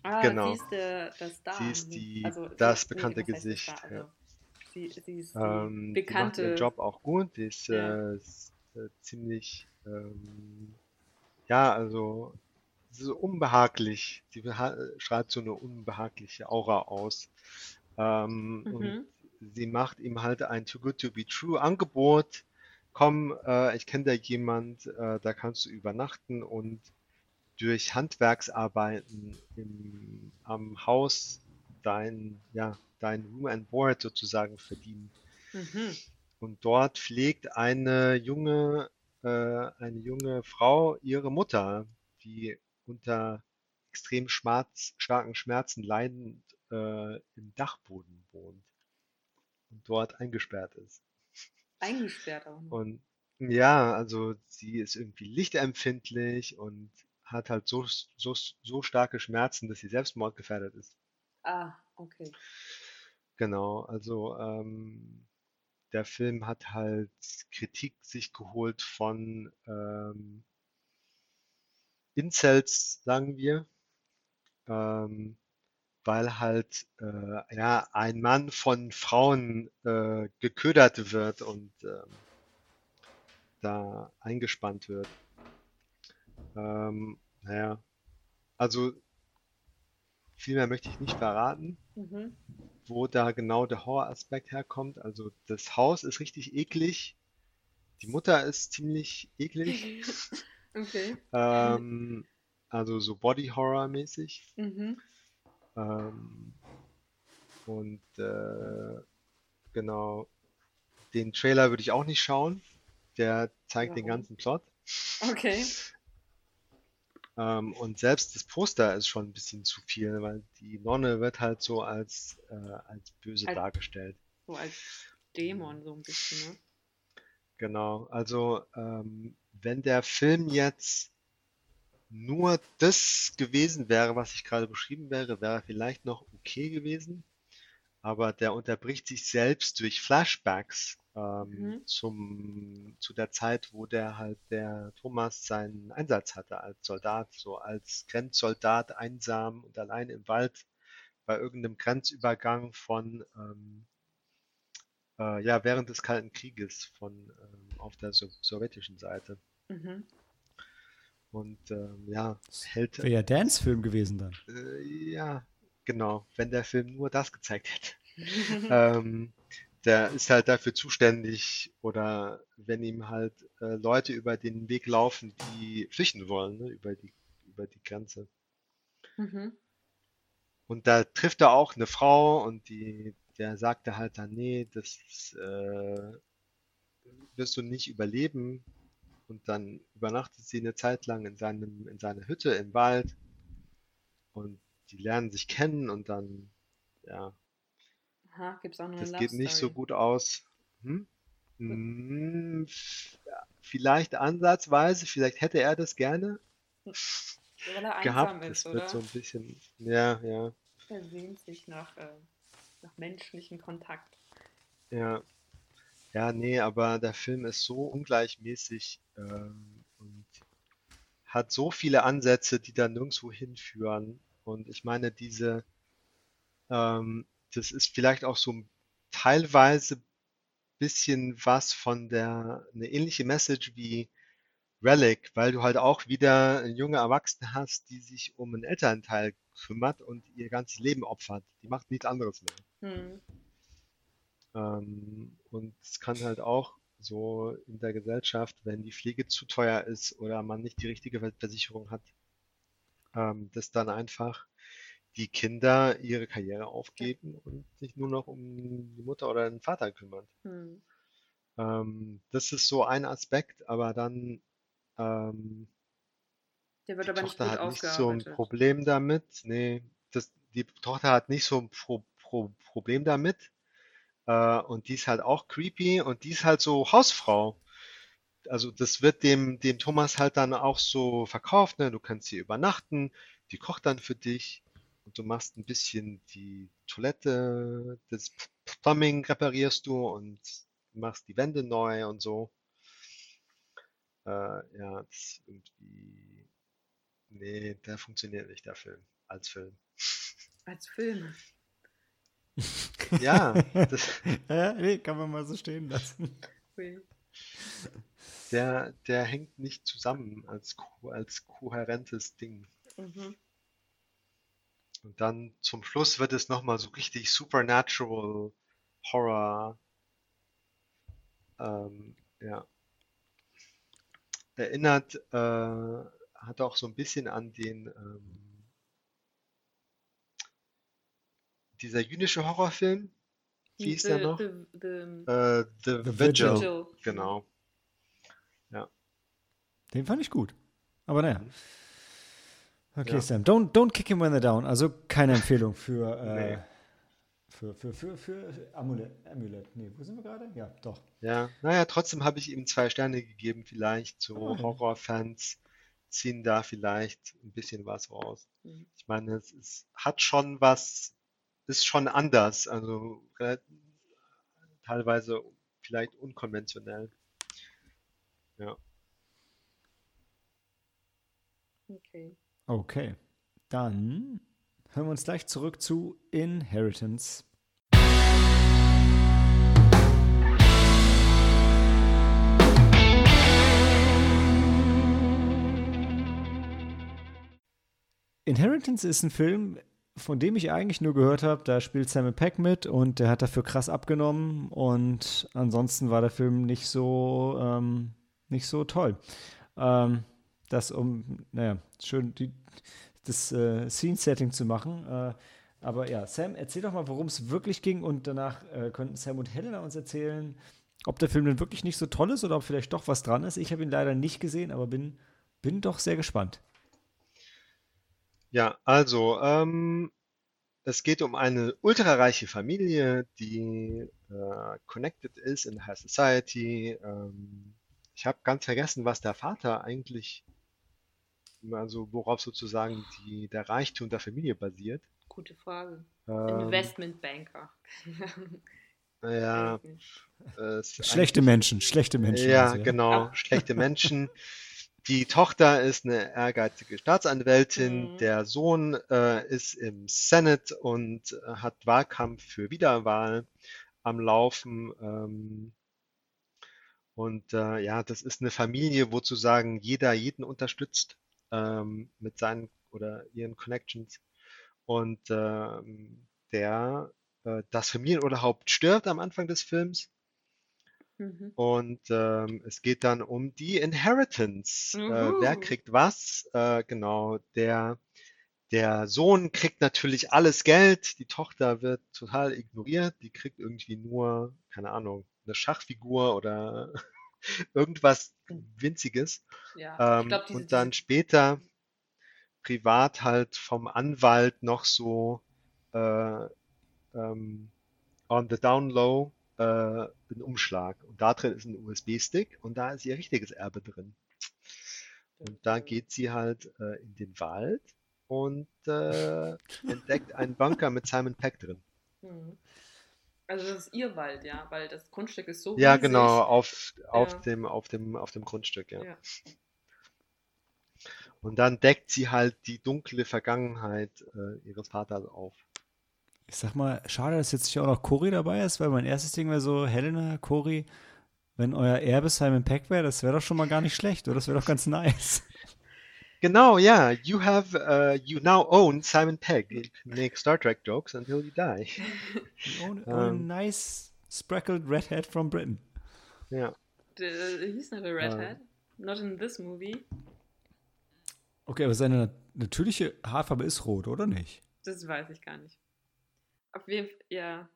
Ah, Genau. sie ist der, der Star. Sie ist die, Also, das nee, bekannte der Gesicht. Ja. Also, sie, sie ist die Ähm, die macht bekannte. ihren Job auch gut. Die ist, Ja. äh, ist äh, ziemlich, ähm, ja, also so unbehaglich. Beha strahlt so eine unbehagliche Aura aus. Ähm, und Mhm. sie macht ihm halt ein Too Good to Be True Angebot. Komm, äh, ich kenne da jemand, äh, da kannst du übernachten und durch Handwerksarbeiten im, am Haus dein, ja, dein Room and Board sozusagen verdienen. Mhm. Und dort pflegt eine junge, äh, eine junge Frau ihre Mutter, die unter extrem schmerz, starken Schmerzen leidend äh, im Dachboden wohnt und dort eingesperrt ist. Eingesperrt auch noch. Und ja, also sie ist irgendwie lichtempfindlich und hat halt so, so, so starke Schmerzen, dass sie selbstmordgefährdet ist. Ah, okay. Genau, also ähm, der Film hat halt Kritik sich geholt von ähm, Incels, sagen wir, ähm, weil halt äh, ja ein Mann von Frauen äh, geködert wird und ähm, da eingespannt wird. Ähm, naja, also viel mehr möchte ich nicht verraten Mhm. wo da genau der Horroraspekt herkommt. Also das Haus ist richtig eklig. Die Mutter ist ziemlich eklig. okay. Ähm, also so Body Horror mäßig. Mhm. Ähm, und äh, genau, den Trailer würde ich auch nicht schauen. Der zeigt den Warum? ganzen Plot. Okay. Ähm, und selbst das Poster ist schon ein bisschen zu viel, weil die Nonne wird halt so als, äh, als böse Als- dargestellt. So als Dämon so ein bisschen, ne? Genau, also ähm, wenn der Film jetzt nur das gewesen wäre, was ich gerade beschrieben wäre, wäre vielleicht noch okay gewesen. aber der unterbricht sich selbst durch Flashbacks ähm, Mhm. zum, zu der Zeit, wo der halt der Thomas seinen Einsatz hatte als Soldat, so als Grenzsoldat einsam und allein im Wald bei irgendeinem Grenzübergang von ähm, äh, ja während des Kalten Krieges von ähm, auf der so sowjetischen Seite Mhm. und ähm, ja hält Wäre ja Dance-Film gewesen dann. äh, ja genau, wenn der Film nur das gezeigt hätte. Ähm, der ist halt dafür zuständig oder wenn ihm halt äh, Leute über den Weg laufen, die flüchten wollen, ne, über die, über die Grenze. Mhm. Und da trifft er auch eine Frau und die, der sagte halt dann, nee, das äh, wirst du nicht überleben. Und dann übernachtet sie eine Zeit lang in seinem, in seiner Hütte im Wald und die lernen sich kennen und dann, ja, Aha, gibt es auch noch Das geht nicht so gut aus. Hm? Hm, vielleicht ansatzweise, vielleicht hätte er das gerne Weil er gehabt. ist, Es wird oder? so ein bisschen, ja, ja, Er sehnt sich nach, äh, nach menschlichem Kontakt. ja. Ja, nee, aber der Film ist so ungleichmäßig ähm, und hat so viele Ansätze, die da nirgendwo hinführen. Und ich meine, diese, ähm, das ist vielleicht auch so teilweise bisschen was von der, eine ähnliche Message wie Relic, weil du halt auch wieder eine junge Erwachsene hast, die sich um einen Elternteil kümmert und ihr ganzes Leben opfert. Die macht nichts anderes mehr. Hm. Ähm, und es kann halt auch so in der Gesellschaft, wenn die Pflege zu teuer ist oder man nicht die richtige Versicherung hat, ähm, dass dann einfach die Kinder ihre Karriere aufgeben und sich nur noch um die Mutter oder den Vater kümmern. Hm. Ähm, das ist so ein Aspekt, aber dann ähm, Der wird die aber nicht Tochter gut hat nicht so ein. Problem damit. Nee, das, die Tochter hat nicht so ein Pro Pro Problem damit. Äh, und die ist halt auch creepy und die ist halt so Hausfrau. Also das wird dem, dem Thomas halt dann auch so verkauft, ne? Du kannst hier übernachten, die kocht dann für dich und du machst ein bisschen die Toilette, das Plumbing reparierst du und machst die Wände neu und so. Äh, ja, das ist irgendwie, nee, der funktioniert nicht, der Film, als Film. Als Film. Ja, das, ja, nee, kann man mal so stehen lassen. Der, der hängt nicht zusammen als, als kohärentes Ding. Mhm. Und dann zum Schluss wird es nochmal so richtig supernatural Horror. Ähm, ja. Erinnert, äh, hat auch so ein bisschen an den, ähm, dieser jüdische Horrorfilm. Wie hieß der The- noch? The, the, Äh, The The Vigil. Vigil. Genau. Den fand ich gut. Aber naja. Okay, Ja. Sam, don't, don't kick him when they're down. Also keine Empfehlung für, äh, Nee. für, für, für, für Amulett. Amulett. Nee, wo sind wir gerade? Ja, doch. Ja, naja, trotzdem habe ich ihm zwei Sterne gegeben. Vielleicht so ja. Horrorfans ziehen da vielleicht ein bisschen was raus. Mhm. Ich meine, es ist, hat schon was, ist schon anders, also teilweise vielleicht unkonventionell. Ja, Okay. Okay. Dann hören wir uns gleich zurück zu Inheritance. Inheritance ist ein Film, von dem ich eigentlich nur gehört habe, da spielt Samuel Peck mit und der hat dafür krass abgenommen und ansonsten war der Film nicht so, ähm, nicht so toll. Ähm, das um, naja, schön die, das äh, Scene-Setting zu machen. Äh, aber ja, Sam, erzähl doch mal, worum es wirklich ging und danach äh, könnten Sam und Helena uns erzählen, ob der Film denn wirklich nicht so toll ist oder ob vielleicht doch was dran ist. Ich habe ihn leider nicht gesehen, aber bin, bin doch sehr gespannt. ja, also ähm, es geht um eine ultrareiche Familie, die äh, connected ist in High Society. Ähm, ich habe ganz vergessen, was der Vater eigentlich, also worauf sozusagen die, der Reichtum der Familie basiert. Gute Frage. Ähm, Investmentbanker. ja, äh, Schlechte Menschen, schlechte Menschen. Ja, also, genau, Ah. schlechte Menschen. Die Tochter ist eine ehrgeizige Staatsanwältin, Mhm. der Sohn äh, ist im Senate und äh, hat Wahlkampf für Wiederwahl am Laufen. Ähm, und äh, ja, das ist eine Familie, wo zu sagen, jeder jeden unterstützt ähm, mit seinen oder ihren Connections. Und ähm, der, äh, das Familienoberhaupt stirbt am Anfang des Films. Mhm. Und ähm, es geht dann um die Inheritance. Äh, wer kriegt was? Äh, genau, der, der Sohn kriegt natürlich alles Geld, die Tochter wird total ignoriert, die kriegt irgendwie nur, keine Ahnung, eine Schachfigur oder irgendwas Winziges. Ja, Ähm, glaube, diese, und dann später privat halt vom Anwalt noch so äh, ähm, on the down low äh, ein Umschlag. Und da drin ist ein USB-Stick und da ist ihr richtiges Erbe drin. Und da geht sie halt äh, in den Wald und äh, entdeckt einen Bunker mit Simon Peck drin. Mhm. Also das ist ihr Wald, ja, weil das Grundstück ist so Ja, riesig. genau, auf, auf Ja. dem, auf dem, auf dem Grundstück, ja. Ja. Und dann deckt sie halt die dunkle Vergangenheit äh, ihres Vaters auf. Ich sag mal, schade, dass jetzt nicht auch noch Cory dabei ist, weil mein erstes Ding wäre so, Helena, Cory, wenn euer Erbe Simon Peck wäre, das wäre doch schon mal gar nicht schlecht, oder? Das wäre doch ganz nice. Genau, ja. You have, uh, you now own Simon Pegg. You can make Star Trek jokes until you die. You own, Ähm. nice spreckled redhead from Britain. Ja. Der, he's not a redhead. Not in this movie. Okay, aber seine nat- natürliche Haarfarbe ist rot, oder nicht? Das weiß ich gar nicht. Auf jeden, ja.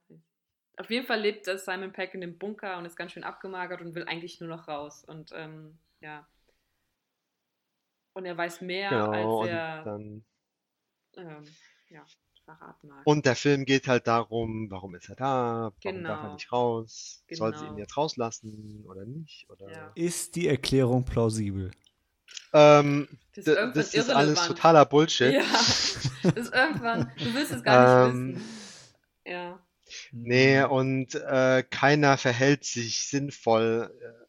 Auf jeden Fall lebt das Simon Peck in dem Bunker und ist ganz schön abgemagert und will eigentlich nur noch raus. Und ähm, ja. Und er weiß mehr, Genau. als Und er dann, ähm, ja, verraten mag. und der Film geht halt darum, warum ist er da? Warum darf er Genau. nicht raus? Soll sie ihn Genau. jetzt rauslassen oder nicht? Oder, Ja. Ist die Erklärung plausibel? Ähm, das ist das ist alles totaler Bullshit. Ja, das ist irgendwann, du willst es gar nicht Ähm, wissen. Ja. Nee, Mhm. und äh, keiner verhält sich sinnvoll. Äh,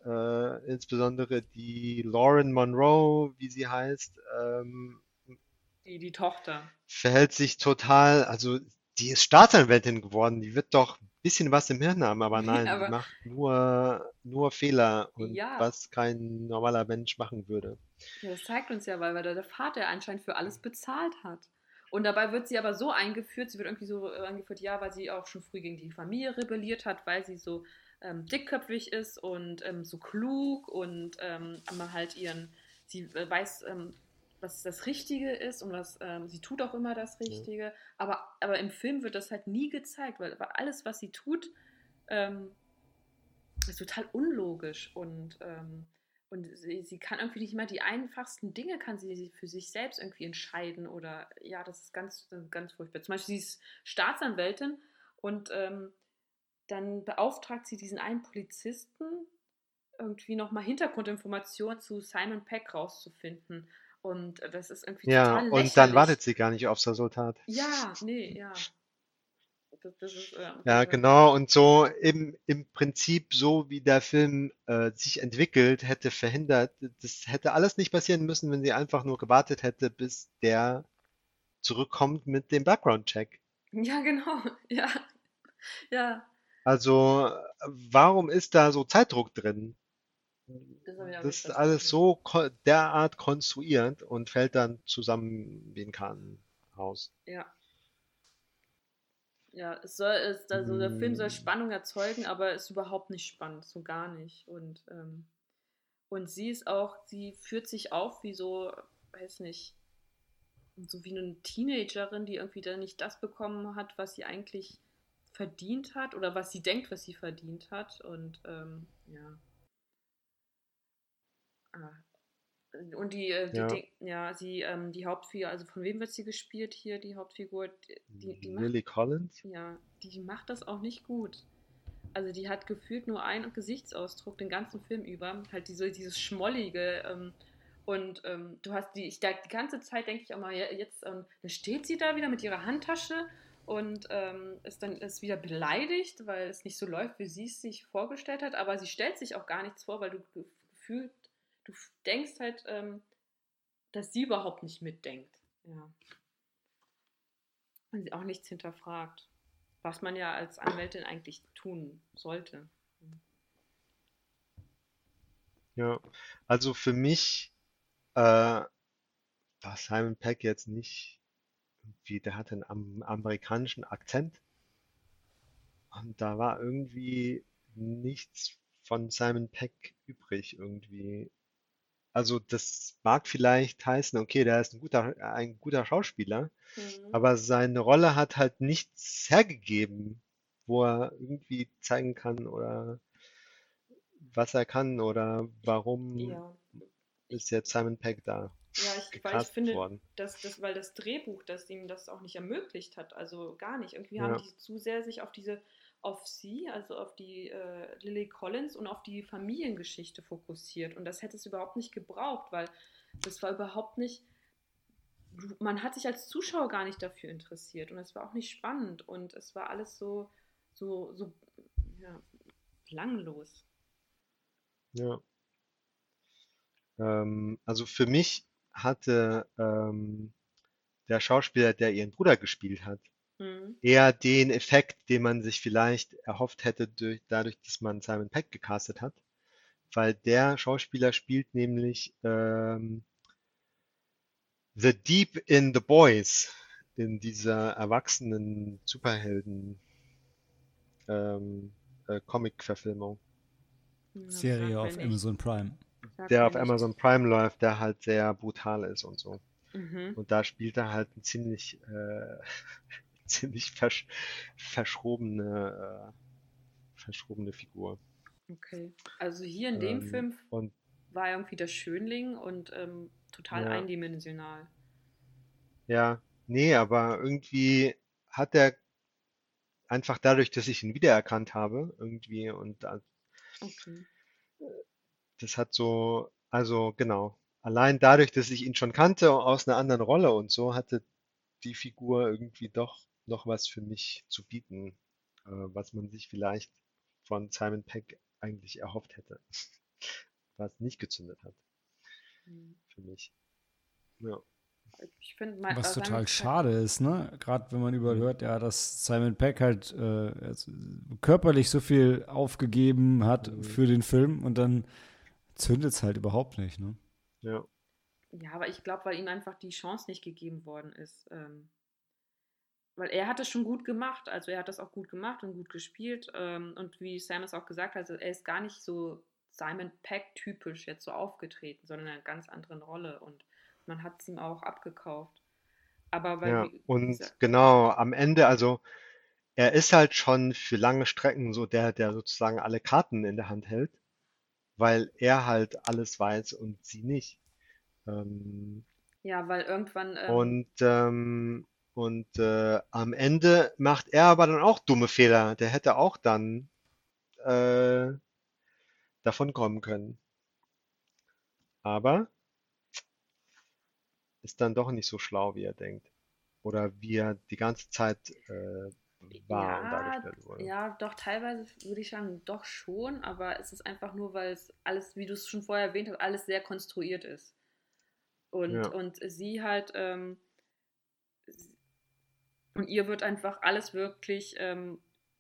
insbesondere die Lauren Monroe, wie sie heißt, ähm, Die, die Tochter. verhält sich total, also die ist Staatsanwältin geworden, die wird doch ein bisschen was im Hirn haben, aber nein, Aber- die macht nur, nur Fehler und Ja. was kein normaler Mensch machen würde. Ja, das zeigt uns ja, weil, weil der Vater anscheinend für alles bezahlt hat. Und dabei wird sie aber so eingeführt, sie wird irgendwie so äh, eingeführt, ja, weil sie auch schon früh gegen die Familie rebelliert hat, weil sie so ähm, dickköpfig ist und ähm, so klug und ähm, aber halt ihren, sie äh, weiß, ähm, was das Richtige ist und was, ähm, sie tut auch immer das Richtige. Aber, aber im Film wird das halt nie gezeigt, weil, weil alles, was sie tut, ähm, ist total unlogisch und und sie, sie kann irgendwie nicht mal die einfachsten Dinge kann sie für sich selbst irgendwie entscheiden oder ja, das ist ganz, ganz furchtbar. Zum Beispiel, sie ist Staatsanwältin und ähm, dann beauftragt sie diesen einen Polizisten, irgendwie nochmal Hintergrundinformationen zu Simon Peck rauszufinden. Und das ist irgendwie Ja, total und dann lächerlich. wartet sie gar nicht aufs Resultat. Ja, nee, ja. Das, das ist, äh, Ja, genau. Und so im, im Prinzip so, wie der Film äh, sich entwickelt, hätte verhindert, das hätte alles nicht passieren müssen, wenn sie einfach nur gewartet hätte, bis der zurückkommt mit dem Background-Check. Ja, genau. Ja. Ja. Also, warum ist da so Zeitdruck drin? Das Das ist alles verstanden. so ko- derart konstruiert und fällt dann zusammen wie ein Kartenhaus. Ja. Ja, es soll, es, also der Film soll Mm. Spannung erzeugen, aber ist überhaupt nicht spannend, so gar nicht. Und, ähm, und sie ist auch, sie führt sich auf wie so, weiß nicht, so wie eine Teenagerin, die irgendwie dann nicht das bekommen hat, was sie eigentlich verdient hat oder was sie denkt, was sie verdient hat. Und ähm, ja. Ah. Und die, äh, die, Ja. Ding- ja, sie, ähm, die Hauptfigur, also von wem wird sie gespielt hier, die Hauptfigur? Die, die, die macht, Lily Collins? ja, die macht das auch nicht gut. Also die hat gefühlt nur einen Gesichtsausdruck den ganzen Film über. Halt diese, dieses Schmollige. Ähm, Und ähm, du hast die, ich, die ganze Zeit denke ich auch mal, jetzt ähm, steht sie da wieder mit ihrer Handtasche und ähm, ist dann ist wieder beleidigt, weil es nicht so läuft, wie sie es sich vorgestellt hat. Aber sie stellt sich auch gar nichts vor, weil du gefühlt, du denkst halt, ähm, dass sie überhaupt nicht mitdenkt. Ja. Und sie auch nichts hinterfragt, was man ja als Anwältin eigentlich tun sollte. Ja, also für mich äh, war Simon Peck jetzt nicht irgendwie, der hatte einen amerikanischen Akzent und da war irgendwie nichts von Simon Peck übrig irgendwie. Also das mag vielleicht heißen, okay, der ist ein guter, ein guter Schauspieler, mhm. aber seine Rolle hat halt nichts hergegeben, wo er irgendwie zeigen kann oder was er kann oder warum ja. ist jetzt Simon Peck da? Ja, ich, weil ich finde, worden. dass das, weil das Drehbuch, das ihm das auch nicht ermöglicht hat, also gar nicht. Irgendwie ja. haben die zu sehr sich auf diese, auf sie, also auf die äh, Lily Collins und auf die Familiengeschichte fokussiert. Und das hätte es überhaupt nicht gebraucht, weil das war überhaupt nicht, man hat sich als Zuschauer gar nicht dafür interessiert und es war auch nicht spannend und es war alles so, so, so ja, langlos. Ja. Ähm, also für mich hatte ähm, der Schauspieler, der ihren Bruder gespielt hat, mhm. eher den Effekt, den man sich vielleicht erhofft hätte, durch, dadurch, dass man Simon Peck gecastet hat. Weil der Schauspieler spielt nämlich ähm, The Deep in the Boys, in dieser erwachsenen Superhelden ähm, äh, Comic-Verfilmung. Serie auf Amazon Prime. Der auf Amazon Prime läuft, der halt sehr brutal ist und so. Mhm. Und da spielt er halt eine ziemlich, äh, ziemlich versch verschrobene, äh, verschrobene Figur. Okay. Also hier in dem ähm, Film und, war er irgendwie der Schönling und ähm, total ja. eindimensional. Ja, nee, aber irgendwie hat er einfach dadurch, dass ich ihn wiedererkannt habe, irgendwie und Okay. Das hat so, also genau, allein dadurch, dass ich ihn schon kannte aus einer anderen Rolle und so, hatte die Figur irgendwie doch noch was für mich zu bieten, äh, was man sich vielleicht von Simon Peck eigentlich erhofft hätte, was nicht gezündet hat mhm. für mich. Ja. Was total schade ist, ne? Gerade wenn man überhört, ja, dass Simon Peck halt äh, körperlich so viel aufgegeben hat mhm. für den Film und dann zündet es halt überhaupt nicht, ne? Ja. Ja, aber ich glaube, weil ihm einfach die Chance nicht gegeben worden ist. Ähm, weil er hat es schon gut gemacht, also er hat das auch gut gemacht und gut gespielt. Ähm, und wie Sam es auch gesagt hat, also er ist gar nicht so Simon Peck typisch jetzt so aufgetreten, sondern in einer ganz anderen Rolle. Und man hat es ihm auch abgekauft. Aber weil, Ja, und genau, am Ende, also er ist halt schon für lange Strecken so der, der sozusagen alle Karten in der Hand hält, weil er halt alles weiß und sie nicht. Ähm, ja, weil irgendwann. Ähm, und ähm, und äh, am Ende macht er aber dann auch dumme Fehler. Der hätte auch dann äh, davon kommen können. Aber ist dann doch nicht so schlau, wie er denkt. Oder wie er die ganze Zeit äh, war ja, dargestellt wurde. Ja, doch, teilweise würde ich sagen, doch schon, aber es ist einfach nur, weil es alles, wie du es schon vorher erwähnt hast, alles sehr konstruiert ist. Und, ja. und sie halt, ähm, und ihr wird einfach alles wirklich ähm,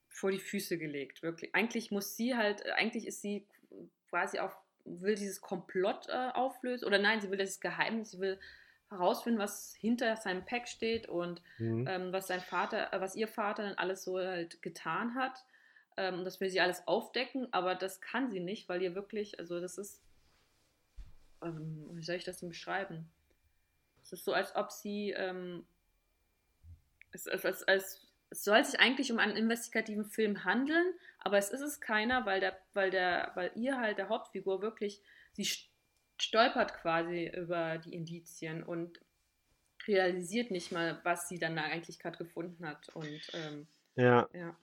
vor die Füße gelegt. Wirklich. Eigentlich muss sie halt, eigentlich ist sie quasi auf, will dieses Komplott äh, auflösen, oder nein, sie will das Geheimnis, sie will herausfinden, was hinter seinem Pack steht und mhm. ähm, was sein Vater, äh, was ihr Vater dann alles so halt getan hat. Ähm, das will sie alles aufdecken, aber das kann sie nicht, weil ihr wirklich, also das ist, ähm, wie soll ich das denn beschreiben? Es ist so, als ob sie, ähm, es, als, als, es soll sich eigentlich um einen investigativen Film handeln, aber es ist es keiner, weil der, weil der, weil ihr halt der Hauptfigur wirklich, sie stolpert quasi über die Indizien und realisiert nicht mal, was sie dann da eigentlich gerade gefunden hat. Und ähm, ja. ja.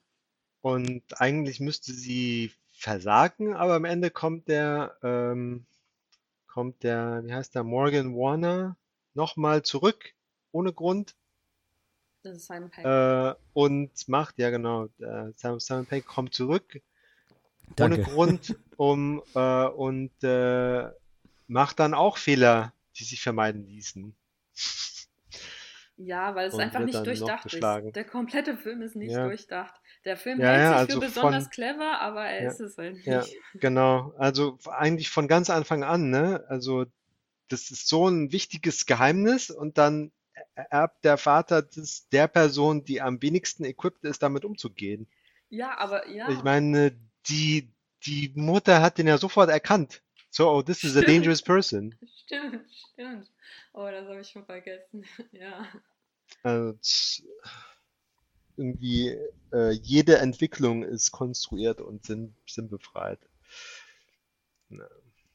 Und eigentlich müsste sie versagen, aber am Ende kommt der ähm, kommt der, wie heißt der, Morgan Warner nochmal zurück, ohne Grund. Das ist Simon Pegg. Äh, und macht, ja genau, äh, Simon, Simon Pegg kommt zurück, ohne Danke. Grund, um äh, und äh, macht dann auch Fehler, die sich vermeiden ließen. Ja, weil es einfach nicht durchdacht ist. Der komplette Film ist nicht Ja. durchdacht. Der Film Ja, hält ja, sich also für besonders von- clever, aber er ist es halt nicht. Ja, genau. Also eigentlich von ganz Anfang an, ne? Also das ist so ein wichtiges Geheimnis und dann erbt der Vater das der Person, die am wenigsten equipped ist, damit umzugehen. Ja, aber ja. Ich meine, die, die Mutter hat den ja sofort erkannt. So, oh, this is a dangerous person. Stimmt, stimmt. Oh, das habe ich schon vergessen. Ja. Also, irgendwie äh, jede Entwicklung ist konstruiert und sinn, sinnbefreit.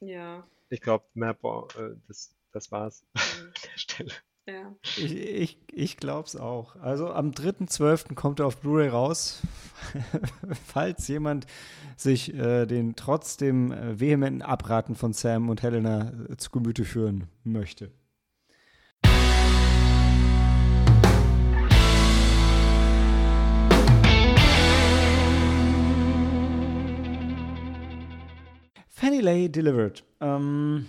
Ja. Ich glaube, mehr, bra- äh, das, das war's mhm, an der Stelle. Ja. Ich, ich, ich glaube es auch. Also am 3.12. kommt er auf Blu-ray raus. Falls jemand sich äh, den trotzdem äh, vehementen Abraten von Sam und Helena äh, zu Gemüte führen möchte. Fanny Lay Delivered. Ähm,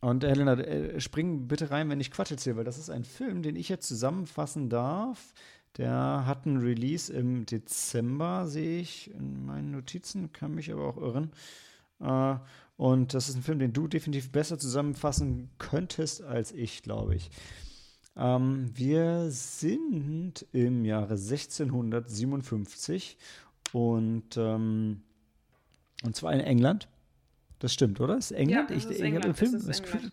und Helena, äh, spring bitte rein, wenn ich Quatsch erzähle, weil das ist ein Film, den ich jetzt zusammenfassen darf. Der hat einen Release im Dezember, sehe ich in meinen Notizen, kann mich aber auch irren. Äh, und das ist ein Film, den du definitiv besser zusammenfassen könntest als ich, glaube ich. Ähm, wir sind im Jahre 1657 und, ähm, und zwar in England. Das stimmt, oder? Ist England? Ja, ich, das ist England im Film? das ist England.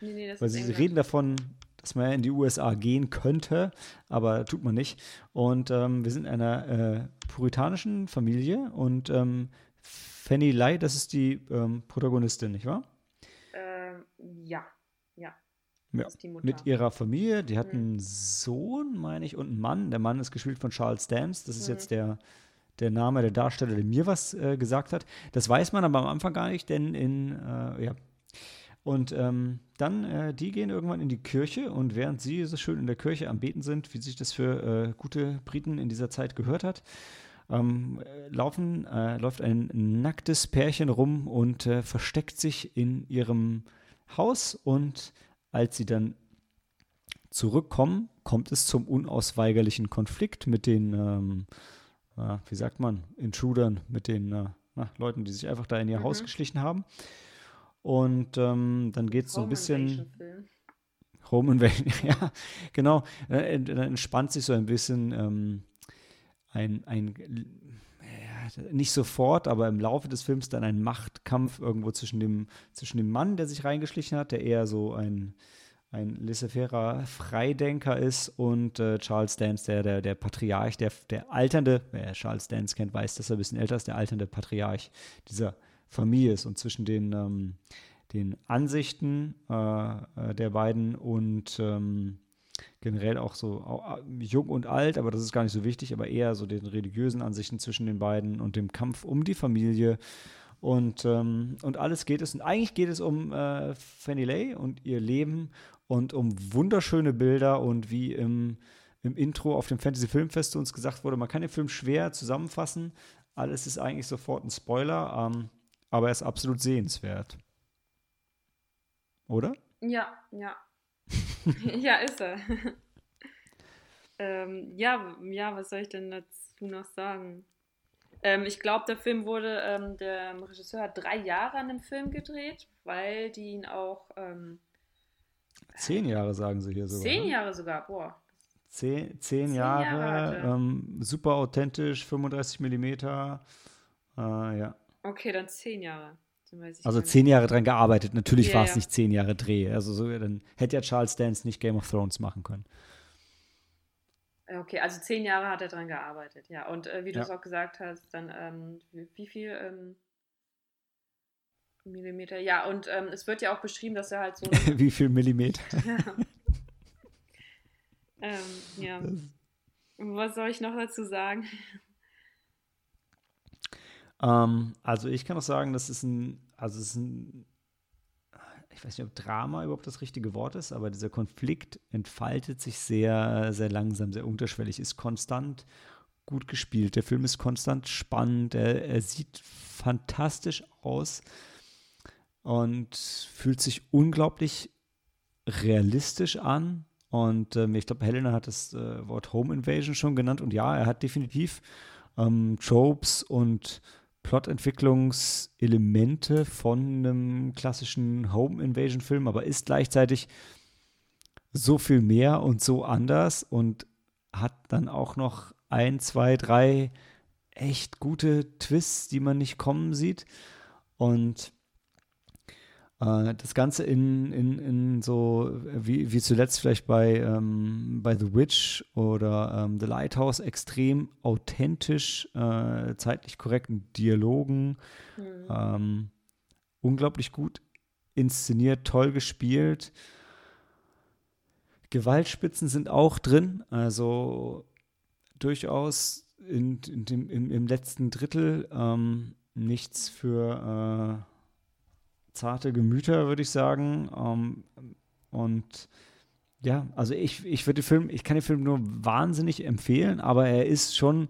Nee, nee, das weil ist sie England. reden davon, dass man ja in die USA gehen könnte, aber tut man nicht. Und ähm, wir sind in einer äh, puritanischen Familie und ähm, Fanny Lai, das ist die ähm, Protagonistin, nicht wahr? Ähm, ja, ja. Ja. Mit ihrer Familie, die hat Mhm. einen Sohn, meine ich, und einen Mann. Der Mann ist gespielt von Charles Dance. Das ist Mhm. jetzt der, der Name der Darsteller, der mir was äh, gesagt hat. Das weiß man aber am Anfang gar nicht, denn in, äh, ja. Und ähm, dann, äh, die gehen irgendwann in die Kirche und während sie so schön in der Kirche am Beten sind, wie sich das für äh, gute Briten in dieser Zeit gehört hat, ähm, äh, laufen, äh, läuft ein nacktes Pärchen rum und versteckt sich in ihrem Haus und als sie dann zurückkommen, kommt es zum unausweigerlichen Konflikt mit den, ähm, äh, wie sagt man, Intrudern, mit den äh, na, Leuten, die sich einfach da in ihr Haus Mhm. geschlichen haben. Und ähm, dann geht es so ein bisschen. Home Invasion, ja, genau. Äh, Dann entspannt sich so ein bisschen ähm, ein, ein ja, nicht sofort, aber im Laufe des Films dann ein Machtkampf irgendwo zwischen dem, zwischen dem Mann, der sich reingeschlichen hat, der eher so ein, ein laissez-faire Freidenker ist, und äh, Charles Dance, der, der, der Patriarch, der, der alternde, wer Charles Dance kennt, weiß, dass er ein bisschen älter ist, der alternde Patriarch dieser Familie ist. Und zwischen den, ähm, den Ansichten äh, äh, der beiden und ähm, generell auch so au- äh, jung und alt, aber das ist gar nicht so wichtig, aber eher so den religiösen Ansichten zwischen den beiden und dem Kampf um die Familie. Und, ähm, und alles geht es, und eigentlich geht es um äh, Fanny Lay und ihr Leben und um wunderschöne Bilder und wie im, im Intro auf dem Fantasy Filmfest uns gesagt wurde, man kann den Film schwer zusammenfassen. Alles ist eigentlich sofort ein Spoiler, ähm, aber er ist absolut sehenswert. Oder? Ja, ja. ja, ist er. ähm, ja, ja, was soll ich denn dazu noch sagen? Ähm, ich glaube, der Film wurde, ähm, der Regisseur hat drei Jahre an dem Film gedreht, weil die ihn auch ähm, Zehn Jahre sagen sie hier sogar. zehn ne? Jahre sogar, boah. Zehn, zehn, Zehn Jahre, Jahre ähm, super authentisch, 35 Millimeter. Äh, ja. Okay, dann zehn Jahre. Also zehn Jahre dran gearbeitet. Natürlich Ja, war es ja. nicht zehn Jahre Dreh. Also so, dann hätte ja Charles Dance nicht Game of Thrones machen können. Okay, also zehn Jahre hat er dran gearbeitet, ja. Und äh, wie du Ja. es auch gesagt hast, dann ähm, wie, wie viel ähm, Millimeter? Ja, und ähm, es wird ja auch beschrieben, dass er halt so. Wie viel Millimeter? ja. ähm, ja. Was soll ich noch dazu sagen? Ähm, also ich kann auch sagen, das ist ein, also es ist ein, ich weiß nicht, ob Drama überhaupt das richtige Wort ist, aber dieser Konflikt entfaltet sich sehr, sehr langsam, sehr unterschwellig, ist konstant gut gespielt. Der Film ist konstant spannend, er, er sieht fantastisch aus und fühlt sich unglaublich realistisch an. Und ähm, ich glaube, Helena hat das äh, Wort Home Invasion schon genannt. Und ja, er hat definitiv ähm, Tropes und Plotentwicklungselemente von einem klassischen Home Invasion Film, aber ist gleichzeitig so viel mehr und so anders und hat dann auch noch ein, zwei, drei echt gute Twists, die man nicht kommen sieht. Und das Ganze in, in, in so, wie, wie zuletzt vielleicht bei, ähm, bei The Witch oder ähm, The Lighthouse, extrem authentisch, äh, zeitlich korrekten Dialogen, mhm. ähm, unglaublich gut inszeniert, toll gespielt. Gewaltspitzen sind auch drin, also durchaus in, in dem, im, im letzten Drittel ähm, nichts für äh, zarte Gemüter, würde ich sagen. Ähm, und ja, also ich, ich würde den Film, ich kann den Film nur wahnsinnig empfehlen, aber er ist schon,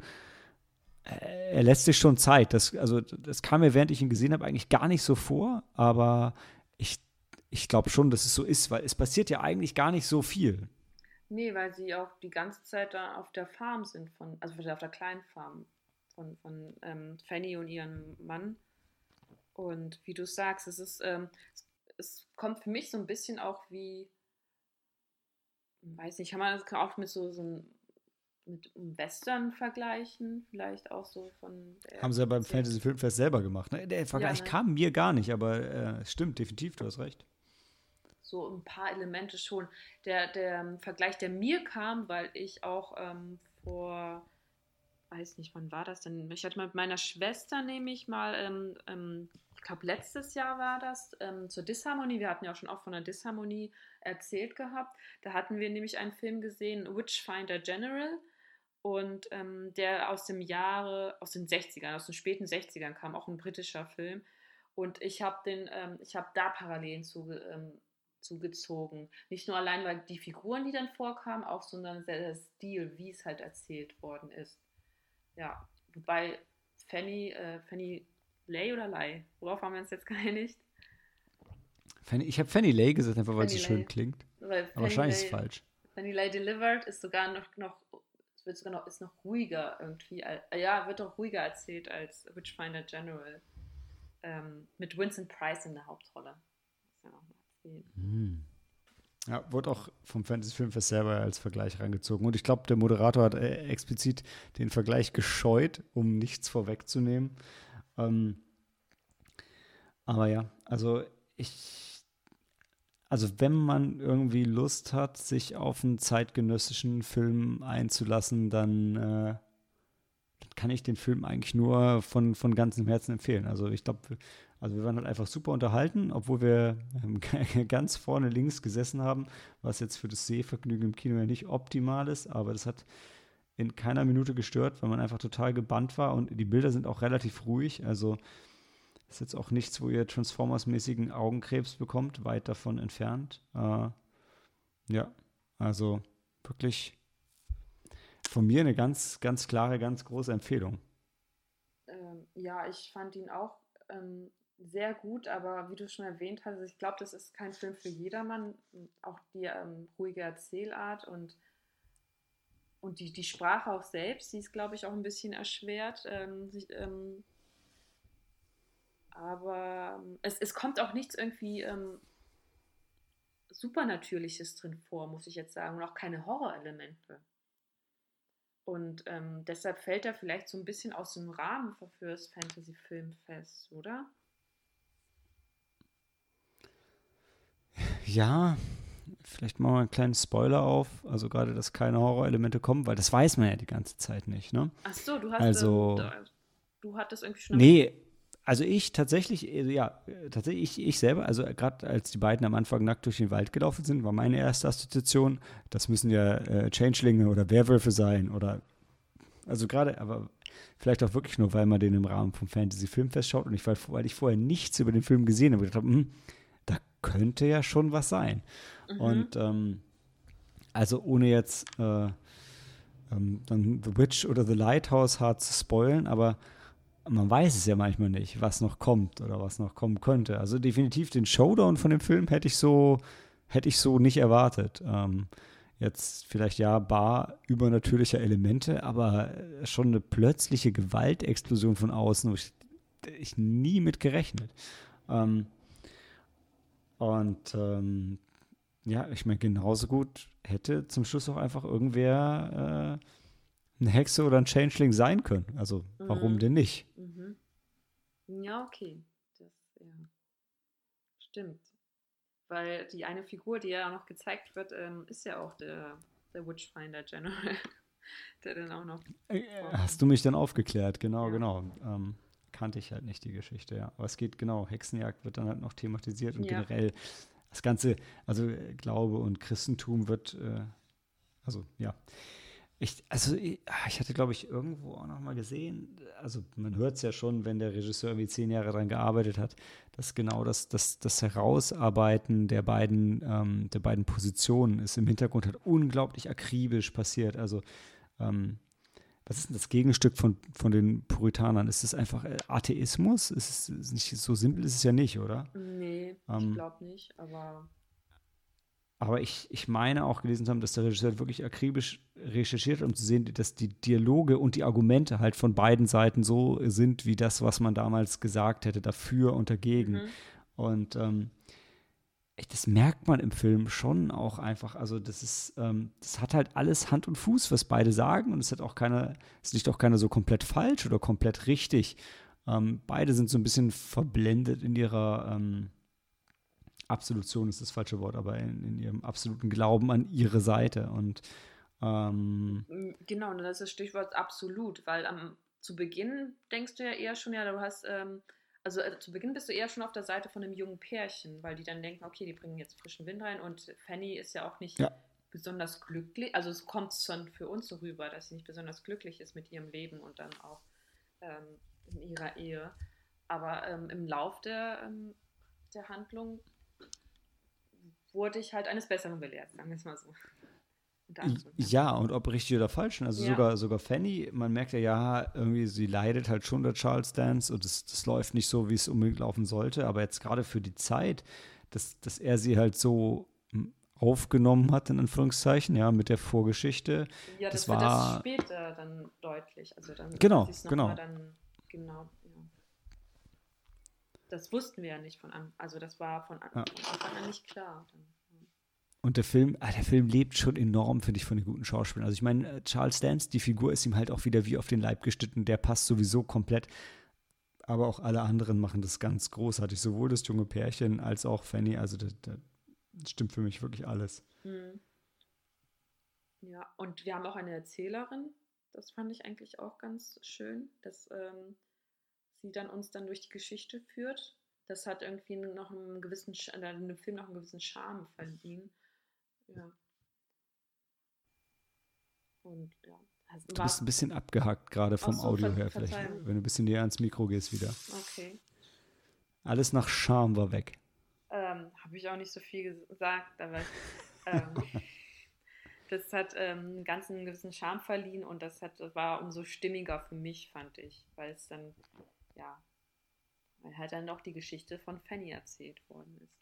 äh, er lässt sich schon Zeit. Das, also das kam mir, während ich ihn gesehen habe, eigentlich gar nicht so vor, aber ich, ich glaube schon, dass es so ist, weil es passiert ja eigentlich gar nicht so viel. Nee, weil sie auch die ganze Zeit da auf der Farm sind, von, also auf der kleinen Farm von, von ähm, Fanny und ihrem Mann. Und wie du sagst, es ist, ähm, es, kommt für mich so ein bisschen auch wie, weiß nicht, kann man das auch mit so, so einem, mit Western vergleichen, vielleicht auch so von. Haben sie ja beim Fantasy Filmfest selber gemacht. Ne? Der Vergleich ja, ne? kam mir gar nicht, aber äh, stimmt, definitiv, du hast recht. So ein paar Elemente schon. Der, der Vergleich, der mir kam, weil ich auch ähm, vor weiß nicht, wann war das denn? Ich hatte mit meiner Schwester nämlich mal, ähm, ähm, ich glaube letztes Jahr war das, ähm, zur Disharmonie. Wir hatten ja auch schon auch von der Disharmonie erzählt gehabt. Da hatten wir nämlich einen Film gesehen, Witchfinder General. Und ähm, der aus dem Jahre, aus den 60ern, aus den späten 60ern kam, auch ein britischer Film. Und ich habe den, ähm, ich habe da Parallelen zu, ähm, zugezogen. Nicht nur allein, weil die Figuren, die dann vorkamen, auch, sondern der Stil, wie es halt erzählt worden ist. Ja, wobei Fanny, äh, Fanny Lay oder Lay? Worauf haben wir uns jetzt geeinigt? Fanny, ich habe Fanny Lay gesagt, einfach weil so schön klingt. Weil Aber wahrscheinlich ist es falsch. Fanny Lay Delivered ist sogar noch, noch wird sogar noch, ist noch ruhiger irgendwie. Ja, wird doch ruhiger erzählt als Witchfinder General. Ähm, mit Vincent Price in der Hauptrolle. Das ja noch mal erzählen. Mm. Ja, wurde auch vom Fantasy Filmfest selber als Vergleich rangezogen. Und ich glaube, der Moderator hat äh, explizit den Vergleich gescheut, um nichts vorwegzunehmen. Ähm, aber ja, also ich, also wenn man irgendwie Lust hat, sich auf einen zeitgenössischen Film einzulassen, dann äh, kann ich den Film eigentlich nur von, von ganzem Herzen empfehlen. Also ich glaube, also wir waren halt einfach super unterhalten, obwohl wir ähm, ganz vorne links gesessen haben, was jetzt für das Sehvergnügen im Kino ja nicht optimal ist, aber das hat in keiner Minute gestört, weil man einfach total gebannt war und die Bilder sind auch relativ ruhig. Also ist jetzt auch nichts, wo ihr Transformers-mäßigen Augenkrebs bekommt, weit davon entfernt. Äh, ja, also wirklich von mir eine ganz, ganz klare, ganz große Empfehlung. Ähm, ja, ich fand ihn auch ähm, sehr gut, aber wie du schon erwähnt hast, ich glaube, das ist kein Film für jedermann. Auch die ähm, ruhige Erzählart und, und die, die Sprache auch selbst, die ist, glaube ich, auch ein bisschen erschwert. Ähm, sich, ähm, aber ähm, es, es kommt auch nichts irgendwie ähm, Supernatürliches drin vor, muss ich jetzt sagen, und auch keine Horrorelemente. Und ähm, deshalb fällt er vielleicht so ein bisschen aus dem Rahmen für das Fantasy-Filmfest, oder? Ja, vielleicht machen wir einen kleinen Spoiler auf. Also gerade, dass keine Horrorelemente kommen, weil das weiß man ja die ganze Zeit nicht, ne? Ach so, du hast also, ähm, du hattest irgendwie schon. Nee, also ich tatsächlich, äh, ja, tatsächlich ich, ich selber, also gerade als die beiden am Anfang nackt durch den Wald gelaufen sind, war meine erste Assoziation, das müssen ja äh, Changelinge oder Werwölfe sein oder, also gerade, aber vielleicht auch wirklich nur, weil man den im Rahmen vom Fantasy Filmfest schaut und ich, weil, weil ich vorher nichts über den Film gesehen habe, gedacht habe, hm, könnte ja schon was sein. Mhm. Und ähm, also ohne jetzt äh, ähm, dann The Witch oder The Lighthouse hart zu spoilen, aber man weiß es ja manchmal nicht, was noch kommt oder was noch kommen könnte. Also definitiv den Showdown von dem Film hätte ich so, hätte ich so nicht erwartet. Ähm, jetzt vielleicht ja bar übernatürlicher Elemente, aber schon eine plötzliche Gewaltexplosion von außen, wo ich, ich nie mit gerechnet. Ähm, und ähm, ja, ich meine, genauso gut hätte zum Schluss auch einfach irgendwer äh, eine Hexe oder ein Changeling sein können. Also, warum Mhm. denn nicht? Mhm. Ja, okay. Das, ja. Stimmt. Weil die eine Figur, die ja auch noch gezeigt wird, ähm, ist ja auch der, der Witchfinder General. der dann auch noch. Äh, Hast du mich dann aufgeklärt? Genau, Ja. genau. Ähm, kannte ich halt nicht die Geschichte, ja. Aber es geht genau, Hexenjagd wird dann halt noch thematisiert und Ja. generell das Ganze, also äh, Glaube und Christentum wird, äh, also ja. Ich, also ich, ah, ich hatte, glaube ich, irgendwo auch noch mal gesehen, also man hört es ja schon, wenn der Regisseur irgendwie zehn Jahre daran gearbeitet hat, dass genau das, das, das Herausarbeiten der beiden, ähm, der beiden Positionen ist im Hintergrund halt unglaublich akribisch passiert. Also ähm, was ist denn das Gegenstück von, von den Puritanern? Ist es einfach äh, Atheismus? Ist es nicht so simpel ist es ja nicht, oder? Nee, Ähm, ich glaube nicht, aber. Aber ich, ich meine auch gelesen zu haben, dass der Regisseur wirklich akribisch recherchiert hat, um zu sehen, dass die Dialoge und die Argumente halt von beiden Seiten so sind, wie das, was man damals gesagt hätte, dafür und dagegen. Mhm. Und ähm, das merkt man im Film schon auch einfach. Also, das ist, ähm, das hat halt alles Hand und Fuß, was beide sagen. Und es hat auch keiner, es liegt auch keiner so komplett falsch oder komplett richtig. Ähm, beide sind so ein bisschen verblendet in ihrer ähm, Absolution ist das falsche Wort, aber in, in ihrem absoluten Glauben an ihre Seite. Und ähm, Mm, Genau, das ist das Stichwort absolut, weil am, zu Beginn denkst du ja eher schon, ja, du hast, also äh, zu Beginn bist du eher schon auf der Seite von einem jungen Pärchen, weil die dann denken, okay, die bringen jetzt frischen Wind rein und Fanny ist ja auch nicht Ja. besonders glücklich, also es kommt schon für uns so rüber, dass sie nicht besonders glücklich ist mit ihrem Leben und dann auch ähm, in ihrer Ehe. Aber ähm, im Lauf der, ähm, der Handlung wurde ich halt eines Besseren belehrt, sagen wir es mal so. Anführungszeichen. ja, und ob richtig oder falsch. Also Ja. sogar, sogar Fanny, man merkt ja, ja, irgendwie, sie leidet halt schon der Charles Dance und das, das läuft nicht so, wie es unbedingt laufen sollte. Aber jetzt gerade für die Zeit, dass, dass er sie halt so hm, aufgenommen hat, in Anführungszeichen, ja, mit der Vorgeschichte. Ja, das, Das wird war- das später dann deutlich. Also dann Genau, genau. Dann, genau, ja. Das wussten wir ja nicht von an. Also das war von, an, Ja. von Anfang an nicht klar. Dann. Und der Film, ah, der Film lebt schon enorm, finde ich, von den guten Schauspielern. Also ich meine, äh, Charles Dance, die Figur ist ihm halt auch wieder wie auf den Leib geschnitten, der passt sowieso komplett. Aber auch alle anderen machen das ganz großartig, sowohl das junge Pärchen als auch Fanny. Also da, da stimmt für mich wirklich alles. Hm. ja, und wir haben auch eine Erzählerin. Das fand ich eigentlich auch ganz schön, dass ähm, sie dann uns dann durch die Geschichte führt. Das hat irgendwie noch einen gewissen, dem Film noch einen gewissen Charme verliehen. Ja. Und ja. Also Du bist ein bisschen abgehackt gerade vom so, Audio her, vielleicht, wenn du ein bisschen näher ans Mikro gehst wieder. Okay. Alles nach Charme war weg. Ähm, Habe ich auch nicht so viel gesagt, aber ähm, das hat ähm, einen ganzen gewissen Charme verliehen und das hat, war umso stimmiger für mich, fand ich, weil es dann, ja, weil halt dann auch die Geschichte von Fanny erzählt worden ist.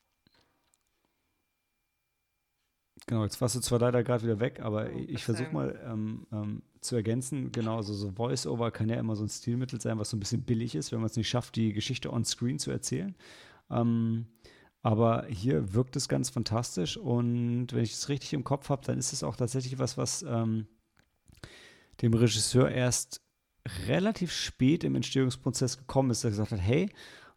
Genau, jetzt warst du zwar leider gerade wieder weg, aber Oh, ich versuche mal ähm, ähm, zu ergänzen. Genau, also so Voice-Over kann ja immer so ein Stilmittel sein, was so ein bisschen billig ist, wenn man es nicht schafft, die Geschichte on-screen zu erzählen. Ähm, aber hier wirkt es ganz fantastisch und wenn ich es richtig im Kopf habe, dann ist es auch tatsächlich was, was ähm, dem Regisseur erst relativ spät im Entstehungsprozess gekommen ist, der gesagt hat, hey,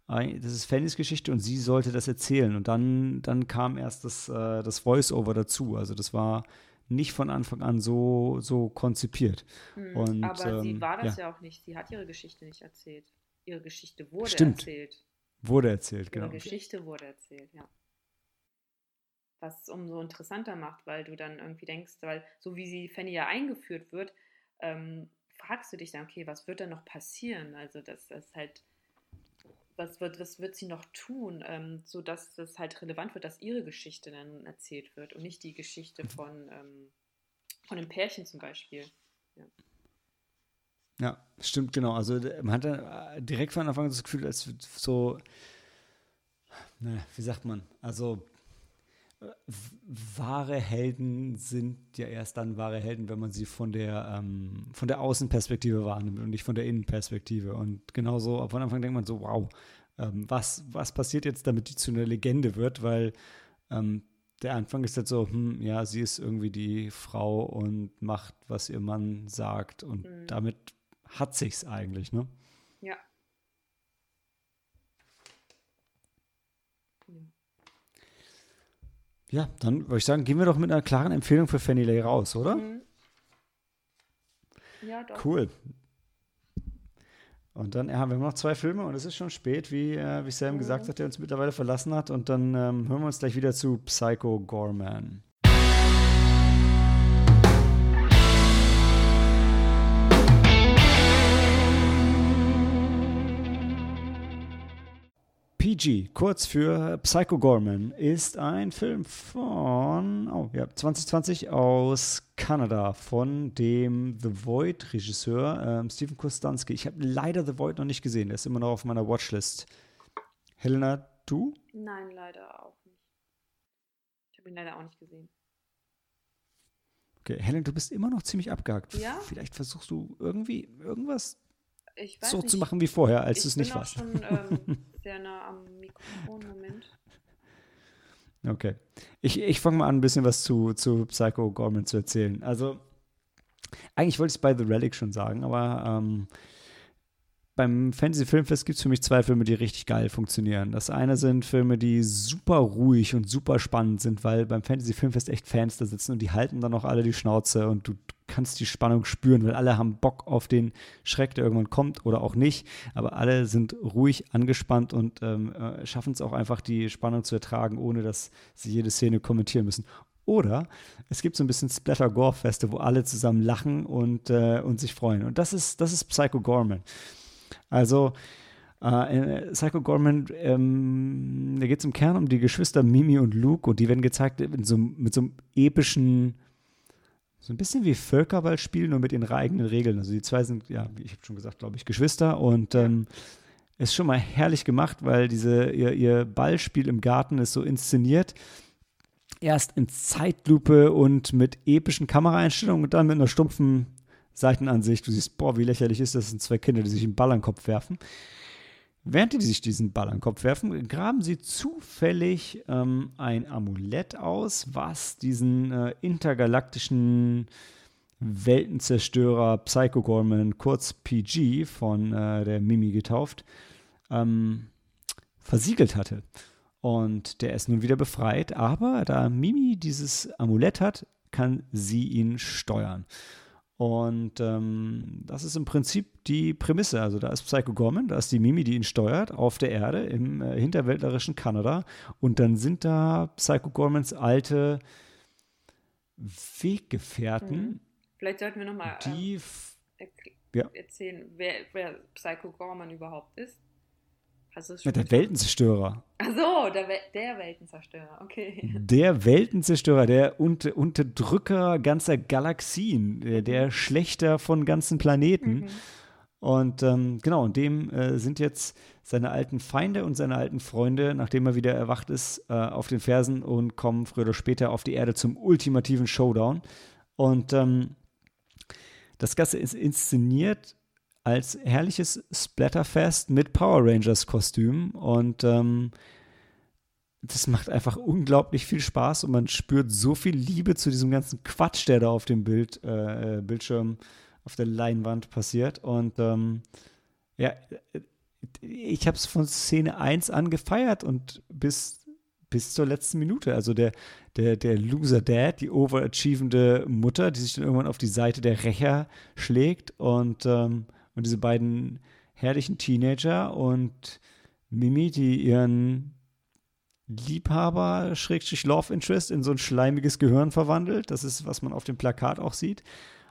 das ist Fannys Geschichte und sie sollte das erzählen. Und dann, dann kam erst das, äh, das Voice-Over dazu. Also das war nicht von Anfang an so, so konzipiert. Hm, Und, aber sie ähm, war das ja. ja. auch nicht, sie hat ihre Geschichte nicht erzählt. Ihre Geschichte wurde Stimmt. erzählt. Wurde erzählt, Ihre genau. Geschichte wurde erzählt, ja. Was es umso interessanter macht, weil du dann irgendwie denkst, weil so wie sie Fanny ja eingeführt wird, ähm, fragst du dich dann, okay, was wird da noch passieren? Also das ist halt, was wird, was wird sie noch tun, ähm, sodass das halt relevant wird, dass ihre Geschichte dann erzählt wird und nicht die Geschichte von, ähm, von einem Pärchen zum Beispiel. Ja. Ja, stimmt, genau. Also man hat äh, direkt von Anfang an das Gefühl, als so, ne, wie sagt man, also äh, wahre Helden sind ja erst dann wahre Helden, wenn man sie von der, ähm, von der Außenperspektive wahrnimmt und nicht von der Innenperspektive. Und genauso von Anfang denkt man so, wow, ähm, was, was passiert jetzt, damit die zu einer Legende wird, weil ähm, der Anfang ist jetzt so, hm, ja, sie ist irgendwie die Frau und macht, was ihr Mann sagt und mhm. damit hat sich's eigentlich, ne? Ja. Ja, dann würde ich sagen, gehen wir doch mit einer klaren Empfehlung für Fanny Lay raus, oder? Mhm. Ja, doch. Cool. Und dann haben wir noch zwei Filme und es ist schon spät, wie, äh, wie Sam mhm. gesagt hat, der uns mittlerweile verlassen hat. Und dann ähm, hören wir uns gleich wieder zu Psycho Gorman. PG, kurz für Psycho Gorman, ist ein Film von oh, ja, 2020 aus Kanada von dem The Void-Regisseur ähm, Steven Kostanski. Ich habe leider The Void noch nicht gesehen, der ist immer noch auf meiner Watchlist. Helena, du? Nein, leider auch nicht. Ich habe ihn leider auch nicht gesehen. Okay, Helen, du bist immer noch ziemlich abgehakt. Ja? Vielleicht versuchst du irgendwie irgendwas so nicht. zu machen wie vorher, als du es nicht warst. Schon ähm, sehr nah am Mikrofon. Moment. Okay. Ich, ich fange mal an, ein bisschen was zu, zu Psycho Gorman zu erzählen. Also, eigentlich wollte ich es bei The Relic schon sagen, aber ähm, beim Fantasy Filmfest gibt es für mich zwei Filme, die richtig geil funktionieren. Das eine sind Filme, die super ruhig und super spannend sind, weil beim Fantasy Filmfest echt Fans da sitzen und die halten dann auch alle die Schnauze und du kannst die Spannung spüren, weil alle haben Bock auf den Schreck, der irgendwann kommt oder auch nicht. Aber alle sind ruhig angespannt und ähm, äh, schaffen es auch einfach, die Spannung zu ertragen, ohne dass sie jede Szene kommentieren müssen. Oder es gibt so ein bisschen Splatter-Gore-Feste, wo alle zusammen lachen und, äh, und sich freuen. Und das ist, das ist Psycho Gorman. Also, äh, Psycho Gorman, ähm, da geht es im Kern um die Geschwister Mimi und Luke und die werden gezeigt so, mit so einem epischen, so ein bisschen wie Völkerballspiel, nur mit ihren eigenen Regeln. Also die zwei sind, ja, wie ich habe schon gesagt, glaube ich, Geschwister und ähm, ist schon mal herrlich gemacht, weil diese, ihr, ihr Ballspiel im Garten ist so inszeniert. Erst in Zeitlupe und mit epischen Kameraeinstellungen und dann mit einer stumpfen Seitenansicht. Du siehst, boah, wie lächerlich ist das, das sind zwei Kinder, die sich einen Ball an den Kopf werfen. Während die sich diesen Ball an den Kopf werfen, graben sie zufällig ähm, ein Amulett aus, was diesen äh, intergalaktischen Weltenzerstörer Psycho Gorman, kurz PG, von äh, der Mimi getauft, ähm, versiegelt hatte. Und der ist nun wieder befreit, aber da Mimi dieses Amulett hat, kann sie ihn steuern. Und ähm, das ist im Prinzip die Prämisse. Also da ist Psycho Gorman, da ist die Mimi, die ihn steuert, auf der Erde im äh, hinterwäldlerischen Kanada. Und dann sind da Psycho Gormans alte Weggefährten. Mhm. Vielleicht sollten wir nochmal ähm, ja. erzählen, wer, wer Psycho Gorman überhaupt ist. Ja, der Weltenzerstörer. Ach so, der, der, Weltenzerstörer, okay. Der Weltenzerstörer, der Unter Unterdrücker ganzer Galaxien, der, der, Schlechter von ganzen Planeten. Mhm. Und ähm, genau, und dem äh, sind jetzt seine alten Feinde und seine alten Freunde, nachdem er wieder erwacht ist, äh, auf den Fersen und kommen früher oder später auf die Erde zum ultimativen Showdown. Und ähm, das Ganze ist inszeniert als herrliches Splatterfest mit Power Rangers Kostüm und ähm, das macht einfach unglaublich viel Spaß und man spürt so viel Liebe zu diesem ganzen Quatsch, der da auf dem Bild, äh, Bildschirm, auf der Leinwand passiert. Und ähm, ja, ich habe es von Szene 1 an gefeiert und bis, bis zur letzten Minute. Also der, der, der Loser Dad, die overachievende Mutter, die sich dann irgendwann auf die Seite der Rächer schlägt und ähm, und diese beiden herrlichen Teenager und Mimi, die ihren Liebhaber, Schrägstrich Love Interest, in so ein schleimiges Gehirn verwandelt. Das ist, was man auf dem Plakat auch sieht.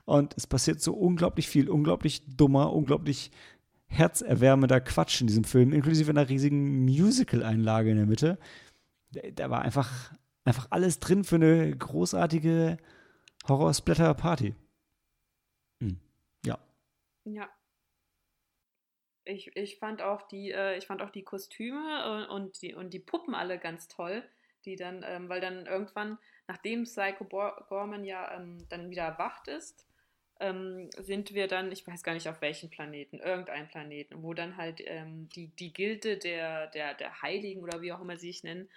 Und es passiert so unglaublich viel, unglaublich dummer, unglaublich herzerwärmender Quatsch in diesem Film, inklusive einer riesigen Musical-Einlage in der Mitte. Da war einfach, einfach alles drin für eine großartige Horror-Splatter-Party. Hm. Ja. Ja. Ich, ich fand auch die, äh, ich fand auch die Kostüme und, und, die, und die Puppen alle ganz toll, die dann, ähm, weil dann irgendwann, nachdem Psycho Gorman ja ähm, dann wieder erwacht ist, ähm, sind wir dann, ich weiß gar nicht auf welchen Planeten, irgendein Planeten, wo dann halt ähm, die, die Gilde der, der, der Heiligen oder wie auch immer sie sich nennen,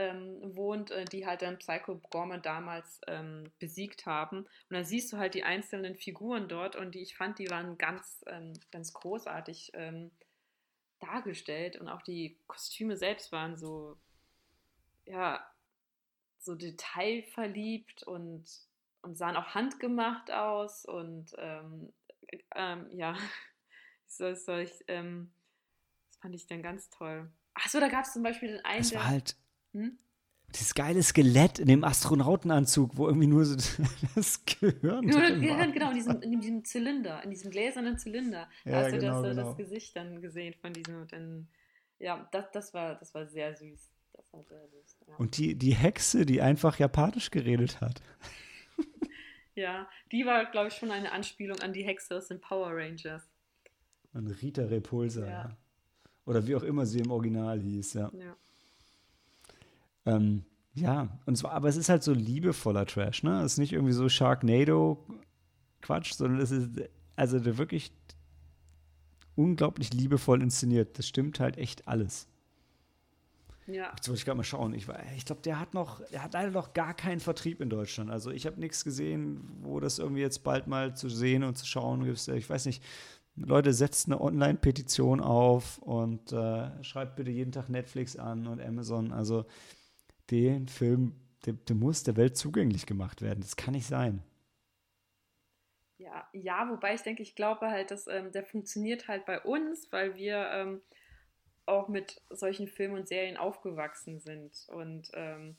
ähm, wohnt, äh, die halt dann Psycho Gorman damals ähm, besiegt haben. Und dann siehst du halt die einzelnen Figuren dort und die, ich fand, die waren ganz, ähm, ganz großartig ähm, dargestellt und auch die Kostüme selbst waren so, ja, so detailverliebt und, und sahen auch handgemacht aus und ähm, ähm, ja, soll, soll ich, das fand ich dann ganz toll. Achso, da gab es zum Beispiel den einen. Das war halt hm? Dieses geile Skelett in dem Astronautenanzug, wo irgendwie nur so das Gehirn. Nur das Gehirn, genau, in diesem, in diesem Zylinder, in diesem gläsernen Zylinder. Da ja, hast du genau, das, genau. das Gesicht dann gesehen von diesem. Dann, ja, das, das, war, das war sehr süß. War sehr süß. Ja. Und die, die Hexe, die einfach japanisch geredet hat. ja, die war, glaube ich, schon eine Anspielung an die Hexe aus den Power Rangers. An Rita Repulsa, ja. ja. Oder wie auch immer sie im Original hieß, ja. ja. Ähm, ja, und zwar, aber es ist halt so liebevoller Trash, ne? Es ist nicht irgendwie so Sharknado-Quatsch, sondern es ist also wirklich unglaublich liebevoll inszeniert. Das stimmt halt echt alles. Ja. Jetzt muss ich gerade mal schauen. Ich, ich glaube, der hat noch, der hat leider noch gar keinen Vertrieb in Deutschland. Also ich habe nichts gesehen, wo das irgendwie jetzt bald mal zu sehen und zu schauen gibt. Ich weiß nicht. Leute, setzt eine Online-Petition auf und äh, schreibt bitte jeden Tag Netflix an und Amazon. Also den Film, der, der muss der Welt zugänglich gemacht werden. Das kann nicht sein. Ja, ja, wobei ich denke, ich glaube halt, dass ähm, der funktioniert halt bei uns, weil wir ähm, auch mit solchen Filmen und Serien aufgewachsen sind. Und ähm,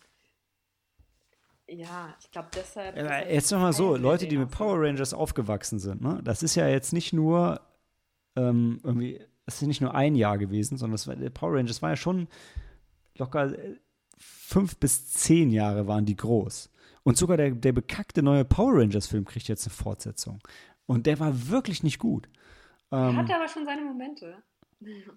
ja, ich glaube deshalb. Ja, jetzt nochmal so: Leute, die mit Power Rangers aufgewachsen sind, ne? das ist ja jetzt nicht nur ähm, irgendwie, das ist nicht nur ein Jahr gewesen, sondern das war, Power Rangers war ja schon locker äh, fünf bis zehn Jahre waren die groß. Und sogar der, der bekackte neue Power Rangers-Film kriegt jetzt eine Fortsetzung. Und der war wirklich nicht gut. Er ähm, hatte aber schon seine Momente.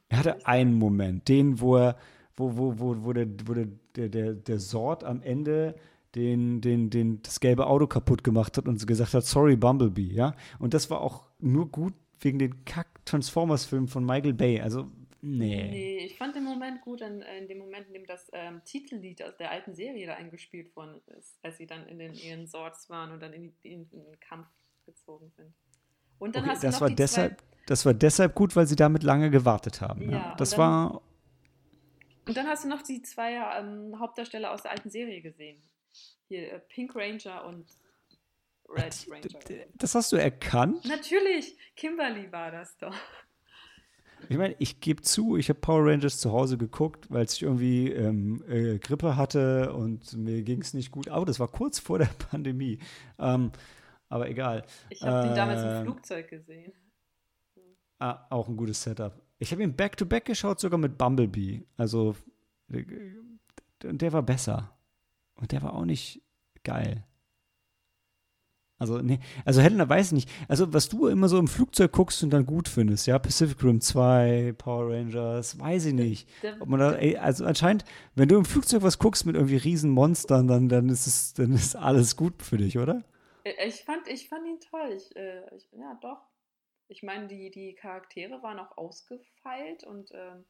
Er hatte einen Moment, den, wo er, wo, wo, wo, wo, der, wo der, der, der Sort am Ende den, den, den, das gelbe Auto kaputt gemacht hat und gesagt hat, sorry, Bumblebee, ja. Und das war auch nur gut wegen den Kack-Transformers-Filmen von Michael Bay. Also Nee. Nee, ich fand den Moment gut, in, in dem Moment, in dem das ähm, Titellied aus der alten Serie da eingespielt worden ist, als sie dann in den, ihren Sorts waren und dann in, in, in den Kampf gezogen sind. Und dann okay, hast du das war deshalb, Das war deshalb gut, weil sie damit lange gewartet haben. Ja, ja. Das dann, war. Und dann hast du noch die zwei ähm, Hauptdarsteller aus der alten Serie gesehen. Hier äh, Pink Ranger und Red Ranger. Das hast du erkannt? Natürlich, Kimberly war das doch. Ich meine, ich gebe zu, ich habe Power Rangers zu Hause geguckt, weil ich irgendwie ähm, äh, Grippe hatte und mir ging es nicht gut. Aber das war kurz vor der Pandemie. Ähm, aber egal. Ich habe äh, ihn damals im ähm, Flugzeug gesehen. Ah, auch ein gutes Setup. Ich habe ihn back-to-back -back geschaut, sogar mit Bumblebee. Also, äh, und der war besser. Und der war auch nicht geil. Also, nee, also Helena weiß nicht. Also, was du immer so im Flugzeug guckst und dann gut findest, ja, Pacific Rim 2, Power Rangers, weiß ich nicht. Ob man da, ey, also anscheinend, wenn du im Flugzeug was guckst mit irgendwie riesen Monstern, dann, dann ist es, dann ist alles gut für dich, oder? Äh, ich fand, ich fand ihn toll. Ich, äh, ich, ja, doch. Ich meine, die, die Charaktere waren auch ausgefeilt und ähm,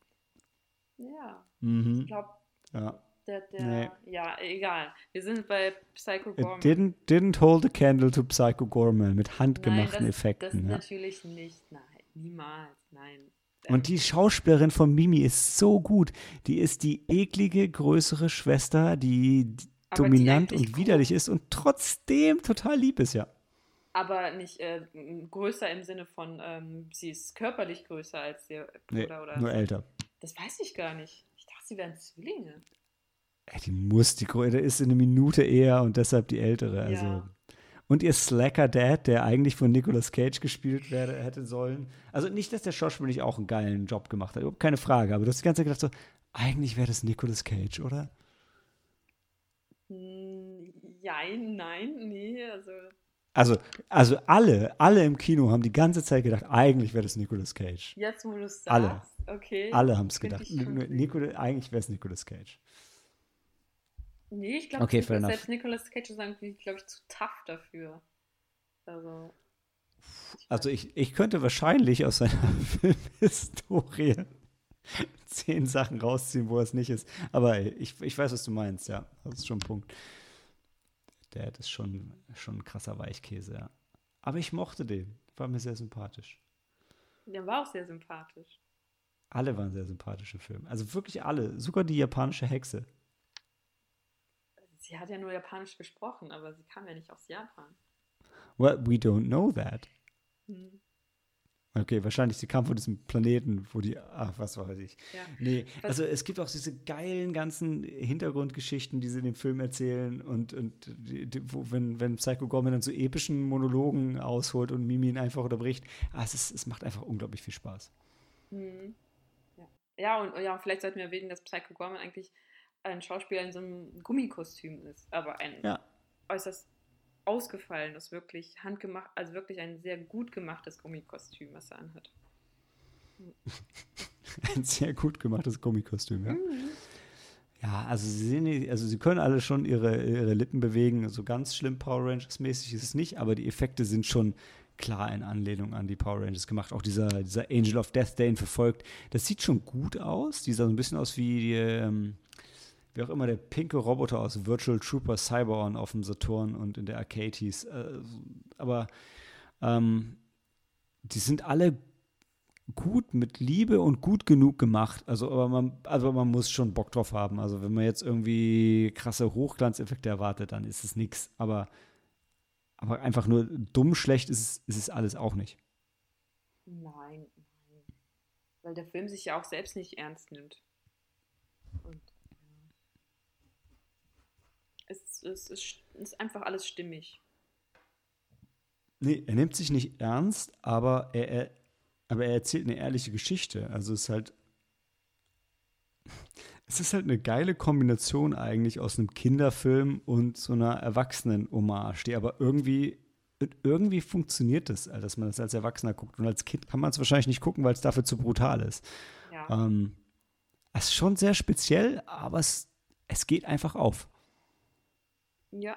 ja, mhm. ich glaube, ja. Der, der, nee. Ja, egal. Wir sind bei Psycho Gorman. It didn't, didn't hold a candle to Psycho Gorman mit handgemachten nein, das, Effekten. Das ja. natürlich nicht. Nein, niemals. Nein. Und die Schauspielerin von Mimi ist so gut. Die ist die eklige, größere Schwester, die Aber dominant die und widerlich ist und trotzdem total lieb ist, ja. Aber nicht äh, größer im Sinne von, ähm, sie ist körperlich größer als ihr Bruder nee, oder. Nur älter. Das weiß ich gar nicht. Ich dachte, sie wären Zwillinge. Ey, die muss, die der ist eine Minute eher und deshalb die ältere. Also. Ja. und ihr Slacker Dad, der eigentlich von Nicolas Cage gespielt werde, hätte sollen. Also nicht, dass der Schauspieler nicht auch einen geilen Job gemacht hat, überhaupt keine Frage, aber du hast die ganze Zeit gedacht so, eigentlich wäre das Nicolas Cage, oder? Nein, nein, nee, also. Also, also alle, alle im Kino haben die ganze Zeit gedacht, eigentlich wäre das Nicolas Cage. Jetzt, wo du es sagst, alle. okay. Alle haben es gedacht. Nicol eigentlich wäre es Nicolas Cage. Nee, ich glaube, okay, selbst Nicolas Cage ist irgendwie, glaube ich, zu tough dafür. Also. Also ich, ich könnte wahrscheinlich aus seiner Filmhistorie zehn Sachen rausziehen, wo es nicht ist. Aber ich, ich weiß, was du meinst, ja. Das ist schon ein Punkt. Der ist schon, schon ein krasser Weichkäse, ja. Aber ich mochte den. War mir sehr sympathisch. Der war auch sehr sympathisch. Alle waren sehr sympathische Filme. Also wirklich alle. Sogar die japanische Hexe sie hat ja nur Japanisch gesprochen, aber sie kam ja nicht aus Japan. Well, we don't know that. Hm. Okay, wahrscheinlich, sie kam von diesem Planeten, wo die, ach, was weiß ich. Ja. Nee, also es gibt auch diese geilen ganzen Hintergrundgeschichten, die sie in dem Film erzählen und, und die, die, wo, wenn, wenn Psycho Gorman dann so epischen Monologen ausholt und Mimi ihn einfach unterbricht, ah, es, ist, es macht einfach unglaublich viel Spaß. Hm. Ja. ja, und ja, vielleicht sollten wir erwähnen, dass Psycho Gorman eigentlich ein Schauspieler in so einem Gummikostüm ist, aber ein ja. äußerst ausgefallenes, wirklich handgemacht, also wirklich ein sehr gut gemachtes Gummikostüm, was er anhat. ein sehr gut gemachtes Gummikostüm, ja. Mhm. Ja, also sie, sehen, also sie können alle schon ihre, ihre Lippen bewegen. So ganz schlimm Power Rangers mäßig ist es nicht, aber die Effekte sind schon klar in Anlehnung an die Power Rangers gemacht. Auch dieser, dieser Angel of Death, der ihn verfolgt, das sieht schon gut aus. Die sah so ein bisschen aus wie die, ähm, wie auch immer der pinke Roboter aus Virtual Trooper Cyberon auf dem Saturn und in der Arcade. Äh, aber ähm, die sind alle gut mit Liebe und gut genug gemacht. Also, aber man, also man muss schon Bock drauf haben. Also, wenn man jetzt irgendwie krasse Hochglanzeffekte erwartet, dann ist es nichts. Aber, aber einfach nur dumm schlecht ist es, ist es alles auch nicht. Nein, nein. Weil der Film sich ja auch selbst nicht ernst nimmt. Und es, es ist einfach alles stimmig. Nee, er nimmt sich nicht ernst, aber er, er, aber er erzählt eine ehrliche Geschichte. Also es ist halt. Es ist halt eine geile Kombination eigentlich aus einem Kinderfilm und so einer Erwachsenen-Hommage, die aber irgendwie irgendwie funktioniert das, dass man das als Erwachsener guckt. Und als Kind kann man es wahrscheinlich nicht gucken, weil es dafür zu brutal ist. Ja. Ähm, es ist schon sehr speziell, aber es, es geht einfach auf. Ja.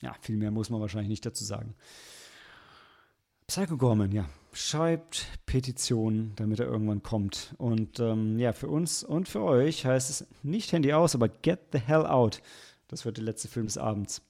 Ja, viel mehr muss man wahrscheinlich nicht dazu sagen. Psycho Gorman, ja, schreibt Petitionen, damit er irgendwann kommt. Und ähm, ja, für uns und für euch heißt es nicht Handy aus, aber Get the Hell Out. Das wird der letzte Film des Abends.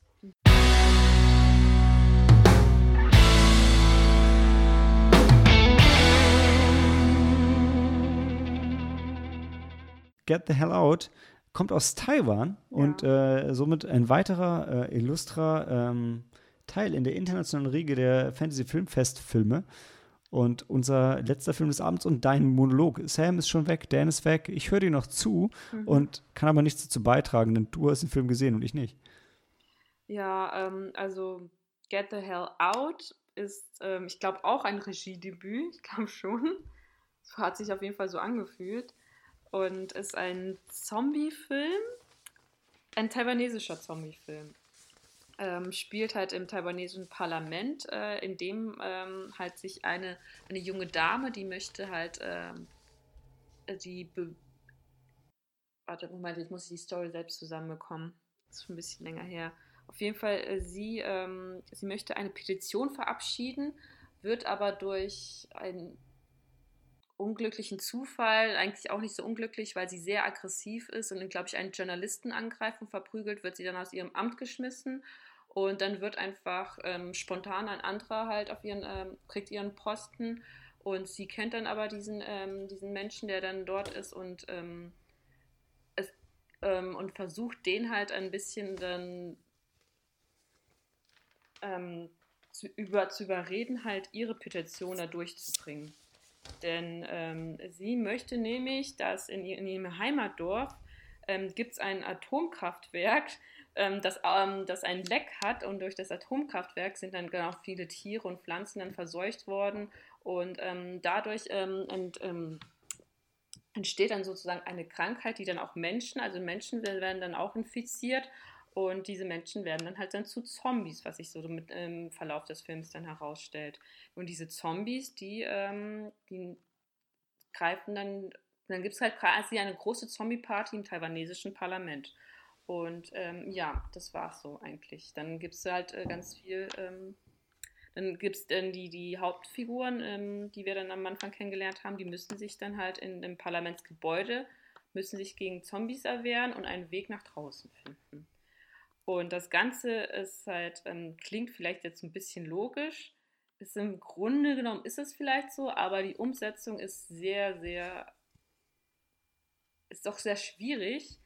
Get the Hell Out kommt aus Taiwan ja. und äh, somit ein weiterer äh, illustrer ähm, Teil in der internationalen Riege der Fantasy Filmfest Filme. Und unser letzter Film des Abends und dein Monolog. Sam ist schon weg, Dan ist weg. Ich höre dir noch zu mhm. und kann aber nichts dazu beitragen, denn du hast den Film gesehen und ich nicht. Ja, ähm, also Get the Hell Out ist, ähm, ich glaube, auch ein Regiedebüt. Ich glaube schon. Es hat sich auf jeden Fall so angefühlt und ist ein Zombie-Film, ein taiwanesischer Zombie-Film. Ähm, spielt halt im taiwanesischen Parlament, äh, in dem ähm, halt sich eine, eine junge Dame, die möchte halt ähm, die Warte, Moment, jetzt muss ich die Story selbst zusammenbekommen. Das ist schon ein bisschen länger her. Auf jeden Fall, äh, sie, ähm, sie möchte eine Petition verabschieden, wird aber durch ein unglücklichen Zufall, eigentlich auch nicht so unglücklich, weil sie sehr aggressiv ist und, glaube ich, einen Journalisten angreift und verprügelt, wird sie dann aus ihrem Amt geschmissen und dann wird einfach ähm, spontan ein anderer halt auf ihren, ähm, kriegt ihren Posten und sie kennt dann aber diesen, ähm, diesen Menschen, der dann dort ist und, ähm, es, ähm, und versucht den halt ein bisschen dann ähm, zu, über, zu überreden, halt ihre Petition da durchzubringen. Denn ähm, sie möchte nämlich, dass in, in ihrem Heimatdorf ähm, gibt es ein Atomkraftwerk, ähm, das, ähm, das ein Leck hat und durch das Atomkraftwerk sind dann genau viele Tiere und Pflanzen dann verseucht worden und ähm, dadurch ähm, ent, ähm, entsteht dann sozusagen eine Krankheit, die dann auch Menschen, also Menschen werden dann auch infiziert und diese Menschen werden dann halt dann zu Zombies, was sich so mit im Verlauf des Films dann herausstellt. Und diese Zombies, die, ähm, die greifen dann, dann gibt es halt quasi eine große Zombie-Party im taiwanesischen Parlament. Und ähm, ja, das war's so eigentlich. Dann gibt es halt äh, ganz viel, ähm, dann gibt es dann die, die Hauptfiguren, ähm, die wir dann am Anfang kennengelernt haben, die müssen sich dann halt in dem Parlamentsgebäude, müssen sich gegen Zombies erwehren und einen Weg nach draußen finden. Und das Ganze ist halt, ähm, klingt vielleicht jetzt ein bisschen logisch, ist im Grunde genommen ist es vielleicht so, aber die Umsetzung ist sehr, sehr, ist doch sehr schwierig,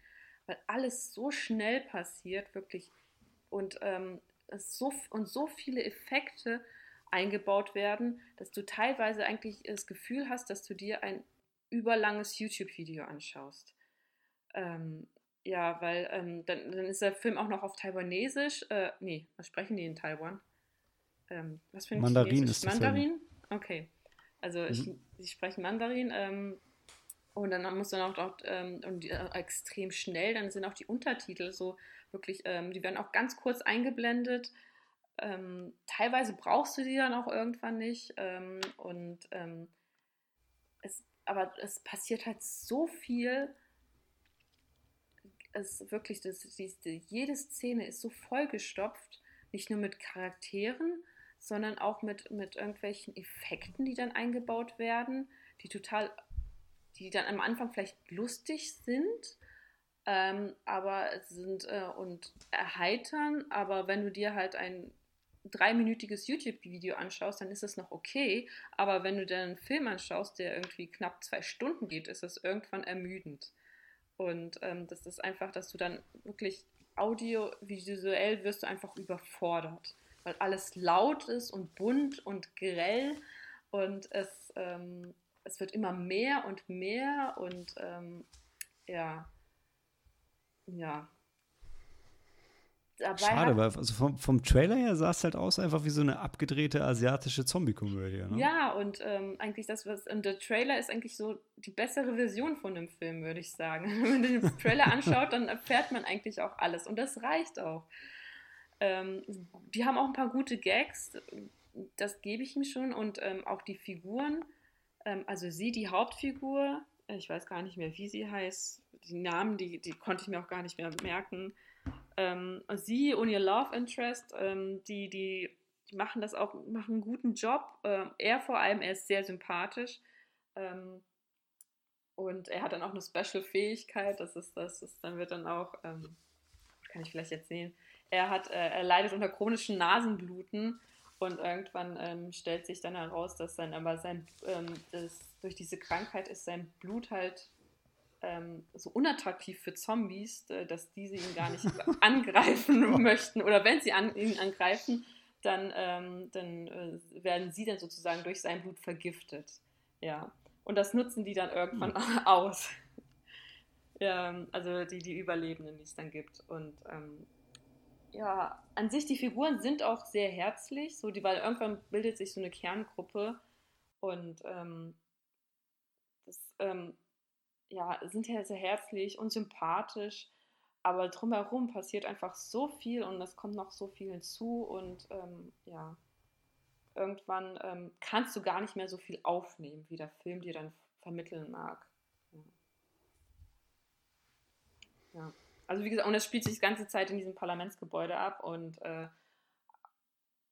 weil alles so schnell passiert, wirklich. Und, ähm, so, und so viele Effekte eingebaut werden, dass du teilweise eigentlich das Gefühl hast, dass du dir ein überlanges YouTube-Video anschaust. Ähm, ja, weil ähm, dann, dann ist der Film auch noch auf Taiwanesisch. Äh, nee, was sprechen die in Taiwan? Ähm, was für ein Mandarin Chinesisch? ist der Mandarin? Okay. Also ich, Mhm. sie sprechen Mandarin. Ähm, und dann muss dann auch, auch ähm, und die, äh, extrem schnell, dann sind auch die Untertitel so wirklich, ähm, die werden auch ganz kurz eingeblendet. Ähm, teilweise brauchst du die dann auch irgendwann nicht. Und ähm, es, aber es passiert halt so viel. Ist wirklich, das, die, jede Szene ist so vollgestopft, nicht nur mit Charakteren, sondern auch mit, mit irgendwelchen Effekten, die dann eingebaut werden, die total, die dann am Anfang vielleicht lustig sind, ähm, aber sind äh, und erheitern, aber wenn du dir halt ein dreiminütiges YouTube-Video anschaust, dann ist es noch okay, aber wenn du dir einen Film anschaust, der irgendwie knapp zwei Stunden geht, ist es irgendwann ermüdend. Und ähm, das ist einfach, dass du dann wirklich audiovisuell wirst du einfach überfordert, weil alles laut ist und bunt und grell und es, ähm, es wird immer mehr und mehr und ähm, ja, ja. Dabei Schade, weil also vom, vom Trailer her sah es halt aus einfach wie so eine abgedrehte asiatische Zombie-Komödie. Ne? Ja, und ähm, eigentlich das, was. Und der Trailer ist eigentlich so die bessere Version von dem Film, würde ich sagen. Wenn man den Trailer anschaut, dann erfährt man eigentlich auch alles. Und das reicht auch. Ähm, die haben auch ein paar gute Gags, das gebe ich ihm schon. Und ähm, auch die Figuren, ähm, also sie, die Hauptfigur, ich weiß gar nicht mehr, wie sie heißt, die Namen, die, die konnte ich mir auch gar nicht mehr merken. Ähm, sie und ihr Love Interest, ähm, die, die, machen das auch, machen einen guten Job. Ähm, er vor allem, er ist sehr sympathisch. Ähm, und er hat dann auch eine Special-Fähigkeit, das ist, das ist, dann wird dann auch, ähm, kann ich vielleicht jetzt sehen, er hat, äh, er leidet unter chronischen Nasenbluten und irgendwann ähm, stellt sich dann heraus, dass sein, aber sein, durch diese Krankheit ist sein Blut halt ähm, so unattraktiv für Zombies, äh, dass diese ihn gar nicht angreifen möchten. Oder wenn sie an, ihn angreifen, dann, ähm, dann äh, werden sie dann sozusagen durch sein Blut vergiftet. Ja. Und das nutzen die dann irgendwann aus. ja, also die, die Überlebenden, die es dann gibt. Und ähm, ja, an sich die Figuren sind auch sehr herzlich, so die, weil irgendwann bildet sich so eine Kerngruppe und ähm, das ähm, ja, sind ja sehr herzlich und sympathisch, aber drumherum passiert einfach so viel und es kommt noch so viel hinzu und ähm, ja, irgendwann ähm, kannst du gar nicht mehr so viel aufnehmen, wie der Film dir dann vermitteln mag. Ja. Also wie gesagt, und es spielt sich die ganze Zeit in diesem Parlamentsgebäude ab und äh,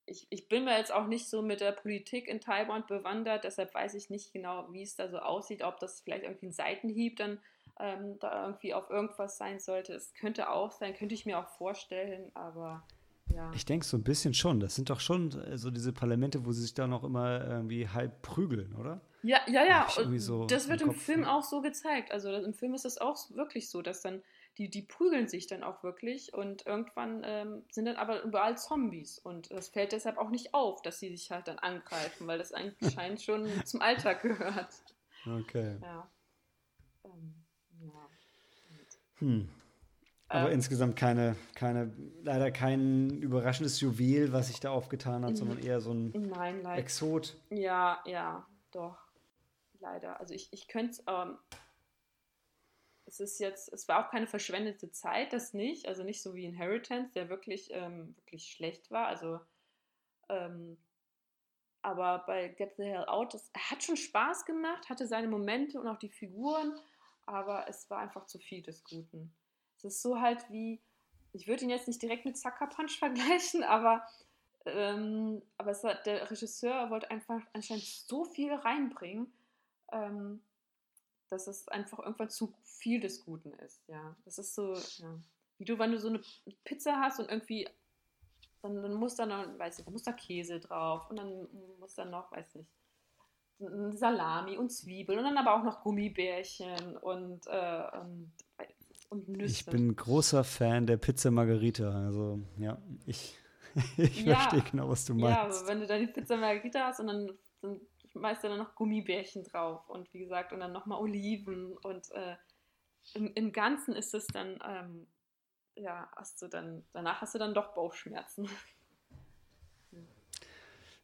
ich, ich bin mir jetzt auch nicht so mit der Politik in Taiwan bewandert, deshalb weiß ich nicht genau, wie es da so aussieht, ob das vielleicht irgendwie ein Seitenhieb dann ähm, da irgendwie auf irgendwas sein sollte. Es könnte auch sein, könnte ich mir auch vorstellen, aber ja. Ich denke so ein bisschen schon. Das sind doch schon äh, so diese Parlamente, wo sie sich da noch immer irgendwie halb prügeln, oder? Ja, ja, ja. So das wird im Kopf, Film ne? auch so gezeigt. Also das- im Film ist es auch wirklich so, dass dann die, die prügeln sich dann auch wirklich und irgendwann ähm, sind dann aber überall Zombies und das fällt deshalb auch nicht auf, dass sie sich halt dann angreifen, weil das anscheinend schon zum Alltag gehört. Okay. Ja. Ähm, ja. Hm. Aber Ähm, insgesamt keine, keine, leider kein überraschendes Juwel, was sich da aufgetan hat, Mhm. sondern eher so ein Nein. Exot. Ja, ja, doch. Leider. Also ich, ich könnte ähm, es ist jetzt, es war auch keine verschwendete Zeit, das nicht. Also nicht so wie Inheritance, der wirklich, ähm, wirklich schlecht war. Also, ähm, aber bei Get the Hell Out, das hat schon Spaß gemacht, hatte seine Momente und auch die Figuren, aber es war einfach zu viel des Guten. Es ist so halt wie, ich würde ihn jetzt nicht direkt mit Sucker Punch vergleichen, aber, ähm, aber hat, der Regisseur wollte einfach anscheinend so viel reinbringen, ähm, dass es einfach irgendwann zu viel des Guten ist. Ja, das ist so, ja. wie du, wenn du so eine Pizza hast und irgendwie, dann, dann muss da noch, weiß ich, da muss da Käse drauf und dann muss da noch, weiß nicht, Salami und Zwiebeln und dann aber auch noch Gummibärchen und, äh, und, und Nüsse. Ich bin großer Fan der Pizza Margarita. Also, ja, ich, ich Ja. verstehe genau, was du Ja, meinst. aber wenn du dann die Pizza Margarita hast und dann, dann schmeißt du dann noch Gummibärchen drauf und wie gesagt, und dann nochmal Oliven und äh, im, im Ganzen ist es dann, ähm, ja, hast du dann, danach hast du dann doch Bauchschmerzen.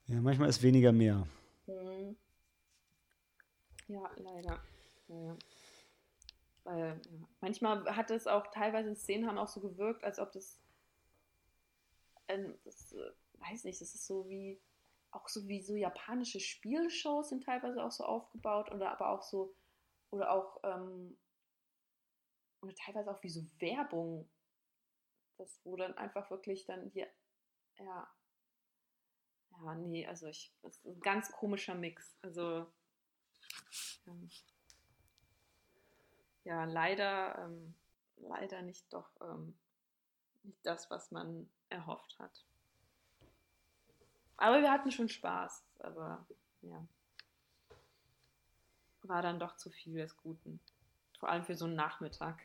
Ja, manchmal ist weniger mehr. Hm. Ja, leider. Ja. Weil, ja. Manchmal hat es auch, teilweise in Szenen haben auch so gewirkt, als ob das, ähm, das äh, weiß nicht, das ist so wie, auch so wie so japanische Spielshows sind teilweise auch so aufgebaut oder aber auch so, oder auch, ähm, oder teilweise auch wie so Werbung, das wo dann einfach wirklich dann hier, ja, ja, nee, also ich, das ist ein ganz komischer Mix, also, ja, ja leider, ähm, leider nicht doch, ähm, nicht das, was man erhofft hat. Aber wir hatten schon Spaß, aber ja. War dann doch zu viel des Guten. Vor allem für so einen Nachmittag.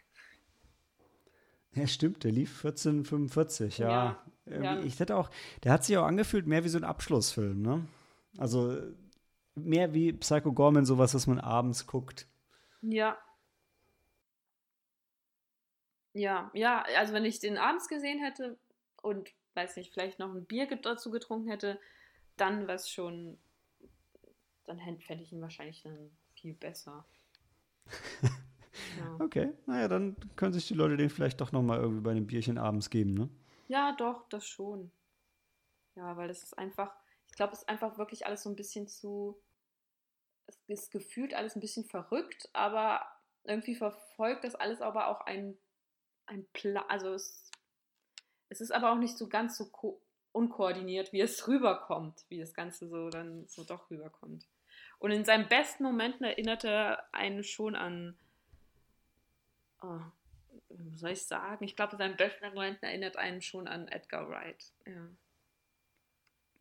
Ja, stimmt, der lief 1445, ja. Ja. Ich hätte auch, der hat sich auch angefühlt mehr wie so ein Abschlussfilm, ne? Also mehr wie Psycho Gorman, sowas, was man abends guckt. Ja. Ja, ja, also wenn ich den abends gesehen hätte und, weiß nicht, vielleicht noch ein Bier dazu getrunken hätte, dann wäre es schon, dann fände ich ihn wahrscheinlich dann viel besser. Ja. Okay, naja, dann können sich die Leute den vielleicht doch noch mal irgendwie bei einem Bierchen abends geben, ne? Ja, doch, das schon. Ja, weil das ist einfach, ich glaube, es ist einfach wirklich alles so ein bisschen zu, es ist gefühlt alles ein bisschen verrückt, aber irgendwie verfolgt das alles aber auch ein, ein Plan, also es, es ist aber auch nicht so ganz so ko unkoordiniert, wie es rüberkommt, wie das Ganze so dann so doch rüberkommt. Und in seinen besten Momenten erinnert er einen schon an, oh, wie soll ich sagen? Ich glaube, in seinen besten Momenten erinnert einen schon an Edgar Wright. Ja.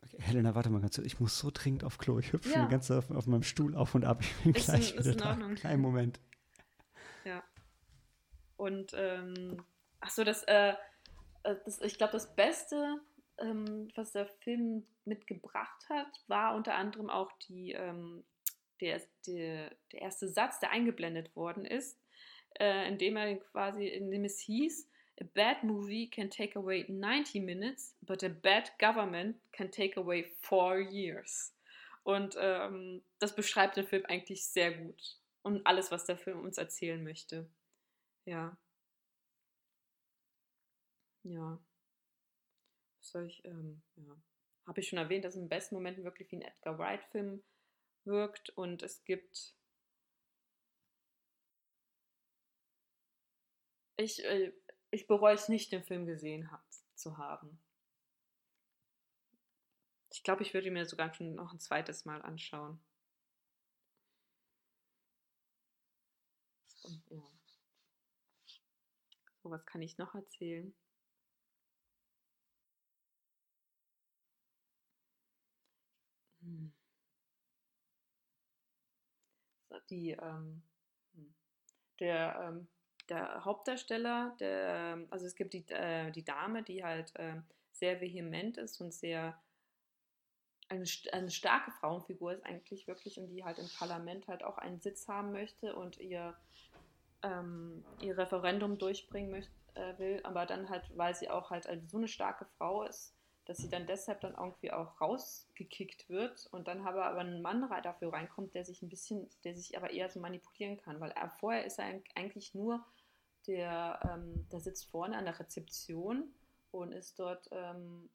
Okay, Helena, warte mal ganz kurz. Ich muss so dringend auf Klo. Ich hüpfe Ja. ganze Zeit auf, auf meinem Stuhl auf und ab. Ich bin Ist gleich in- wieder in da. Ordnung. Kleinen Moment. Ja. Und ähm, ach so, das, äh, das, ich glaube, das Beste, ähm, was der Film mitgebracht hat, war unter anderem auch die, ähm, der, der, der erste Satz, der eingeblendet worden ist, äh, in dem er quasi, in dem es hieß, A bad movie can take away 90 minutes, but a bad government can take away four years. Und ähm, das beschreibt den Film eigentlich sehr gut. Und alles, was der Film uns erzählen möchte. Ja. Ja. Soll ich, ähm, ja. Habe ich schon erwähnt, dass es in besten Momenten wirklich wie ein Edgar Wright-Film wirkt und es gibt. Ich, äh, ich bereue es nicht, den Film gesehen hat, zu haben. Ich glaube, ich würde mir sogar schon noch ein zweites Mal anschauen. Und, ja. So, was kann ich noch erzählen? Hm. So, Die, ähm, hm. der, ähm, der Hauptdarsteller, der, ähm, also es gibt die, äh, die Dame, die halt ähm, sehr vehement ist und sehr eine, eine starke Frauenfigur ist eigentlich wirklich und die halt im Parlament halt auch einen Sitz haben möchte und ihr ähm, ihr Referendum durchbringen möchte, äh, will, aber dann halt, weil sie auch halt so eine starke Frau ist, dass sie dann deshalb dann irgendwie auch rausgekickt wird und dann aber, aber ein Mann dafür reinkommt, der sich ein bisschen, der sich aber eher so manipulieren kann, weil er, vorher ist er eigentlich nur der, ähm, der sitzt vorne an der Rezeption und ist dort ähm,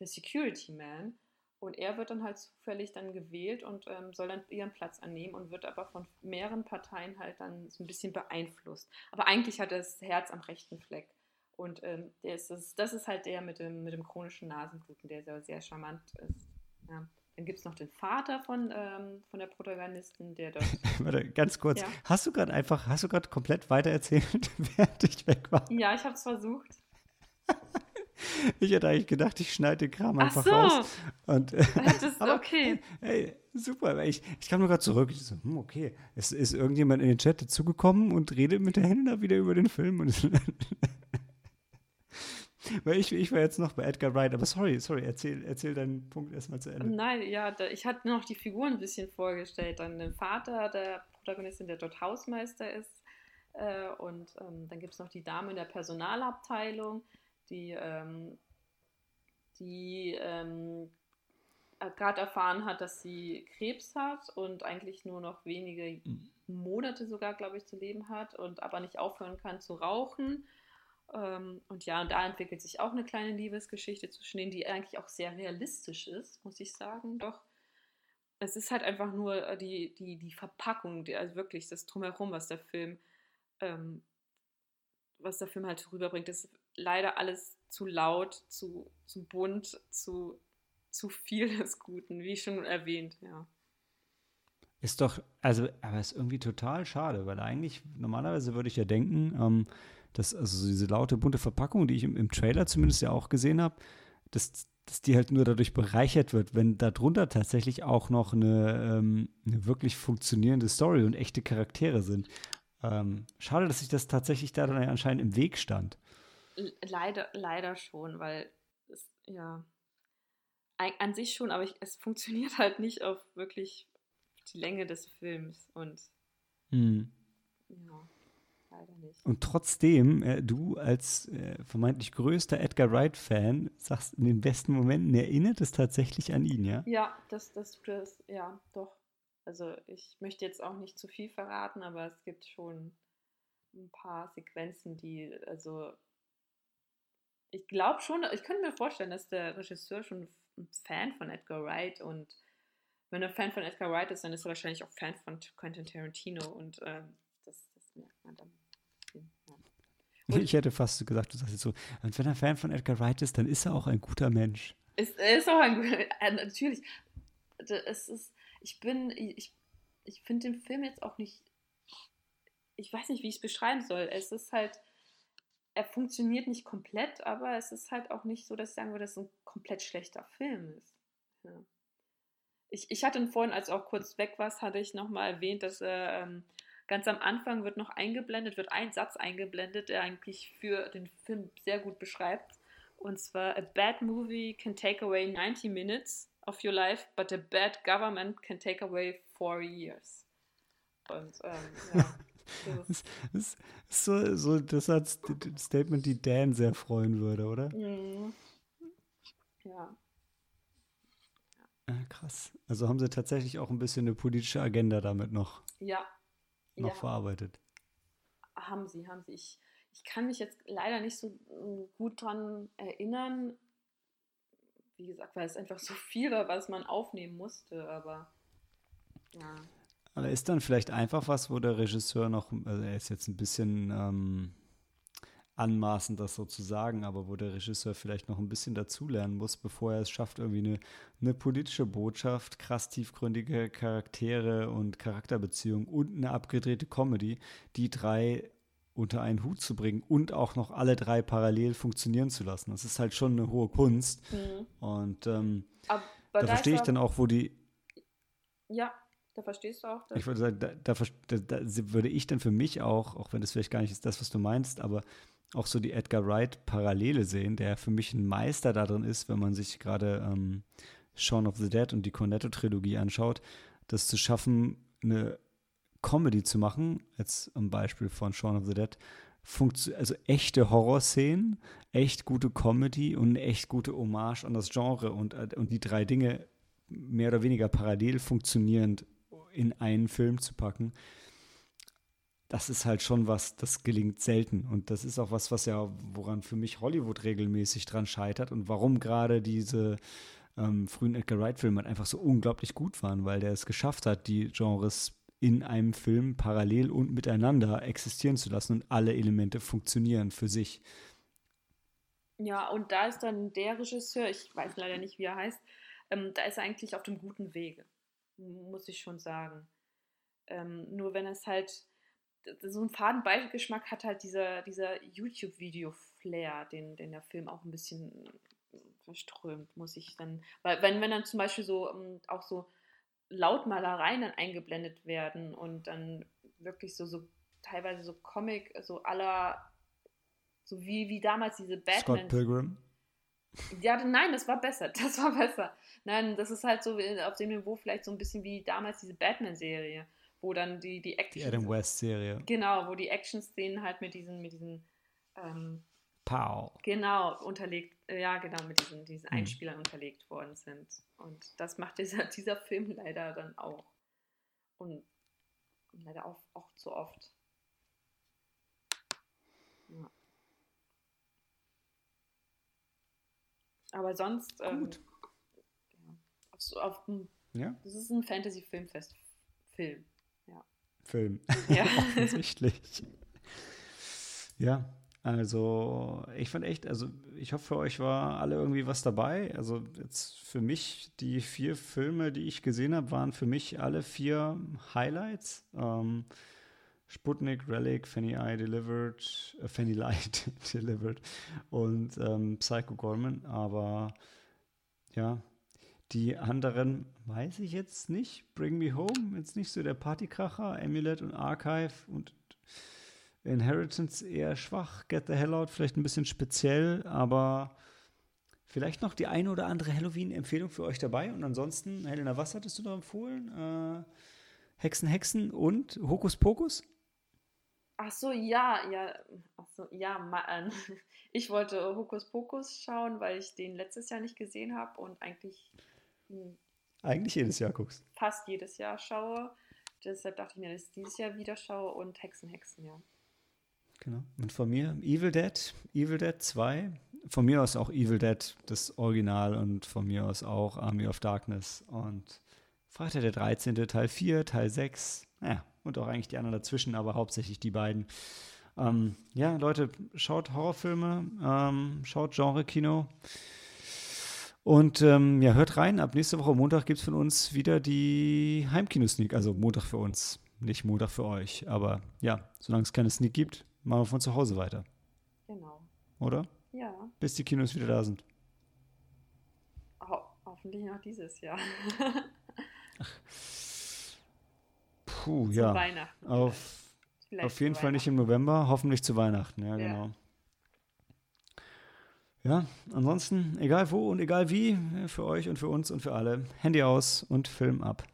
der Security Man und er wird dann halt zufällig dann gewählt und ähm, soll dann ihren Platz annehmen und wird aber von mehreren Parteien halt dann so ein bisschen beeinflusst. Aber eigentlich hat er das Herz am rechten Fleck. Und ähm, der ist, das, das ist halt der mit dem, mit dem chronischen Nasenbluten, der sehr, sehr charmant ist. Ja. Dann gibt es noch den Vater von, ähm, von der Protagonistin, der dort. Warte, ganz kurz. Ja. Hast du gerade einfach, hast du gerade komplett weitererzählt, während ich weg war? Ja, ich habe es versucht. ich hätte eigentlich gedacht, ich schneide den Kram einfach Ach so. raus. Und, das, aber, okay. Hey, super. Ich, ich kam nur gerade zurück. Ich so, hm, okay. Es ist irgendjemand in den Chat dazugekommen und redet mit der Helena wieder über den Film. Und Weil ich, ich war jetzt noch bei Edgar Wright, aber sorry, sorry, erzähl, erzähl deinen Punkt erstmal zu Ende. Nein, ja, da, ich hatte noch die Figuren ein bisschen vorgestellt. Dann den Vater der Protagonistin, der dort Hausmeister ist. Äh, und ähm, dann gibt es noch die Dame in der Personalabteilung, die, ähm, die ähm, gerade erfahren hat, dass sie Krebs hat und eigentlich nur noch wenige mhm. Monate sogar, glaube ich, zu leben hat und aber nicht aufhören kann zu rauchen und ja, und da entwickelt sich auch eine kleine Liebesgeschichte zwischen denen, die eigentlich auch sehr realistisch ist, muss ich sagen. Doch es ist halt einfach nur äh, die, die, die Verpackung, die, also wirklich das Drumherum, was der Film, ähm, was der Film halt rüberbringt, ist leider alles zu laut, zu, zu bunt, zu, zu viel des Guten, wie schon erwähnt, ja. Ist doch, also, aber ist irgendwie total schade, weil eigentlich, normalerweise würde ich ja denken, ähm, dass also diese laute, bunte Verpackung, die ich im, im Trailer zumindest ja auch gesehen habe, dass, dass die halt nur dadurch bereichert wird, wenn darunter tatsächlich auch noch eine, ähm, eine wirklich funktionierende Story und echte Charaktere sind. Ähm, schade, dass sich das tatsächlich da dann anscheinend im Weg stand. Leider, leider schon, weil es, ja, an sich schon, aber ich, es funktioniert halt nicht auf wirklich die Länge des Films und hm. ja leider nicht. Und trotzdem, äh, du als äh, vermeintlich größter Edgar Wright-Fan sagst, in den besten Momenten erinnert es tatsächlich an ihn, ja? Ja, das, das, das, ja, doch. Also ich möchte jetzt auch nicht zu viel verraten, aber es gibt schon ein paar Sequenzen, die, also ich glaube schon, ich könnte mir vorstellen, dass der Regisseur schon ein Fan von Edgar Wright und wenn er Fan von Edgar Wright ist, dann ist er wahrscheinlich auch Fan von Quentin Tarantino und äh, das, das merkt man dann. Und ich hätte fast gesagt, du sagst jetzt so, und wenn er Fan von Edgar Wright ist, dann ist er auch ein guter Mensch. Ist, er ist auch ein guter äh, natürlich. Es ist, ich bin, ich, ich finde den Film jetzt auch nicht, ich weiß nicht, wie ich es beschreiben soll. Es ist halt, er funktioniert nicht komplett, aber es ist halt auch nicht so, dass ich sagen würde, dass es ein komplett schlechter Film ist. Ja. Ich, ich hatte ihn vorhin, als auch kurz weg war, hatte ich nochmal erwähnt, dass er ähm, Ganz am Anfang wird noch eingeblendet, wird ein Satz eingeblendet, der eigentlich für den Film sehr gut beschreibt. Und zwar, a bad movie can take away 90 minutes of your life, but a bad government can take away four years. Und ähm, ja. Das ist, so, so, das als Statement, die Dan sehr freuen würde, oder? Mhm. Ja. ja. Krass. Also haben sie tatsächlich auch ein bisschen eine politische Agenda damit noch. Ja, noch ja. verarbeitet. Haben sie, haben sie. Ich, ich kann mich jetzt leider nicht so mm, gut dran erinnern. Wie gesagt, weil es einfach so viel war, was man aufnehmen musste, aber ja. Aber ist dann vielleicht einfach was, wo der Regisseur noch, also er ist jetzt ein bisschen ähm, anmaßend, das so zu sagen, aber wo der Regisseur vielleicht noch ein bisschen dazulernen muss, bevor er es schafft, irgendwie eine, eine politische Botschaft, krass tiefgründige Charaktere und Charakterbeziehungen und eine abgedrehte Comedy, die drei unter einen Hut zu bringen und auch noch alle drei parallel funktionieren zu lassen. Das ist halt schon eine hohe Kunst. Mhm. Und ähm, da, da verstehe ich dann auch, wo die. Ja, da verstehst du auch. Ich würde sagen, da, da, da, würde ich dann für mich auch, auch wenn das vielleicht gar nicht ist das, was du meinst, aber auch so die Edgar Wright-Parallele sehen, der für mich ein Meister darin ist, wenn man sich gerade ähm, Shaun of the Dead und die Cornetto-Trilogie anschaut, das zu schaffen, eine Comedy zu machen, jetzt am Beispiel von Shaun of the Dead, also echte Horrorszenen, echt gute Comedy und eine echt gute Hommage an das Genre und, äh, und die drei Dinge mehr oder weniger parallel funktionierend in einen Film zu packen, das ist halt schon was, das gelingt selten. Und das ist auch was, was ja, woran für mich Hollywood regelmäßig dran scheitert und warum gerade diese ähm, frühen Edgar Wright-Filme halt einfach so unglaublich gut waren, weil der es geschafft hat, die Genres in einem Film parallel und miteinander existieren zu lassen und alle Elemente funktionieren für sich. Ja, und da ist dann der Regisseur, ich weiß leider nicht, wie er heißt, ähm, da ist er eigentlich auf dem guten Wege, muss ich schon sagen. Ähm, nur wenn es halt so einen faden Beigeschmack hat halt dieser, dieser YouTube-Video-Flair, den, den der Film auch ein bisschen verströmt, muss ich dann. Weil wenn, wenn dann zum Beispiel so um, auch so Lautmalereien dann eingeblendet werden und dann wirklich so, so teilweise so Comic, so aller, so wie, wie damals diese Batman. Scott Pilgrim. Ja, nein, das war besser. Das war besser. Nein, das ist halt so auf dem Niveau vielleicht so ein bisschen wie damals diese Batman-Serie, wo dann die, die Action. Die Adam West-Serie. Genau, wo die Action-Szenen halt mit diesen, mit diesen ähm, Pow. Genau, unterlegt, äh, ja, genau, mit diesen, diesen mhm. Einspielern unterlegt worden sind. Und das macht dieser, dieser Film leider dann auch. Und leider auch, auch zu oft. Ja. Aber sonst. Ähm, Gut. Ähm, ja, auf, auf, ja. Das ist ein Fantasy-Filmfest-Film. Film. Ja. Offensichtlich. ja, also ich fand echt, also ich hoffe, für euch war alle irgendwie was dabei. Also jetzt für mich, die vier Filme, die ich gesehen habe, waren für mich alle vier Highlights. Ähm, Sputnik, Relic, Fanny Eye Delivered, äh, Fanny Light Delivered und ähm, Psycho Gorman. Aber ja, die anderen weiß ich jetzt nicht. Bring Me Home, jetzt nicht so der Partykracher, Amulet und Archive und Inheritance eher schwach, Get the Hell Out vielleicht ein bisschen speziell, aber vielleicht noch die eine oder andere Halloween-Empfehlung für euch dabei. Und ansonsten, Helena, was hattest du noch empfohlen? Äh, Hexen, Hexen und Hokus Pokus? Ach so, ja, ja, ach so, ja, man, ich wollte Hokus Pokus schauen, weil ich den letztes Jahr nicht gesehen habe und eigentlich hm, eigentlich jedes Jahr guckst. Fast jedes Jahr schaue. Deshalb dachte ich mir, dass ich dieses Jahr wieder schaue und Hexen, Hexen, ja. Genau. Und von mir Evil Dead, Evil Dead 2. Von mir aus auch Evil Dead, das Original und von mir aus auch Army of Darkness und Freitag der 13. Teil 4, Teil 6. Ja, und auch eigentlich die anderen dazwischen, aber hauptsächlich die beiden. Ähm, ja, Leute, schaut Horrorfilme, ähm, schaut Genre-Kino. Und ähm, ja, hört rein. Ab nächste Woche Montag gibt es von uns wieder die Heimkino-Sneak. Also Montag für uns, nicht Montag für euch. Aber ja, solange es keine Sneak gibt, machen wir von zu Hause weiter. Genau. Oder? Ja. Bis die Kinos wieder da sind. Ho hoffentlich noch dieses Jahr. Puh, zu ja. Weihnachten. Auf, auf jeden Fall nicht im November, hoffentlich zu Weihnachten, ja, ja, genau. Ja, ansonsten, egal wo und egal wie, für euch und für uns und für alle, Handy aus und Film ab.